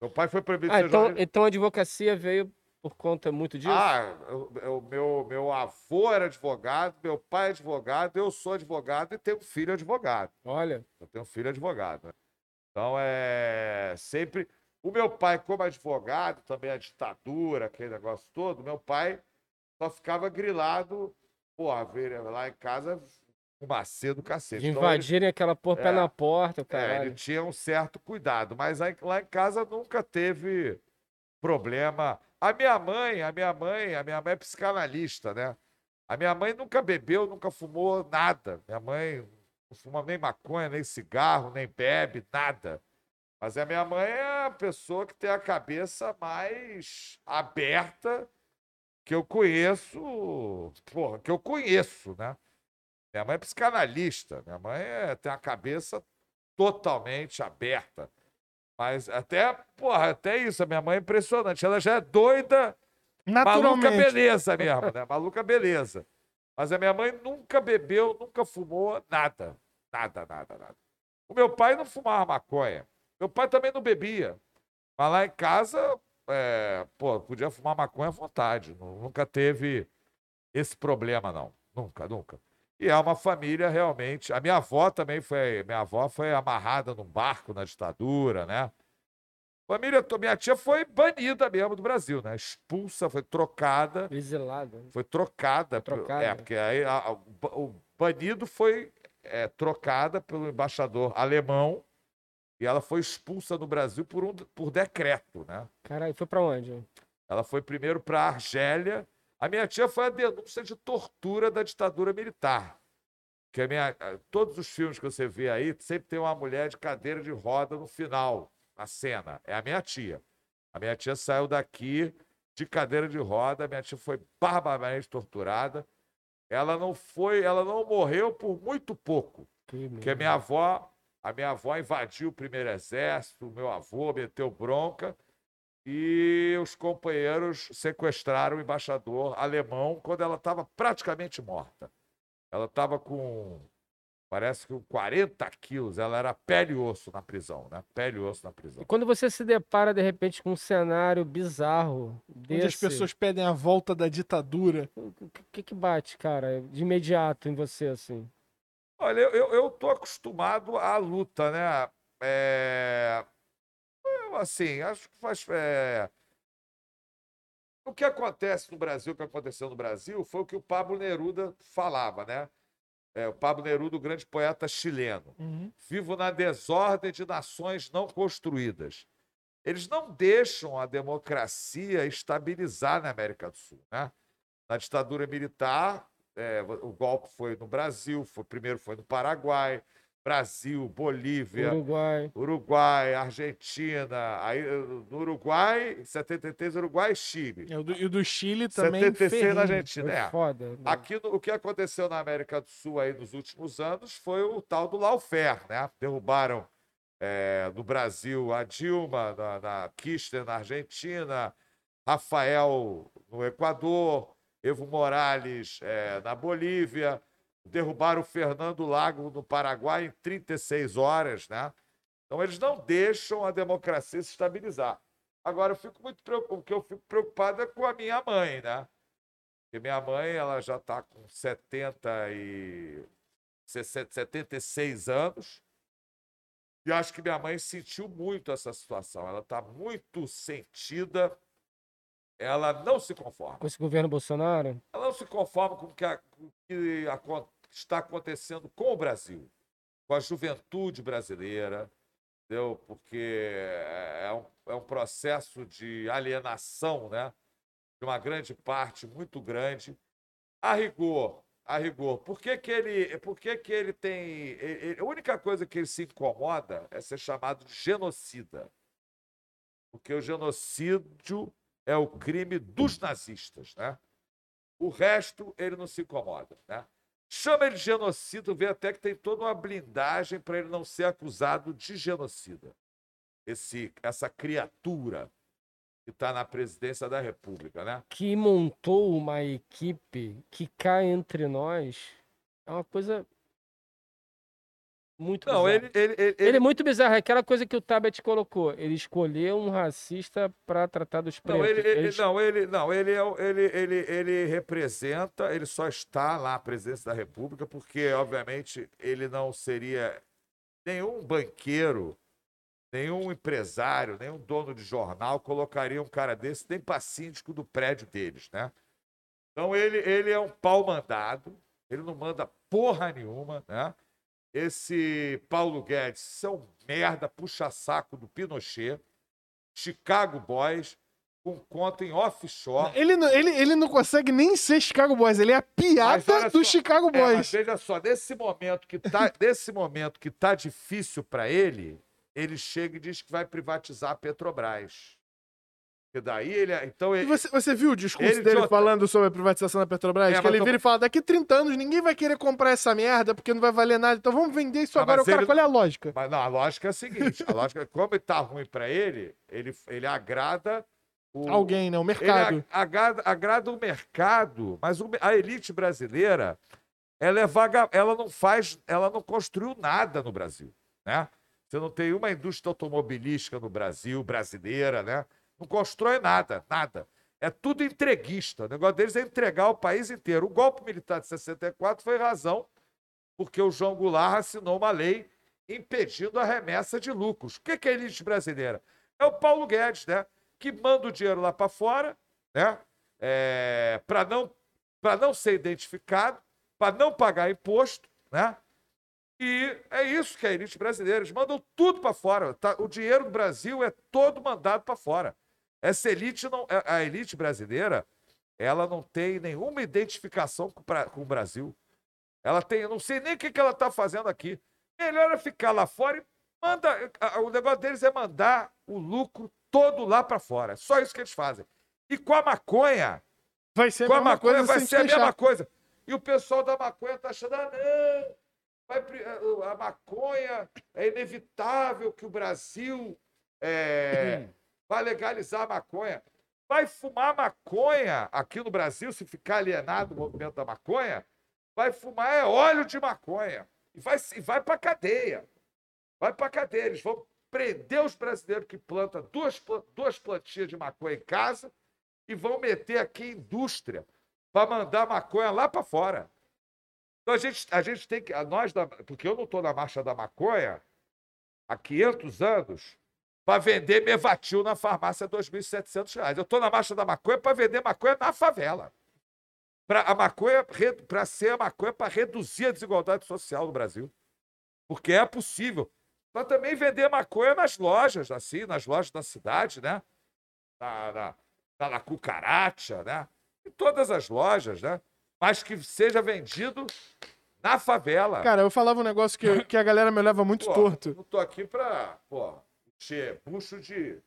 meu pai foi proibido Ah, então, jornalista. então a advocacia veio por conta muito disso? Ah, o meu, meu avô era advogado, meu pai é advogado, eu sou advogado e tenho filho advogado. Olha, Eu tenho filho advogado. né? Então é sempre. O meu pai, como advogado, também a ditadura, aquele negócio todo, meu pai só ficava grilado, porra, ver- lá em casa, fumacê do cacete. de Então, ele- invadirem aquela porra pé É. na porta, é, ele tinha um certo cuidado, mas aí- lá em casa nunca teve problema. A minha mãe, a minha mãe, a minha mãe é psicanalista, né? A minha mãe nunca bebeu, nunca fumou nada. Minha mãe não fuma nem maconha, nem cigarro, nem bebe, nada. Mas a minha mãe é a pessoa que tem a cabeça mais aberta que eu conheço, porra, que eu conheço, né? Minha mãe é psicanalista, minha mãe é- tem a cabeça totalmente aberta. Mas até, porra, até isso, a minha mãe é impressionante. Ela já é doida, maluca beleza mesmo, né? <laughs> Maluca beleza. Mas a minha mãe nunca bebeu, nunca fumou nada. Nada, nada, nada. O meu pai não fumava maconha. Meu pai também não bebia. Mas lá em casa, é, pô, podia fumar maconha à vontade. Nu- Nunca teve esse problema, não. Nunca, nunca. E é uma família realmente. A minha avó também foi. Minha avó foi amarrada num barco na ditadura, né? Família, minha tia foi banida mesmo do Brasil, né? Expulsa, foi trocada. Exilado. Foi trocada. Foi pelo- trocada. É, porque aí a- a- o ba- o banido foi é, trocada pelo embaixador alemão e ela foi expulsa no Brasil por, um, por decreto, né? Caralho, foi pra onde? Ela foi primeiro para a Argélia. A minha tia foi a denúncia de tortura da ditadura militar. Que minha, todos os filmes que você vê aí, sempre tem uma mulher de cadeira de roda no final, na cena. É a minha tia. A minha tia saiu daqui de cadeira de roda, a minha tia foi barbaramente torturada. Ela não foi, ela não morreu por muito pouco. Que Porque a minha avó, a minha avó invadiu o primeiro exército, o meu avô meteu bronca e os companheiros sequestraram o embaixador alemão quando ela estava praticamente morta. Ela estava com, parece que com 40 quilos, ela era pele e osso na prisão, né? Pele e osso na prisão. E quando você se depara, de repente, com um cenário bizarro Onde desse, as pessoas pedem a volta da ditadura. o que, que bate, cara, de imediato em você, assim? Olha, eu, eu, eu tô acostumado à luta, né? É, assim, acho que faz. é, O que acontece no Brasil, o que aconteceu no Brasil, foi o que o Pablo Neruda falava, né? É, o Pablo Neruda, o grande poeta chileno. Uhum. Vivo na desordem de nações não construídas. Eles não deixam a democracia estabilizar na América do Sul. Né? Na ditadura militar, é, o golpe foi no Brasil, foi, primeiro foi no Paraguai, Brasil, Bolívia, Uruguai. Uruguai, Argentina, aí, no Uruguai, em 73, Uruguai e Chile. E o do, e do Chile também. 76 ferrenho. na Argentina. É. foda. né? Aqui, o que aconteceu na América do Sul aí nos últimos anos foi o tal do lawfare, né? Derrubaram eh, no Brasil a Dilma, na, na Kirchner na Argentina, Rafael no Equador, Evo Morales eh, na Bolívia, derrubaram o Fernando Lago no Paraguai em 36 horas, né? Então eles não deixam a democracia se estabilizar. Agora eu fico muito preocupado, o que eu fico preocupado é com a minha mãe, né? Porque minha mãe, ela já está com 70 e 60, 76 anos. E acho que minha mãe sentiu muito essa situação. Ela está muito sentida. Ela não se conforma. Com esse governo Bolsonaro? Ela não se conforma com o que, a- com que acon- está acontecendo com o Brasil, com a juventude brasileira, entendeu? porque é um, é um processo de alienação né? de uma grande parte, muito grande. A rigor, a rigor, por que, que, ele, por que, que ele tem. ele- a única coisa que ele se incomoda é ser chamado de genocida. Porque o genocídio é o crime dos nazistas, né? O resto ele não se incomoda, né? Chama ele de genocida, vê até que tem toda uma blindagem para ele não ser acusado de genocida. Esse, essa criatura que está na presidência da República, né? Que montou uma equipe que cá entre nós é uma coisa muito Não, ele, ele, ele, Ele é muito bizarro, é aquela coisa que o Tabet colocou. Ele escolheu um racista para tratar dos Não, pretos. ele, ele- Eles- não, ele, não, ele, é, ele, ele, ele representa, ele só está lá à presidência da República, porque, obviamente, ele não seria nenhum banqueiro, nenhum empresário, nenhum dono de jornal colocaria um cara desse nem para síndico do prédio deles, né? Então, ele, ele é um pau mandado, ele não manda porra nenhuma, né? Esse Paulo Guedes um merda, puxa-saco do Pinochet, Chicago Boys, com conta em offshore. Ele, não- ele, ele não consegue nem ser Chicago Boys, ele é a piada do só, Chicago É, mas Boys. veja só, nesse momento que tá, <laughs> nesse momento que tá difícil para ele, ele chega e diz que vai privatizar a Petrobras. Porque daí ele, é- então E ele, você, você viu o discurso Ele dele de- falando sobre a privatização da Petrobras? É, que ele eu- vira e fala: daqui 30 anos ninguém vai querer comprar essa merda porque não vai valer nada. Então vamos vender isso Ah, agora. O cara, ele- qual é a lógica? mas não, a lógica é a seguinte, a lógica é como tá ruim para ele, ele, ele agrada o, Alguém, né? O mercado. agrada, agrada o mercado, mas o a elite brasileira, ela é vaga, ela não faz, ela não construiu nada no Brasil, né? Você não tem uma indústria automobilística no Brasil, brasileira, né? Não constrói nada, nada. É tudo entreguista. O negócio deles é entregar o país inteiro. O golpe militar de 64 foi razão porque o João Goulart assinou uma lei impedindo a remessa de lucros. O que é a elite brasileira? É o Paulo Guedes, né? Que manda o dinheiro lá para fora, né? para não, pra não ser identificado, para não pagar imposto, né? E é isso que é a elite brasileira. Eles mandam tudo para fora. tá? O dinheiro do Brasil é todo mandado para fora. Essa elite não, a a elite brasileira, ela não tem nenhuma identificação com, pra- com o Brasil. Ela tem, eu não sei nem o que, que ela está fazendo aqui. Melhor é ficar lá fora e manda. a- O negócio deles é mandar o lucro todo lá para fora. É só isso que eles fazem. E com a maconha, Vai ser a com a mesma maconha vai se ser a mesma coisa. E o pessoal da maconha tá achando, ah, não, vai pri- a maconha é inevitável que o Brasil é, vai legalizar a maconha. Vai fumar maconha aqui no Brasil, se ficar alienado o movimento da maconha, vai fumar é óleo de maconha. E vai, vai para cadeia. Vai para cadeia. Eles vão prender os brasileiros que plantam duas, duas plantinhas de maconha em casa e vão meter aqui indústria para mandar maconha lá para fora. Então a gente, a gente tem que. Nós, porque eu não estou na marcha da maconha há 500 anos para vender Mevatil na farmácia 2.700 reais. Eu estou na marcha da maconha para vender maconha na favela. Para a maconha, para ser a maconha para reduzir a desigualdade social no Brasil. Porque é possível. Para também vender maconha nas lojas, assim, nas lojas da cidade, né? Na, na, na, na Cucaracha, né? Em todas as lojas, né? Mas que seja vendido na favela. Cara, eu falava um negócio que, que a galera me leva muito Pô, torto. Não tô aqui pra, pô, encher bucho de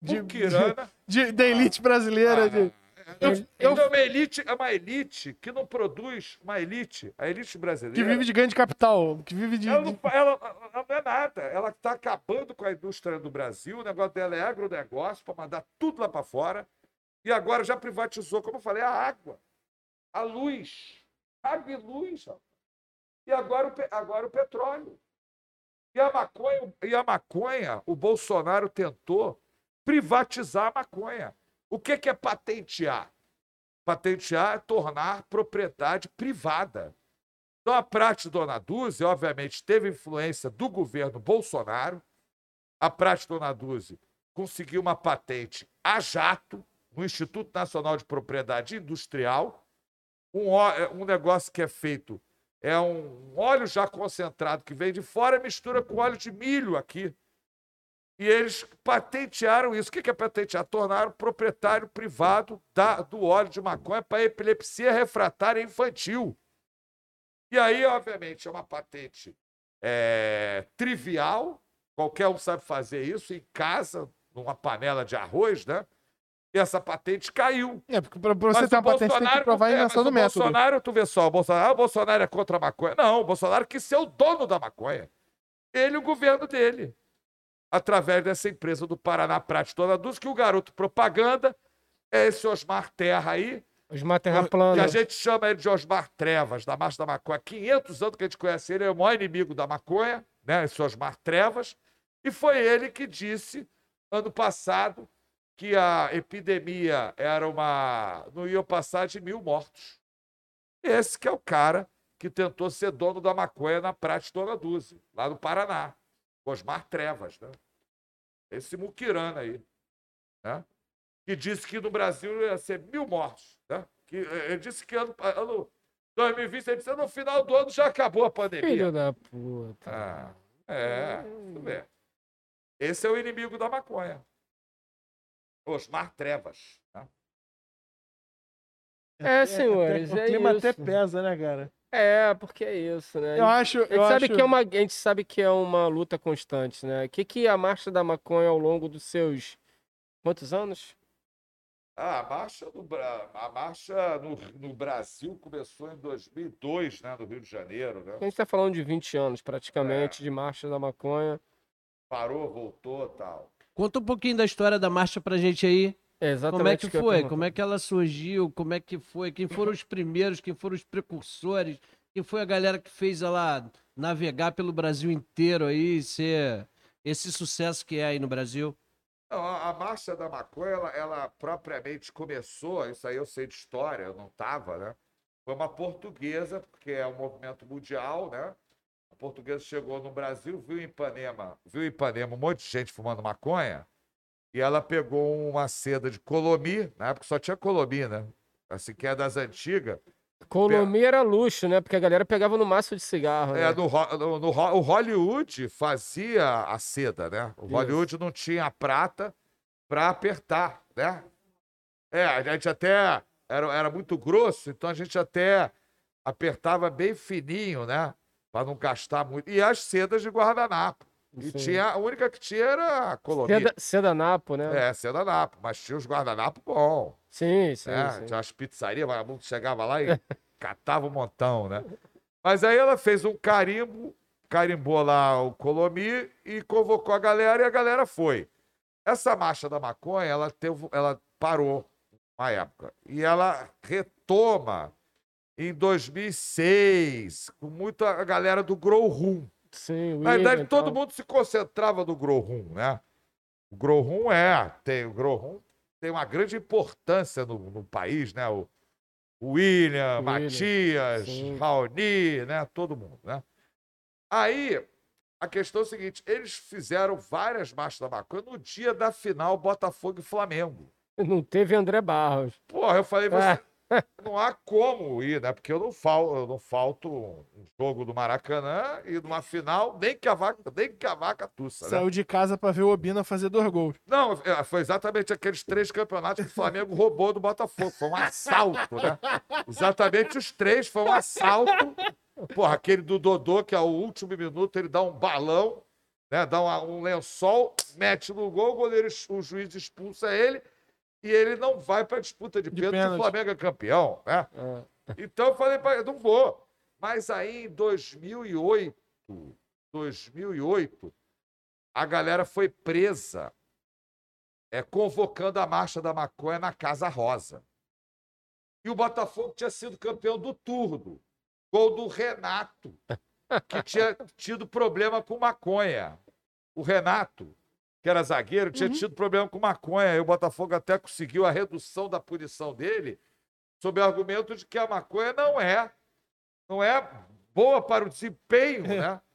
De- muquirana. De, da elite brasileira. Ah, de- eu, Eu- eu, é uma elite, é uma elite que não produz, uma elite, a elite brasileira. que vive de ganho de capital. Que vive de. Ela de- não, ela- ela não é nada. Ela está acabando com a indústria do Brasil. O negócio dela é agronegócio para mandar tudo lá para fora. E agora já privatizou, como eu falei, a água, a luz. Água e luz. ó. E agora o, agora o petróleo. E a, maconha, e a maconha, o Bolsonaro tentou privatizar a maconha. O que, que é patentear? Patentear é tornar propriedade privada. Então, a Prate Dona Duzi, obviamente, teve influência do governo Bolsonaro. A Prate Dona Duzi conseguiu uma patente a jato no Instituto Nacional de Propriedade Industrial. Um, é, um negócio que é feito é um óleo já concentrado que vem de fora mistura com óleo de milho aqui. E eles patentearam isso. O que que é patentear? Tornaram proprietário privado da- do óleo de maconha para epilepsia refratária infantil. E aí, obviamente, é uma patente é, trivial, qualquer um sabe fazer isso em casa, numa panela de arroz, né? E essa patente caiu. É, porque pra, pra você ter uma patente, tem que provar a é, invenção do o método. Bolsonaro, tu vê só, o Bolsonaro, ah, o Bolsonaro é contra a maconha. Não, o Bolsonaro quis ser o dono da maconha. Ele e o governo dele. Através dessa empresa do Paraná Prate Dona Dulce, que o garoto propaganda é esse Osmar Terra aí, Os terra que plana. a gente chama ele de Osmar Trevas, da Marcha da Maconha. Há 500 anos que a gente conhece ele, ele é o maior inimigo da maconha, né? Esse Osmar Trevas. E foi ele que disse, ano passado, que a epidemia era uma. não ia passar de mil mortos. Esse que é o cara que tentou ser dono da maconha na Prate Dona Duzi, lá no Paraná. Osmar Trevas, né? Esse muquirana aí, né? Que disse que no Brasil ia ser mil mortos, né? Que, eh, ele disse que ano, ano 2020, ele disse no final do ano já acabou a pandemia. Filho da puta. Ah, é, tudo bem. Esse é o inimigo da maconha. Osmar Trevas. né? É, senhores, o é clima até isso. pesa, né, cara? É, porque é isso, né? Eu acho. A gente, Eu sabe acho... que é uma, a gente sabe que é uma luta constante, né? O que, que a Marcha da Maconha ao longo dos seus. Quantos anos? Ah, a marcha, no, a marcha no, no Brasil começou em 2002, né, no Rio de Janeiro. Né? A gente tá falando de 20 anos, praticamente, de Marcha da Maconha. Parou, voltou tal. Conta um pouquinho da história da marcha pra gente aí. É exatamente Como é que ia foi? Como é que ela surgiu? Como é que foi? Quem foram os primeiros? Quem foram os precursores? Quem foi a galera que fez ela navegar pelo Brasil inteiro aí, ser esse sucesso que é aí no Brasil? A marcha da maconha, ela, ela propriamente começou, isso aí eu sei de história, eu não estava, né? Foi uma portuguesa, porque é um movimento mundial, né? A portuguesa chegou no Brasil, viu em Ipanema, viu em Ipanema um monte de gente fumando maconha, e ela pegou uma seda de colomi, na época só tinha colomi, né? Assim, que é das antigas. Colomi era luxo, né? Porque a galera pegava no maço de cigarro. É, né? no, no- no o Hollywood fazia a seda, né? O Isso. Hollywood não tinha prata para apertar, né? É, a gente até era, era muito grosso, então a gente até apertava bem fininho, né? Para não gastar muito. E as sedas de guardanapo. E Sim. tinha, a única que tinha era a colomia. Seda, seda napo, né? É, seda napo, mas tinha os guardanapos bom. Sim, sim, né? sim. Tinha umas pizzarias, vagabundo chegava lá e <laughs> catava um montão, né? Mas aí ela fez um carimbo, carimbou lá o Colomi e convocou a galera e a galera foi. Essa marcha da maconha, ela, teve, ela parou uma época e ela retoma em 2006 com muita a galera do Grow Room. Sim, o Na verdade, William, todo então. mundo se concentrava no Grow Room, né? O Grow Room é, tem o Grow Room tem uma grande importância no, no país, né? O, William, William, Matias, sim. Raoni, né? Todo mundo, né? Aí, a questão é o seguinte: eles fizeram várias marchas da maconha no dia da final Botafogo e Flamengo. Não teve André Barros. Porra, eu falei, você, Ah, não há como ir, né? Porque eu não, fal, eu não falto um jogo do Maracanã e numa final, nem que a vaca, nem que a vaca tussa, né? Saiu de casa pra ver o Obina fazer dois gols. Não, é, foi exatamente aqueles três campeonatos que o Flamengo roubou do Botafogo. Foi um assalto, né? Exatamente os três, foi um assalto. Porra, aquele do Dodô, que ao último minuto ele dá um balão, né? Dá uma- um lençol, mete no gol, o goleiro, o juiz expulsa ele e ele não vai para a disputa de De pênalti, pênalti. o Flamengo é campeão, né? ah. Então eu falei para ele, não vou. Mas aí em 2008, 2008, a galera foi presa é, convocando a marcha da maconha na Casa Rosa. E o Botafogo tinha sido campeão do turno. Gol do Renato, que tinha <laughs> tido problema com maconha. O Renato, que era zagueiro, tinha tido problema com maconha. E o Botafogo até conseguiu a redução da punição dele sob o argumento de que a maconha não é, não é boa para o desempenho, né? <laughs>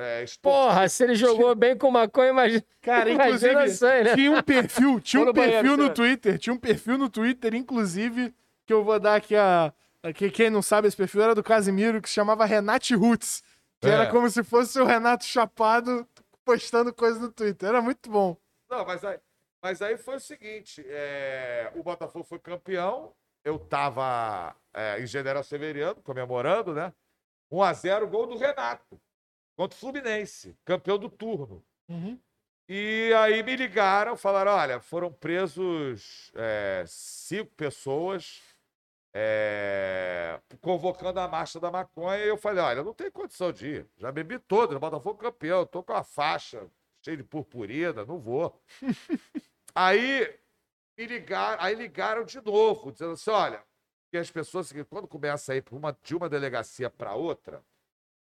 É. Porra, se ele jogou bem com maconha, imagina. Cara, Imagina inclusive, isso aí, né? tinha um perfil, <laughs> tinha um perfil no. Twitter, tinha um perfil no Twitter, inclusive, que eu vou dar aqui a. a- que quem não sabe, esse perfil era do Casimiro, que se chamava Renate Roots. Que É. era como se fosse o Renato Chapado postando coisa no Twitter. Era muito bom. Não, mas aí, mas aí foi o seguinte: é, o Botafogo foi campeão, eu estava em General Severiano, comemorando, né? 1x0, gol do Renato, contra o Fluminense, campeão do turno. E aí me ligaram, falaram: olha, foram presos é, cinco pessoas é, convocando a marcha da maconha. E eu falei: olha, não tem condição de ir. Já bebi todo, no Botafogo campeão, tô com a faixa cheia de purpurina, não vou. <laughs> aí me ligaram, aí ligaram de novo, dizendo assim: olha, que as pessoas, seguinte, quando começa a ir uma, de uma delegacia para outra,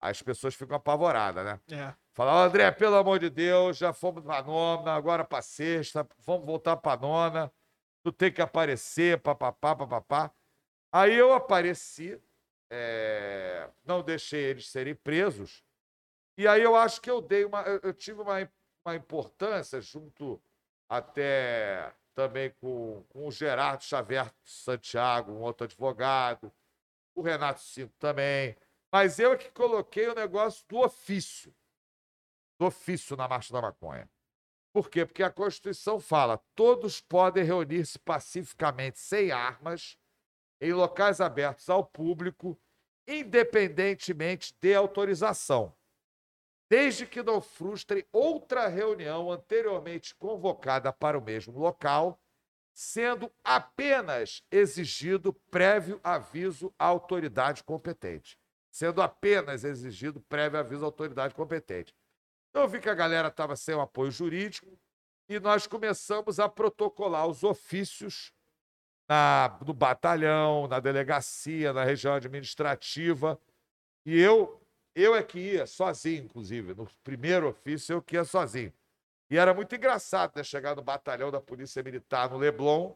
as pessoas ficam apavoradas, né? É. Falar, "Ó, André, pelo amor de Deus, já fomos pra nona, agora pra sexta, vamos voltar pra nona. Tu tem que aparecer, papapá, papapá. Aí eu apareci, é, não deixei eles serem presos. E aí eu acho que eu dei uma. Eu, tive uma, uma importância junto até também com, com o Gerardo Xavier Santiago, um outro advogado, o Renato Cinto também. Mas eu é que coloquei o negócio do ofício. Do ofício na Marcha da Maconha. Por quê? Porque a Constituição fala: todos podem reunir-se pacificamente sem armas em locais abertos ao público, independentemente de autorização, desde que não frustrem outra reunião anteriormente convocada para o mesmo local, sendo apenas exigido prévio aviso à autoridade competente. Sendo apenas exigido prévio aviso à autoridade competente. Então, eu vi que a galera estava sem o apoio jurídico e nós começamos a protocolar os ofícios na, no batalhão, na delegacia, na região administrativa. E eu, eu é que ia sozinho, inclusive. No primeiro ofício, eu que ia sozinho. E era muito engraçado, né? Chegar no batalhão da Polícia Militar no Leblon.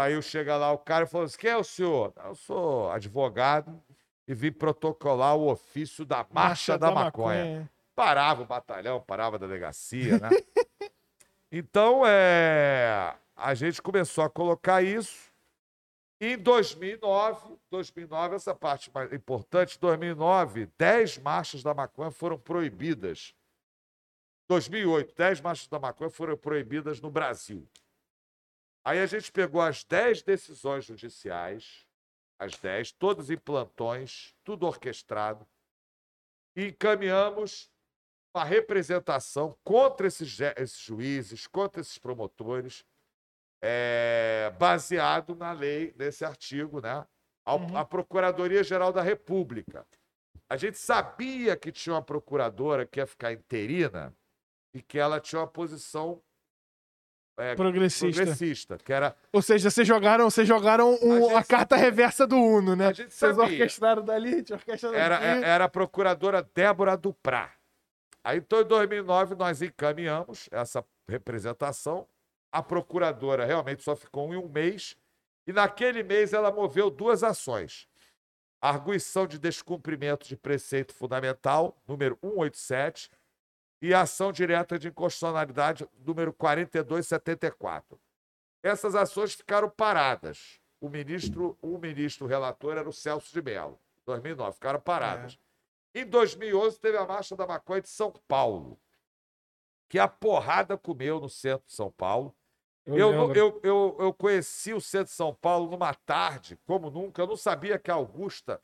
Aí eu chega lá, o cara falou assim: quem é o senhor? Eu sou advogado e vim protocolar o ofício da Marcha, da, maconha parava o batalhão, parava a delegacia, né? <laughs> então, é, a gente começou a colocar isso. Em 2009, 2009, essa parte mais importante, 2009, 10 marchas da maconha foram proibidas. 2008, 10 marchas da maconha foram proibidas no Brasil. Aí a gente pegou as 10 decisões judiciais, as 10, todas em plantões, tudo orquestrado, e encaminhamos uma representação contra esses, esses juízes, contra esses promotores, é, baseado na lei, nesse artigo, né? Ao, Uhum. À Procuradoria-Geral da República. A gente sabia que tinha uma procuradora que ia ficar interina e que ela tinha uma posição é, Progressista. progressista, que era Ou seja, vocês jogaram, vocês jogaram um- A a carta reversa do Uno, né? A gente Vocês sabia. orquestraram dali, orquestraram Era, daqui. é- era a procuradora Débora Duprá. Aí, então, em 2009, nós encaminhamos essa representação. A procuradora realmente só ficou em um mês E naquele mês ela moveu duas ações. Arguição de descumprimento de preceito fundamental, número 187, e ação direta de inconstitucionalidade, número 4274. Essas ações ficaram paradas. O ministro, o ministro relator era o Celso de Mello, 2009, ficaram paradas. Em 2011 teve a marcha da maconha de São Paulo, que a porrada comeu no centro de São Paulo. Eu, lembro. eu, eu, eu conheci o centro de São Paulo numa tarde, como nunca. Eu não sabia que a Augusta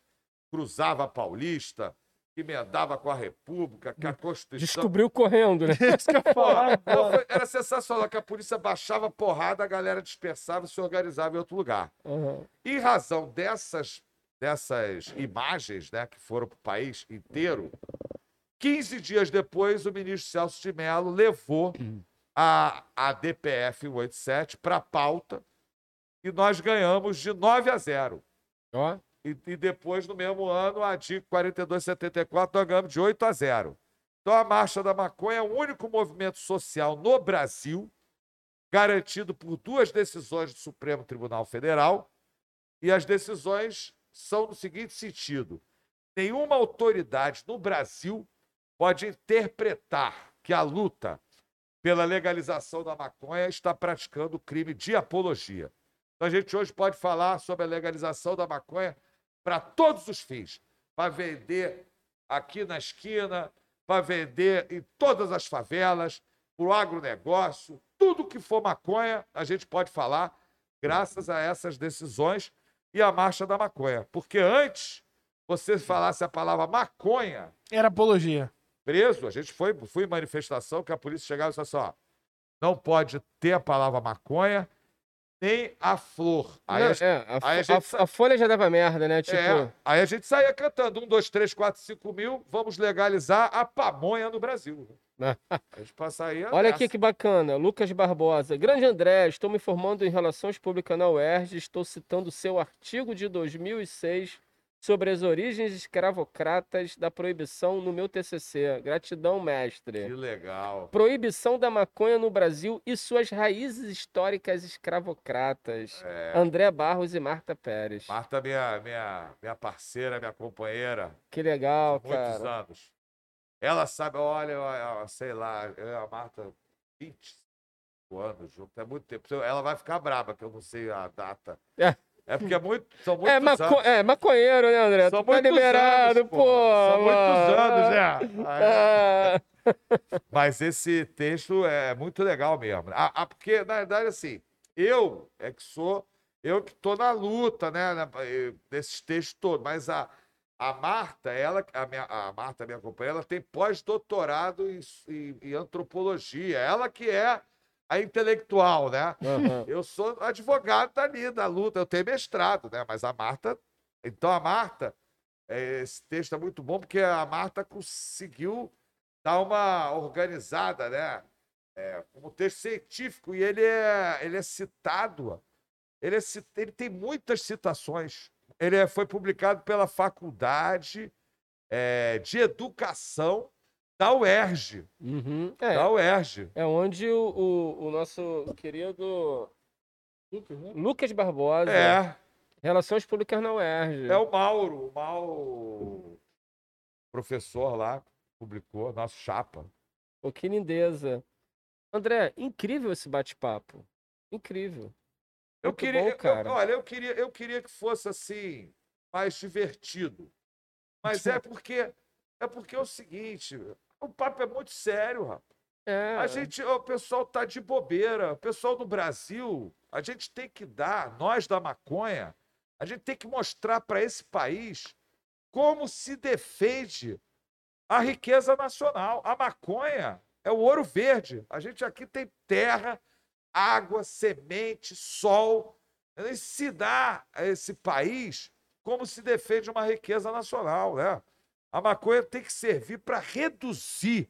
cruzava a Paulista, que emendava com a República, que a Constituição. Descobriu correndo, né? Eu agora. <laughs> foi- era sensacional que a polícia baixava a porrada, a galera dispersava e se organizava em outro lugar. Aham. Em razão dessas, dessas imagens né, que foram para o país inteiro, 15 dias depois, o ministro Celso de Mello levou a, a DPF 187 para a pauta e nós ganhamos de 9 a 0. Ó, E, e depois, no mesmo ano, a DIC 4274, nós ganhamos de 8 a 0. Então, a Marcha da Maconha é o único movimento social no Brasil garantido por duas decisões do Supremo Tribunal Federal. E as decisões são no seguinte sentido: nenhuma autoridade no Brasil pode interpretar que a luta pela legalização da maconha está praticando crime de apologia. Então, a gente hoje pode falar sobre a legalização da maconha para todos os fins, para vender aqui na esquina, para vender em todas as favelas, para o agronegócio, tudo que for maconha, a gente pode falar, graças a essas decisões e a marcha da maconha. Porque antes, você falasse a palavra maconha, Era apologia. Preso, a gente foi, foi em manifestação que a polícia chegava e disse assim, ó, não pode ter a palavra maconha, nem a flor. Aí Não, a é, a, aí a gente a folha já dava merda, né? Tipo, é, aí a gente saía cantando um, dois, três, quatro, cinco mil, vamos legalizar a pamonha no Brasil. <laughs> A gente passa aí. olha aqui que bacana. Lucas Barbosa. Grande André, estou me informando em Relações Públicas na UERJ. Estou citando seu artigo de 2006 sobre as origens escravocratas da proibição no meu TCC. Gratidão, Que mestre. legal. Proibição da maconha no Brasil e suas raízes históricas escravocratas. É, André Barros e Marta Pérez. Marta, minha, minha, minha parceira, minha companheira, Que legal, muitos cara. anos. Ela sabe, olha, sei lá, eu e a Marta, 25 anos juntos, é muito tempo. Ela vai ficar braba, que eu não sei a data. É. É porque é muito, são muitos É, maco... anos. é, maconheiro, né, André? São tu tá liberado, anos, pô. São muitos anos, é. Ah, Mas esse texto é muito legal mesmo. Ah, ah, porque, na verdade, assim, eu é que sou, eu que estou na luta, né, desses textos todos, mas a, a Marta, ela, a, minha, a Marta, minha companheira, ela tem pós-doutorado em, em- em antropologia, ela que é a intelectual, né? aham. Eu sou advogado ali da luta, eu tenho mestrado, né? Mas a Marta. Então a Marta, eh, esse texto é muito bom porque a Marta conseguiu dar uma organizada, né? É, como texto científico, e ele é, ele é citado, ele, é, ele tem muitas citações. Ele é- foi publicado pela Faculdade eh, de Educação da UERJ. Uhum. É, Da UERJ. é onde o, o, o nosso querido Lucas Barbosa, É. Relações Públicas na UERJ. É o Mauro, o Mauro, professor lá, publicou, nosso chapa. Pô, que lindeza. André, incrível esse bate-papo. Incrível. Eu Muito queria, bom, eu- cara. olha, eu queria, eu queria que fosse assim, mais divertido. Mas é porque é porque é o seguinte, o papo é muito sério, rapaz. É, A gente, o pessoal tá de bobeira. O pessoal no Brasil, a gente tem que dar, nós da maconha, a gente tem que mostrar para esse país como se defende a riqueza nacional. A maconha é o ouro verde. A gente aqui tem terra, água, semente, sol. Ensinar a esse país como se defende uma riqueza nacional, né? A maconha tem que servir para reduzir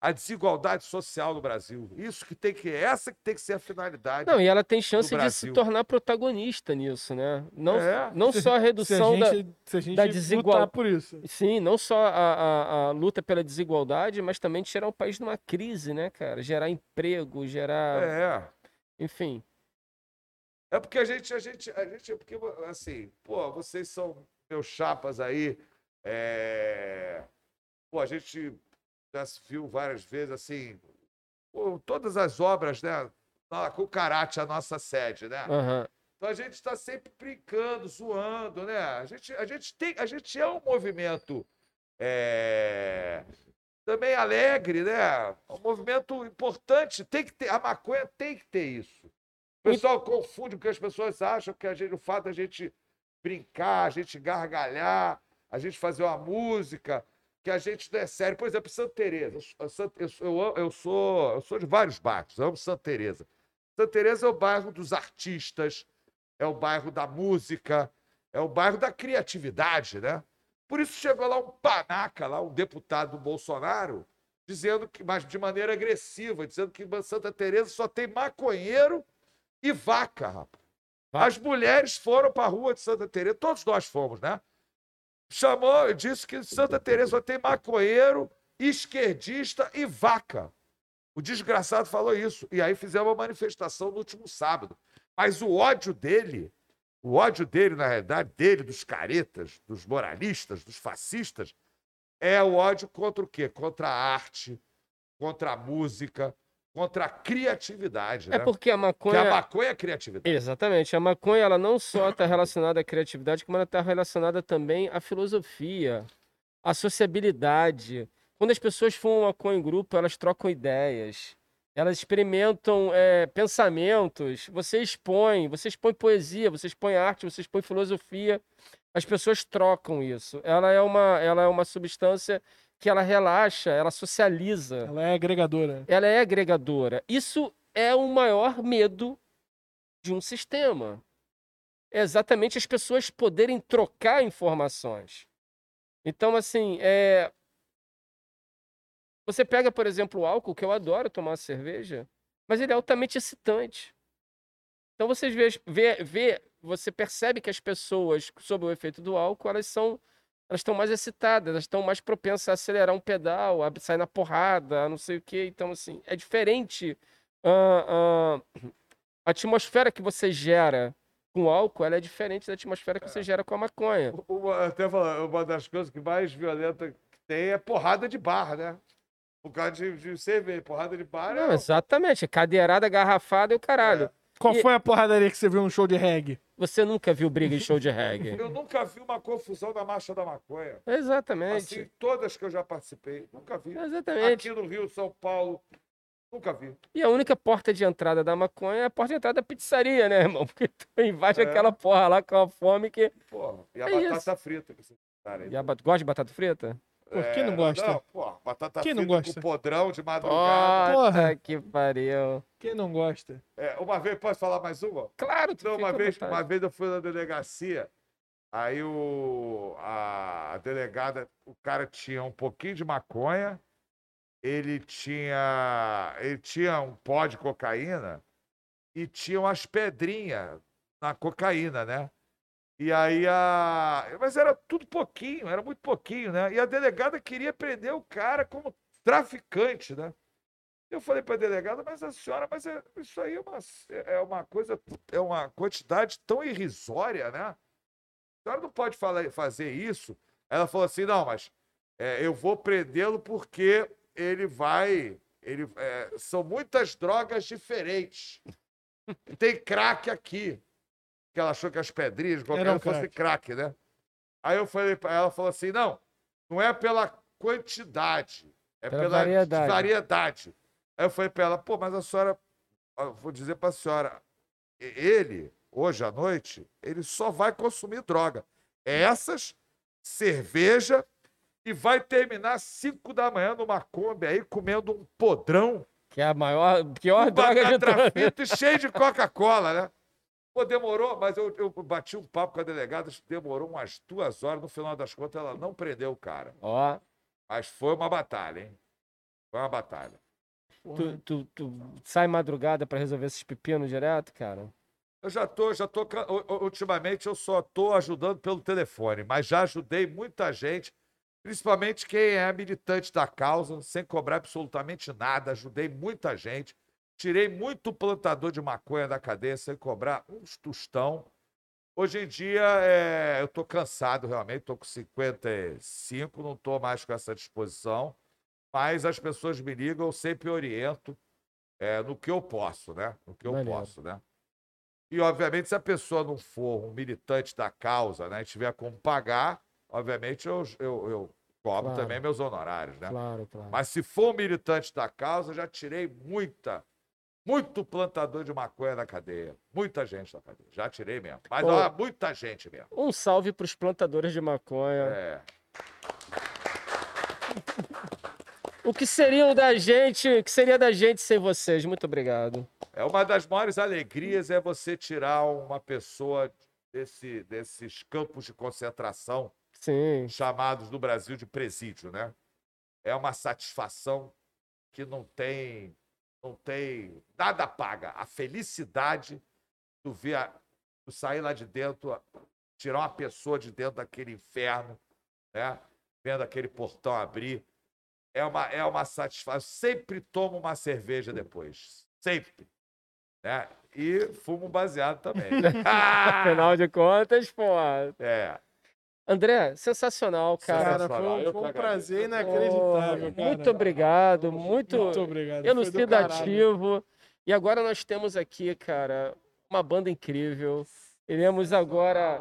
a desigualdade social no Brasil. Isso que tem que, essa que tem que ser a finalidade. Não, e ela tem chance de se tornar protagonista nisso, né? Não, É. não só a Se redução da. se a gente da lutar desigual- por isso. Sim, não só a, a, a luta pela desigualdade, mas também de tirar o país de uma crise, né, cara? Gerar emprego, gerar. É. Enfim. É porque a gente, a gente, a gente, é porque, assim, pô, vocês são meus chapas aí. É... Pô, a gente já se viu várias vezes, assim, pô, todas as obras, né? Com o Karate, a nossa sede, né? Aham. Então a gente está sempre brincando, zoando, né? A gente, a gente, tem, a gente é um movimento é, também alegre, né? Um movimento importante. Tem que ter, a maconha tem que ter isso. O pessoal confunde porque as pessoas acham que a gente, o fato da gente brincar, a gente gargalhar, a gente fazer uma música, que a gente não é sério. Por exemplo, Santa Teresa. Eu, eu, eu sou, eu sou de vários bairros, eu amo Santa Teresa. Santa Teresa é o bairro dos artistas, é o bairro da música, é o bairro da criatividade, né? Por isso chegou lá um panaca, lá um deputado do Bolsonaro, dizendo que, mas de maneira agressiva, dizendo que Santa Teresa só tem maconheiro e vaca, rapaz. As mulheres foram para a rua de Santa Teresa, todos nós fomos, né? Chamou, disse que Santa Teresa só tem maconheiro, esquerdista e vaca. O desgraçado falou isso. E aí fizemos uma manifestação no último sábado. Mas o ódio dele, o ódio dele, na realidade, dele, dos caretas, dos moralistas, dos fascistas, é o ódio contra o quê? Contra a arte, contra a música, contra a criatividade. É né? porque a Porque maconha. a maconha é criatividade. Exatamente. A maconha, ela não só está relacionada à criatividade, como ela está relacionada também à filosofia, à sociabilidade. Quando as pessoas fumam maconha em grupo, elas trocam ideias, elas experimentam eh, pensamentos. Você expõe, você expõe poesia, você expõe arte, você expõe filosofia. As pessoas trocam isso. Ela é uma, ela é uma substância que ela relaxa, ela socializa Ela é agregadora. ela é agregadora. Isso é o maior medo de um sistema. É exatamente as pessoas poderem trocar informações. Então, assim, é... você pega, por exemplo, o álcool, que eu adoro tomar cerveja, mas ele é altamente excitante. Então, você vê, vê, vê você percebe que as pessoas, sob o efeito do álcool, elas são elas estão mais excitadas, elas estão mais propensas a acelerar um pedal, a sair na porrada, a não sei o quê. Então, assim, é diferente. ah, <clears throat> ah, a atmosfera que você gera com álcool, ela é diferente da atmosfera que você gera com a maconha. Uma, até falar, uma das coisas que mais violenta que tem é porrada de barra, né? Por causa de, de cerveja. Porrada de barra Não, é. exatamente. Cadeirada, garrafada e o caralho. Qual E- foi a porradaria que você viu no show de reggae? Você nunca viu briga em show de reggae. <laughs> Eu nunca vi uma confusão na marcha da maconha. Exatamente. Assim, todas que eu já participei, nunca vi. Exatamente. Aqui no Rio, São Paulo, nunca vi. E a única porta de entrada da maconha é a porta de entrada da pizzaria, né, irmão? Porque tu invade É. aquela porra lá com a fome que. Porra, e a É batata frita que vocês botaram aí. E a bat- Gosta de batata frita? Pô, quem não É, gosta? Não, pô, batata Quem não frita gosta? com podrão de madrugada. Porra. que pariu. Quem não gosta? É, uma vez, posso falar mais uma? Claro, tu Não, uma vez, vontade. uma vez eu fui na delegacia, aí o, a, a delegada, o cara tinha um pouquinho de maconha, ele tinha, ele tinha um pó de cocaína e tinha umas pedrinhas na cocaína, né? E aí a. Mas era tudo pouquinho, era muito pouquinho, né? E a delegada queria prender o cara como traficante, né? Eu falei para a delegada, mas a senhora, mas é- isso aí é uma, é uma coisa, é uma quantidade tão irrisória, né? A senhora não pode falar, fazer isso. Ela falou assim, não, mas é, eu vou prendê-lo porque ele vai. Ele, é, são muitas drogas diferentes. Tem crack aqui. Que ela achou que as pedrinhas de Era um fosse crack, né? Aí eu falei para ela, falou assim, não, não é pela quantidade, é Pela pela, variedade. variedade. Aí eu falei para ela, pô, mas a senhora, vou dizer para a senhora, ele, hoje à noite, ele só vai consumir droga. Essas, cerveja, e vai terminar às 5 da manhã numa Kombi aí, comendo um podrão, Que é a maior, pior com droga de frita e cheio de Coca-Cola, né? Pô, demorou, mas eu, eu bati um papo com a delegada, demorou umas duas horas, no final das contas ela não prendeu o cara. Ó, Mas foi uma batalha, hein? Foi uma batalha. tu, tu, tu sai madrugada pra resolver esses pepinos direto, cara? Eu já tô, já tô. Ultimamente eu só tô ajudando pelo telefone, mas já ajudei muita gente, principalmente quem é militante da causa, sem cobrar absolutamente nada. Ajudei muita gente. Tirei muito plantador de maconha da cadeia sem cobrar uns tostão. Hoje em dia, é, eu tô cansado realmente, tô com 55, não tô mais com essa disposição. Mas as pessoas me ligam, eu sempre oriento é, no que eu posso, né? No que eu Maneiro. posso, né? E, obviamente, se a pessoa não for um militante da causa, né? E tiver como pagar, obviamente, eu, eu, eu cobro Claro. também meus honorários, né? Claro, claro. Mas se for um militante da causa, já tirei muita, muito plantador de maconha da cadeia. Muita gente da cadeia. Já tirei mesmo. Mas, Pô. ó, muita gente mesmo. Um salve pros plantadores de maconha. É. O que seriam da gente, o que seria da gente sem vocês? Muito obrigado. É uma das maiores alegrias é você tirar uma pessoa desse, desses campos de concentração Sim. chamados no Brasil de presídio, né? É uma satisfação que não tem, não tem nada paga. A felicidade do ver, a- do sair lá de dentro, tirar uma pessoa de dentro daquele inferno, né? Vendo aquele portão abrir, é uma é uma satisfação. Sempre tomo uma cerveja depois, sempre, né? E fumo baseado também. <laughs> Afinal de contas, pô. é. André, sensacional, cara. Cara, foi um, foi um prazer inacreditável, cara. Muito obrigado, muito, Muito obrigado. elucidativo. E agora nós temos aqui, cara, uma banda incrível. Iremos agora,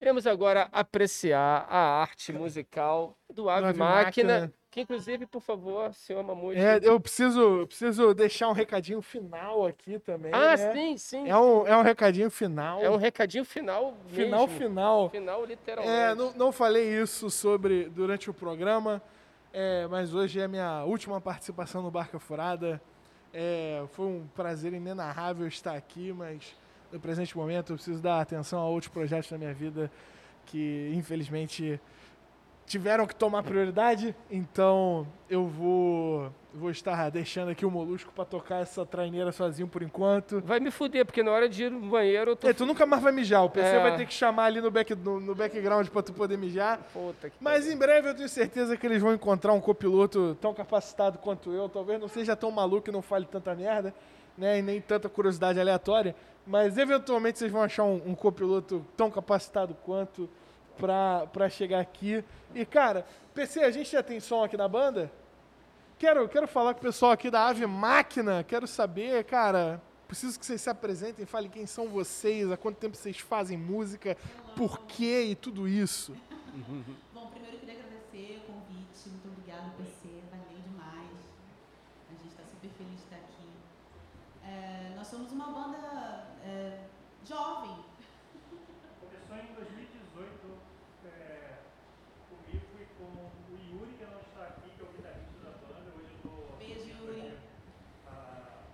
iremos agora apreciar a arte musical do Ave Ave Máquina, Máquina. Que inclusive, por favor, senhor Mamute. É, eu preciso, preciso deixar um recadinho final aqui também. ah, né? sim, sim. É um, é um recadinho final. É um recadinho final final, mesmo. final. Final, literalmente. É, não, não falei isso sobre durante o programa, é, mas hoje é a minha última participação no Barca Furada. É, foi um prazer inenarrável estar aqui, mas no presente momento eu preciso dar atenção a outros projetos da minha vida que infelizmente tiveram que tomar prioridade. Então eu vou, vou estar deixando aqui o Molusco para tocar essa traineira sozinho por enquanto. Vai me fuder, porque na hora de ir no banheiro eu tô. É, tu nunca mais vai mijar, o PC É. vai ter que chamar ali no, back, no, no background pra tu poder mijar. Puta que Mas em breve eu tenho certeza que eles vão encontrar um copiloto tão capacitado quanto eu. Talvez não seja tão maluco e não fale tanta merda, né? E nem tanta curiosidade aleatória. Mas eventualmente vocês vão achar um, um copiloto tão capacitado quanto pra chegar aqui. E cara, PC, a gente já tem som aqui na banda? Quero, quero falar com o pessoal aqui da Ave Máquina. Quero saber, cara. Preciso que vocês se apresentem, falem quem são vocês, há quanto tempo vocês fazem música, por quê e tudo isso. Bom, primeiro eu queria agradecer o convite. Muito obrigada, PC. Valeu demais. A gente está super feliz de estar aqui. É, nós somos uma banda é, jovem. Começou em 2018 é, comigo e com o Yuri, que não está aqui, que é o guitarrista da banda. Hoje eu estou Beijo, Yuri. a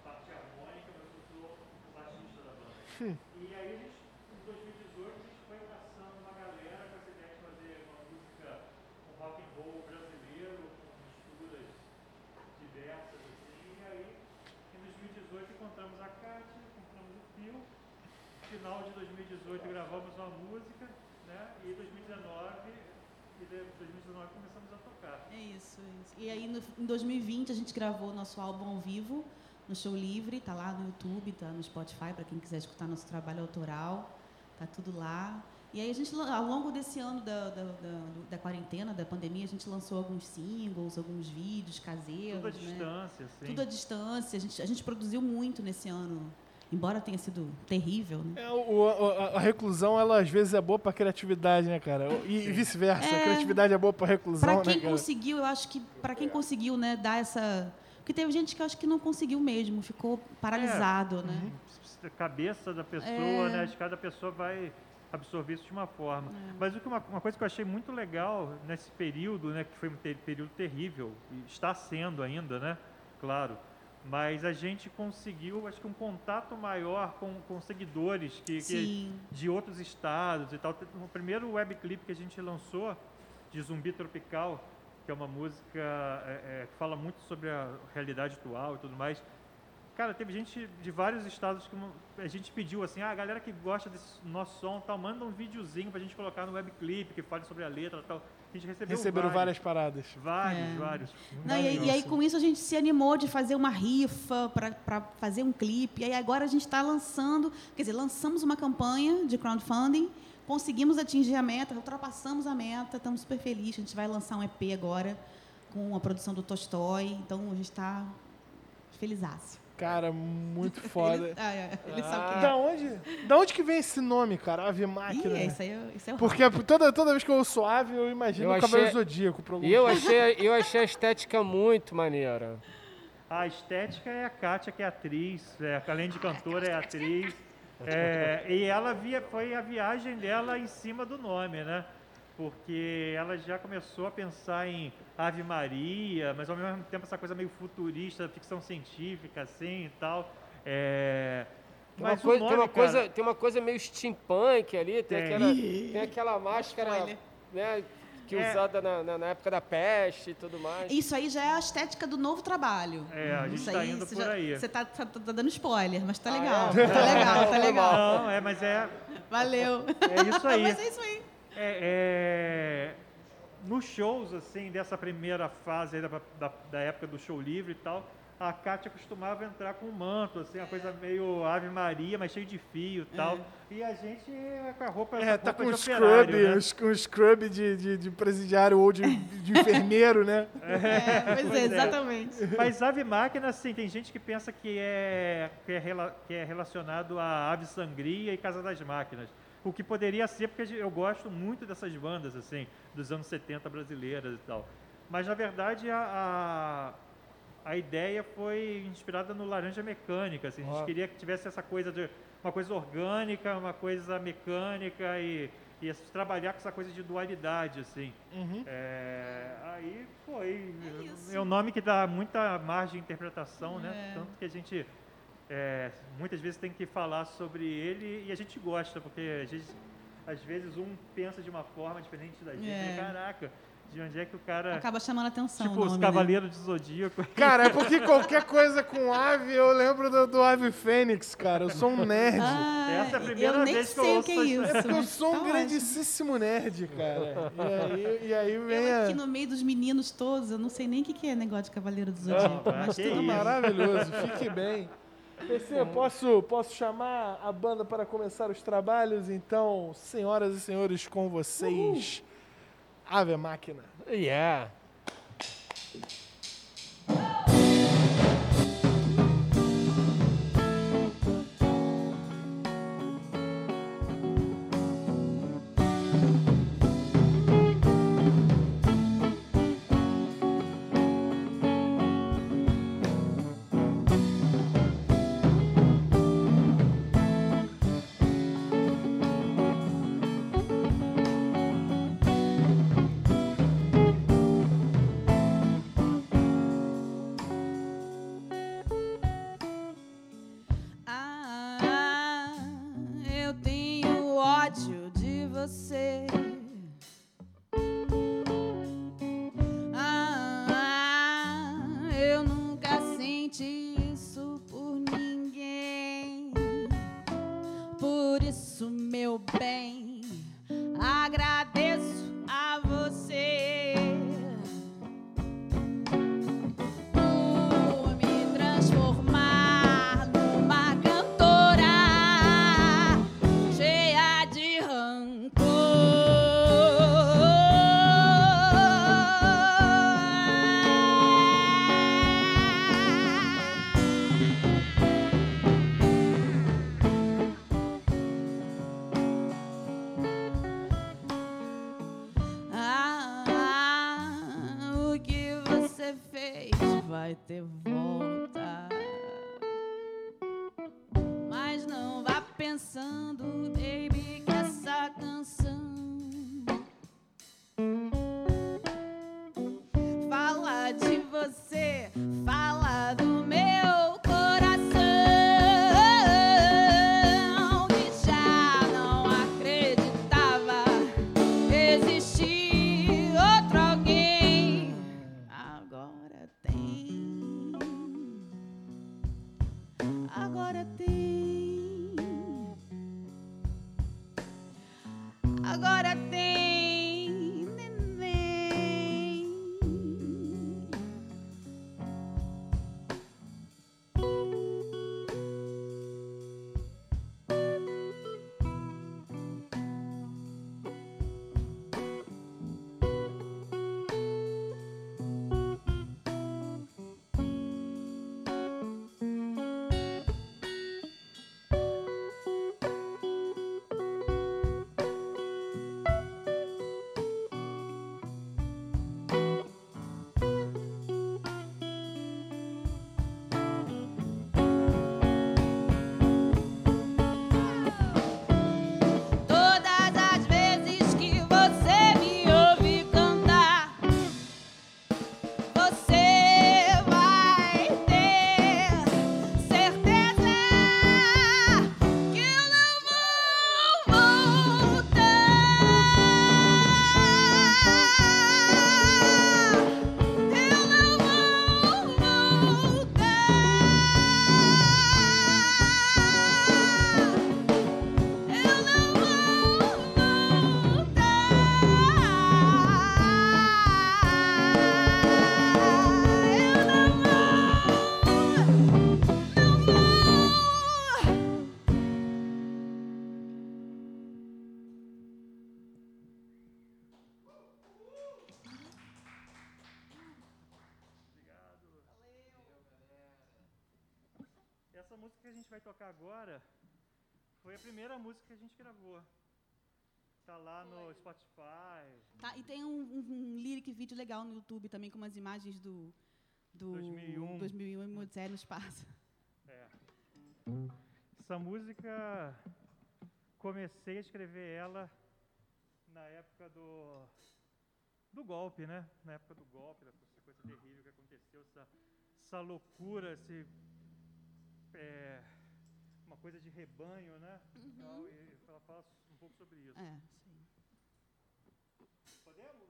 parte harmônica, mas eu sou o baixista da banda. E aí, a gente, em 2018, a gente foi abraçando uma galera com essa ideia de fazer uma música, um rock and roll brasileiro, com misturas diversas, assim. E aí, em 2018, encontramos a Kátia, encontramos o Pio. No final de 2018 gravamos uma música, né? E 2019, e de 2019 começamos a tocar. É isso, é isso. E aí, no, em 2020, a gente gravou nosso álbum ao vivo, no Show Livre. Tá lá no YouTube, tá no Spotify, para quem quiser escutar nosso trabalho autoral. Tá tudo lá. E aí, a gente, ao longo desse ano da, da, da, da quarentena, da pandemia, a gente lançou alguns singles, alguns vídeos caseiros. Tudo à né? distância, assim. Tudo à distância. A gente, a gente produziu muito nesse ano, embora tenha sido terrível, né? É, o- a, a reclusão, ela às vezes é boa pra criatividade, né, cara? E, e vice-versa. A É. criatividade é boa pra reclusão, Para quem né, conseguiu, eu acho que para quem conseguiu, né, dar essa, porque teve gente que eu acho que não conseguiu mesmo, ficou paralisado, né? a cabeça da pessoa, É. né? Acho que cada pessoa vai absorver isso de uma forma. É. Mas o que uma, uma coisa que eu achei muito legal nesse período, né, que foi um te- período terrível, e está sendo ainda, né? Claro. Mas a gente conseguiu, acho que um contato maior com, com seguidores que, que de outros estados e tal. O primeiro webclip que a gente lançou de Zumbi Tropical, que é uma música é, é, que fala muito sobre a realidade atual e tudo mais, cara, teve gente de vários estados que a gente pediu assim, ah, a galera que gosta desse nosso som, tal, manda um videozinho pra gente colocar no webclip, que fale sobre a letra, tal. A gente recebeu Receberam várias paradas. vários, É. vários. Não, e, aí- e aí, com isso, a gente se animou de fazer uma rifa para fazer um clipe. E aí, agora a gente está lançando, quer dizer, lançamos uma campanha de crowdfunding, conseguimos atingir a meta, ultrapassamos a meta, estamos super felizes. A gente vai lançar um EP agora com a produção do Tolstói. Então, a gente está felizaço. Cara, muito <laughs> foda. Ele, ah, é, ele sabe quem Da é. onde, da onde que vem esse nome, cara? Ave Ih, Máquina. isso aí é- isso é o Porque toda, toda vez que eu ouço ave, eu imagino Eu o Cavaleiro achei- Zodíaco. Por algum E eu achei, eu achei a estética muito maneira. A estética é a Kátia, que é atriz, é, além de cantora, é atriz. <laughs> É, e ela via, foi a viagem dela em cima do nome, né? Porque ela já começou a pensar em Ave Maria, mas ao mesmo tempo essa coisa meio futurista, ficção científica, assim e tal. É, Tem uma, coisa, tem, nome, uma coisa, cara, tem uma coisa meio steampunk ali, tem, Tem. Aquela, tem aquela máscara Spoiler. né, que É. usada na, na- na época da peste e tudo mais. Isso aí já é a estética do novo trabalho. É, a gente Isso tá aí, indo você por já- aí. Você tá, tá- tá dando spoiler, mas tá Ah, legal. é? Tá legal, tá legal. Não, é, mas é, Valeu. é isso aí. Mas é isso aí. É, é, nos shows, assim, dessa primeira fase aí da, da, da época do show livre e tal, a Kátia costumava entrar com um manto, assim, uma coisa meio Ave Maria, mas cheio de fio e tal. E a gente é com a roupa, É, tá roupa com de um scrub, operário, né? um sc- scrub de, de, de presidiário ou de, de <laughs> enfermeiro, né? É, pois, Pois é, é. exatamente. Mas ave máquina, assim, tem gente que pensa que é, que é, rela- que é relacionado a Ave Sangria e Casa das Máquinas. O que poderia ser, porque eu gosto muito dessas bandas, assim, dos anos 70 brasileiras e tal. Mas, na verdade, a, a, a ideia foi inspirada no Laranja Mecânica, assim. A gente queria que tivesse essa coisa de uma coisa orgânica, uma coisa mecânica e, e trabalhar com essa coisa de dualidade, assim. É, aí foi. É. É, um nome que dá muita margem de interpretação, né? É. Tanto que a gente é, muitas vezes tem que falar sobre ele e a gente gosta, porque às vezes, às vezes um pensa de uma forma diferente da gente. É. E, Caraca, de onde é que o cara. Acaba chamando atenção. tipo, o os nome, né? Cavaleiros de Zodíaco. <laughs> Cara, é porque qualquer coisa com ave, eu lembro do, do Ave Fênix, cara. Eu sou um nerd. Ah, Essa é a primeira eu nem vez que eu sei o ouço que é isso. É porque eu sou um tá grandíssimo nerd, cara. E aí, e aí vem Eu aqui a... no meio dos meninos todos, eu não sei nem o que que é negócio de Cavaleiro do Zodíaco. Ah, mas tudo isso. bem. Maravilhoso, fique bem. PC, posso, posso chamar a banda para começar os trabalhos? Então, senhoras e senhores, com vocês, Ave Máquina. Yeah. A gente vai tocar agora foi a primeira música que a gente gravou. Tá lá no Spotify. Tá, e tem um, um, um lyric vídeo legal no YouTube também com umas imagens do do 2001. 2001 e Odisseia no espaço. É. Essa música comecei a escrever ela na época do do golpe, né? Na época do golpe, dessa coisa terrível que aconteceu, essa, essa loucura, esse é, uma coisa de rebanho, né? E tal, E ela fala um pouco sobre isso. É, sim. Podemos?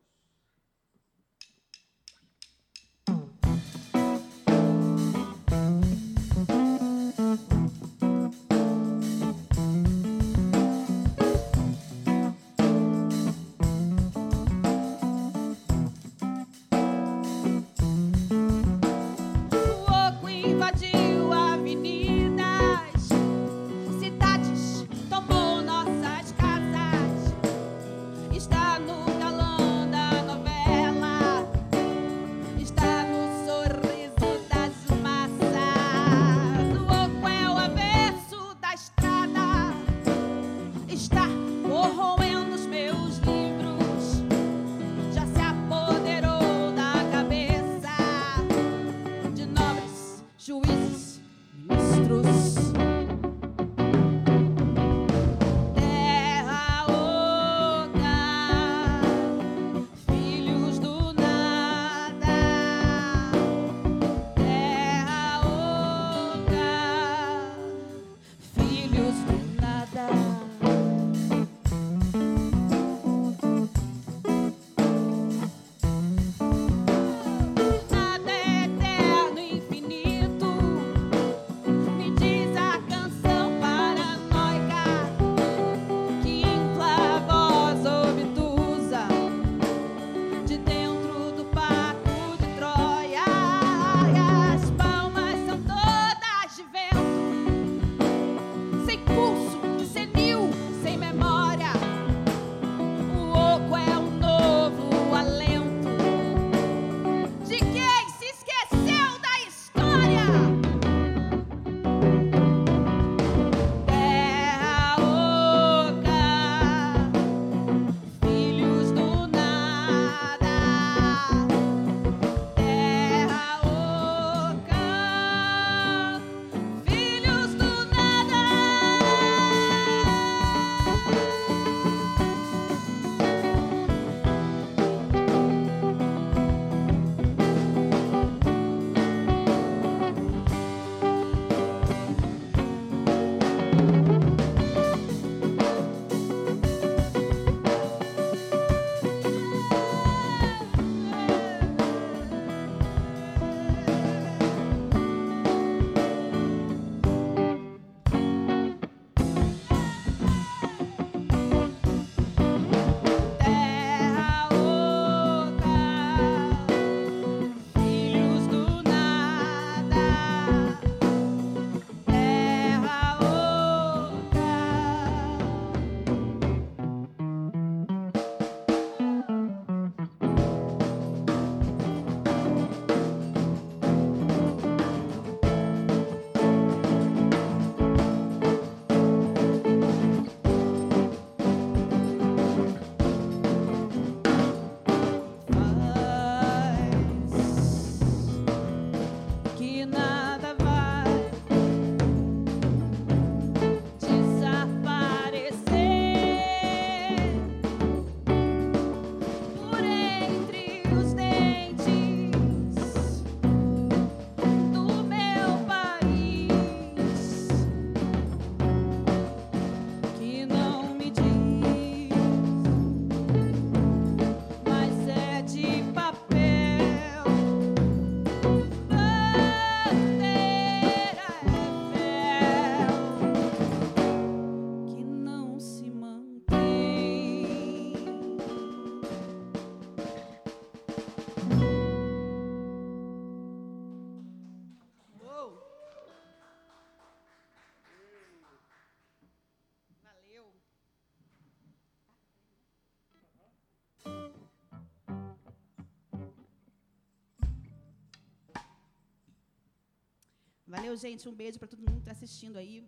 Valeu, gente. Um beijo para todo mundo que está assistindo aí.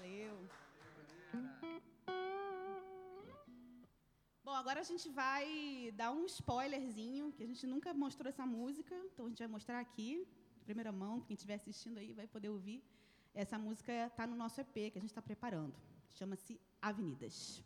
Valeu. Bom, agora a gente vai dar um spoilerzinho, que a gente nunca mostrou essa música, então a gente vai mostrar aqui, de primeira mão, quem estiver assistindo aí vai poder ouvir. Essa música está no nosso EP que a gente está preparando. Chama-se Avenidas.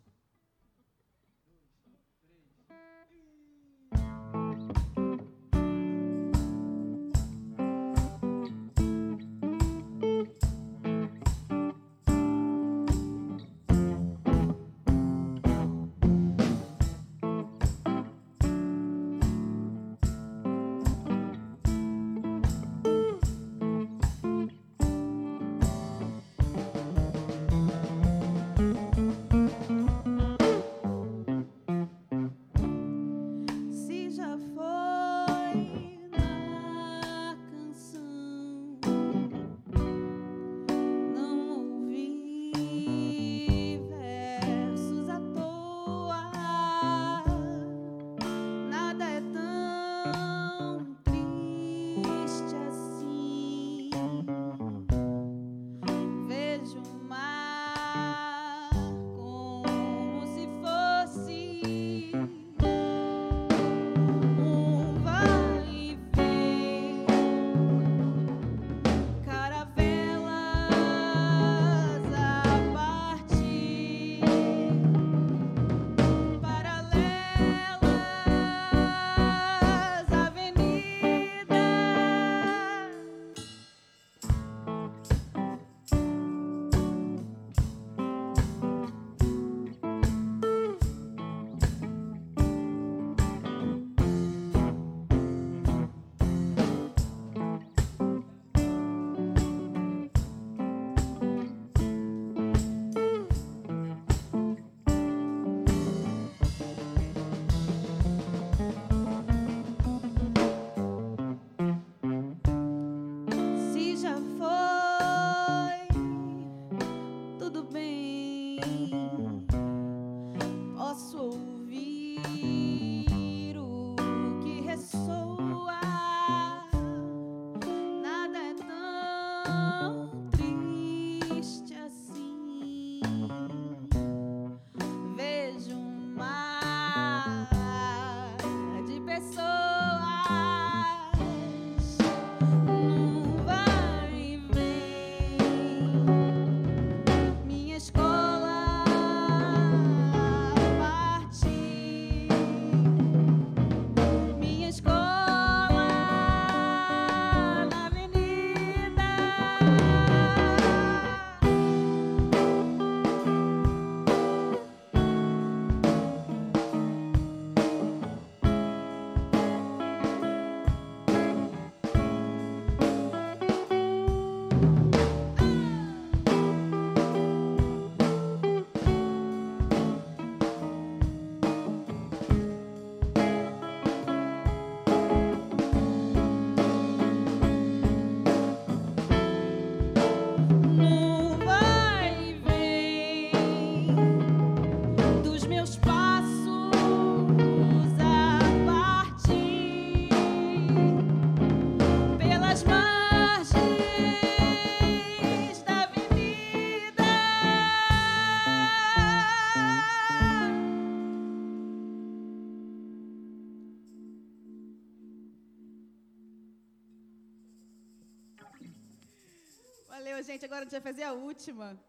Agora a gente vai fazer a última.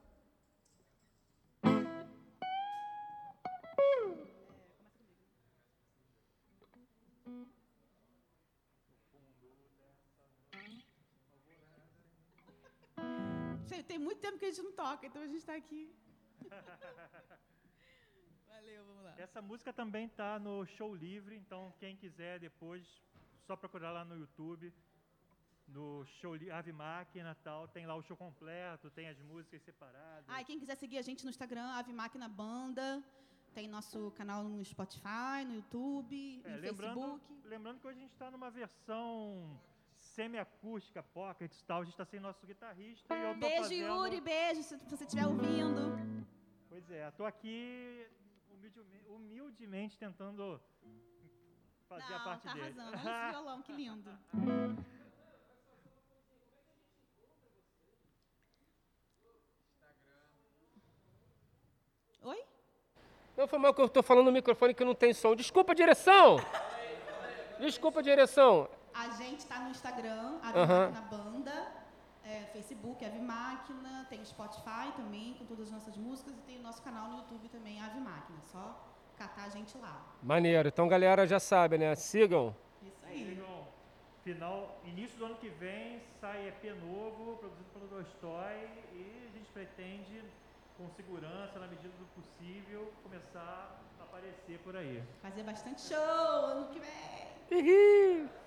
Sei, Tem muito tempo que a gente não toca, então a gente está aqui. <laughs> Valeu, vamos lá. Essa música também tá no show livre, então quem quiser depois, só procurar lá no YouTube, no show Ave Máquina tal, tem lá o show completo, tem as músicas separadas. Ah, e quem quiser seguir a gente no Instagram, Ave Máquina Banda. Tem nosso canal no Spotify, no YouTube, É, no lembrando, Facebook. lembrando que hoje a gente está numa versão semi-acústica, pocket e tal, a gente está sem nosso guitarrista e eu tô Beijo, fazendo... Yuri, beijo, se você estiver ouvindo. Pois é, tô aqui humildemente, humildemente tentando fazer a Não, parte tá dele. arrasando. <laughs> Olha esse violão, que lindo. Não foi mal que eu tô falando no microfone que não tem som. Desculpa, direção! Desculpa, direção. A gente tá no Instagram, Ave Aham. Máquina Banda, é, Facebook, Ave Máquina, tem o Spotify também, com todas as nossas músicas, e tem o nosso canal no YouTube também, Ave Máquina. Só catar a gente lá. Maneiro. Então, galera, já sabe, né? Sigam. Isso aí. Sigam. Final, início do ano que vem sai EP novo, produzido pelo Dostoy, e a gente pretende, com segurança, na medida do possível, começar a aparecer por aí. Fazer bastante show ano que vem. Ih!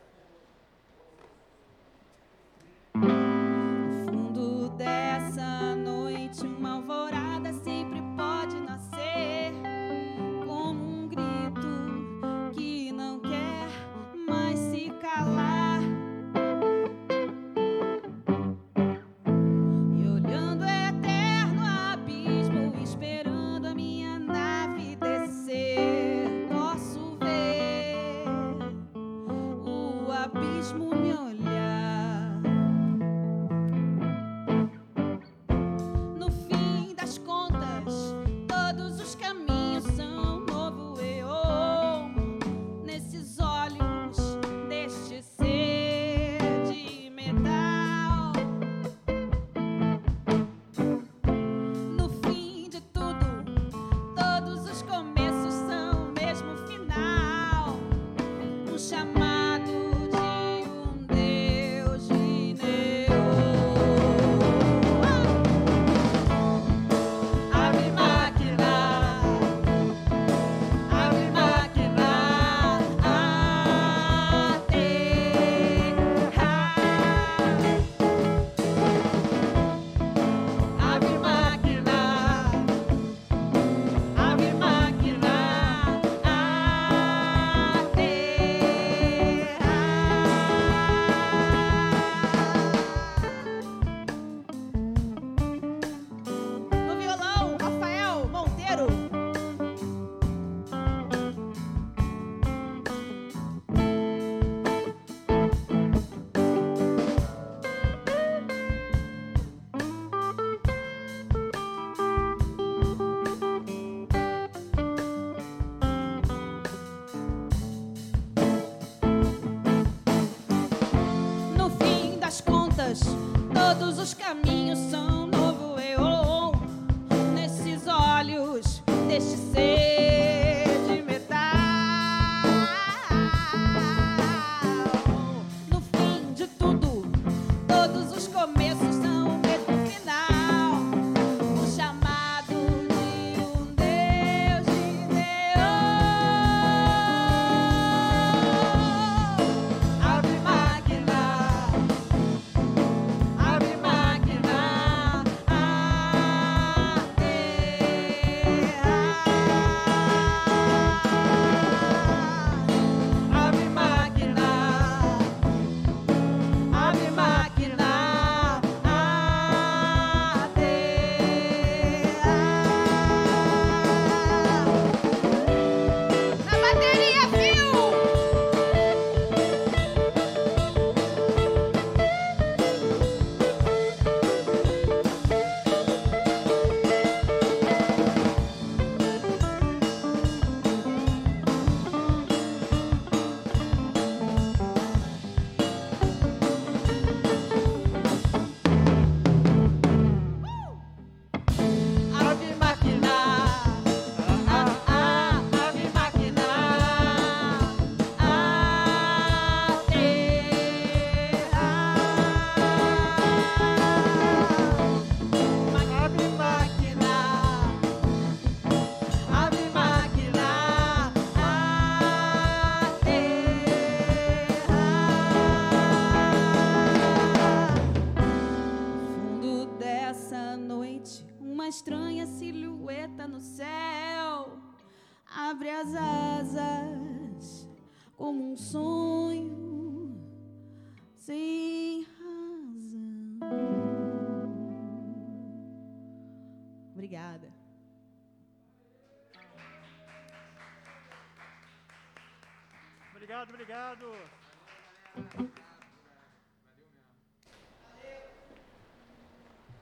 Obrigado, obrigado.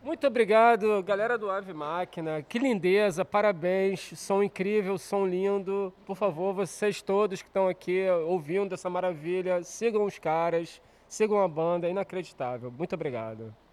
Muito obrigado, galera do Ave Máquina. Que lindeza, parabéns. Som incrível, som lindo. Por favor, vocês todos que estão aqui ouvindo essa maravilha, sigam os caras, sigam a banda, é inacreditável. Muito obrigado. Muito obrigado.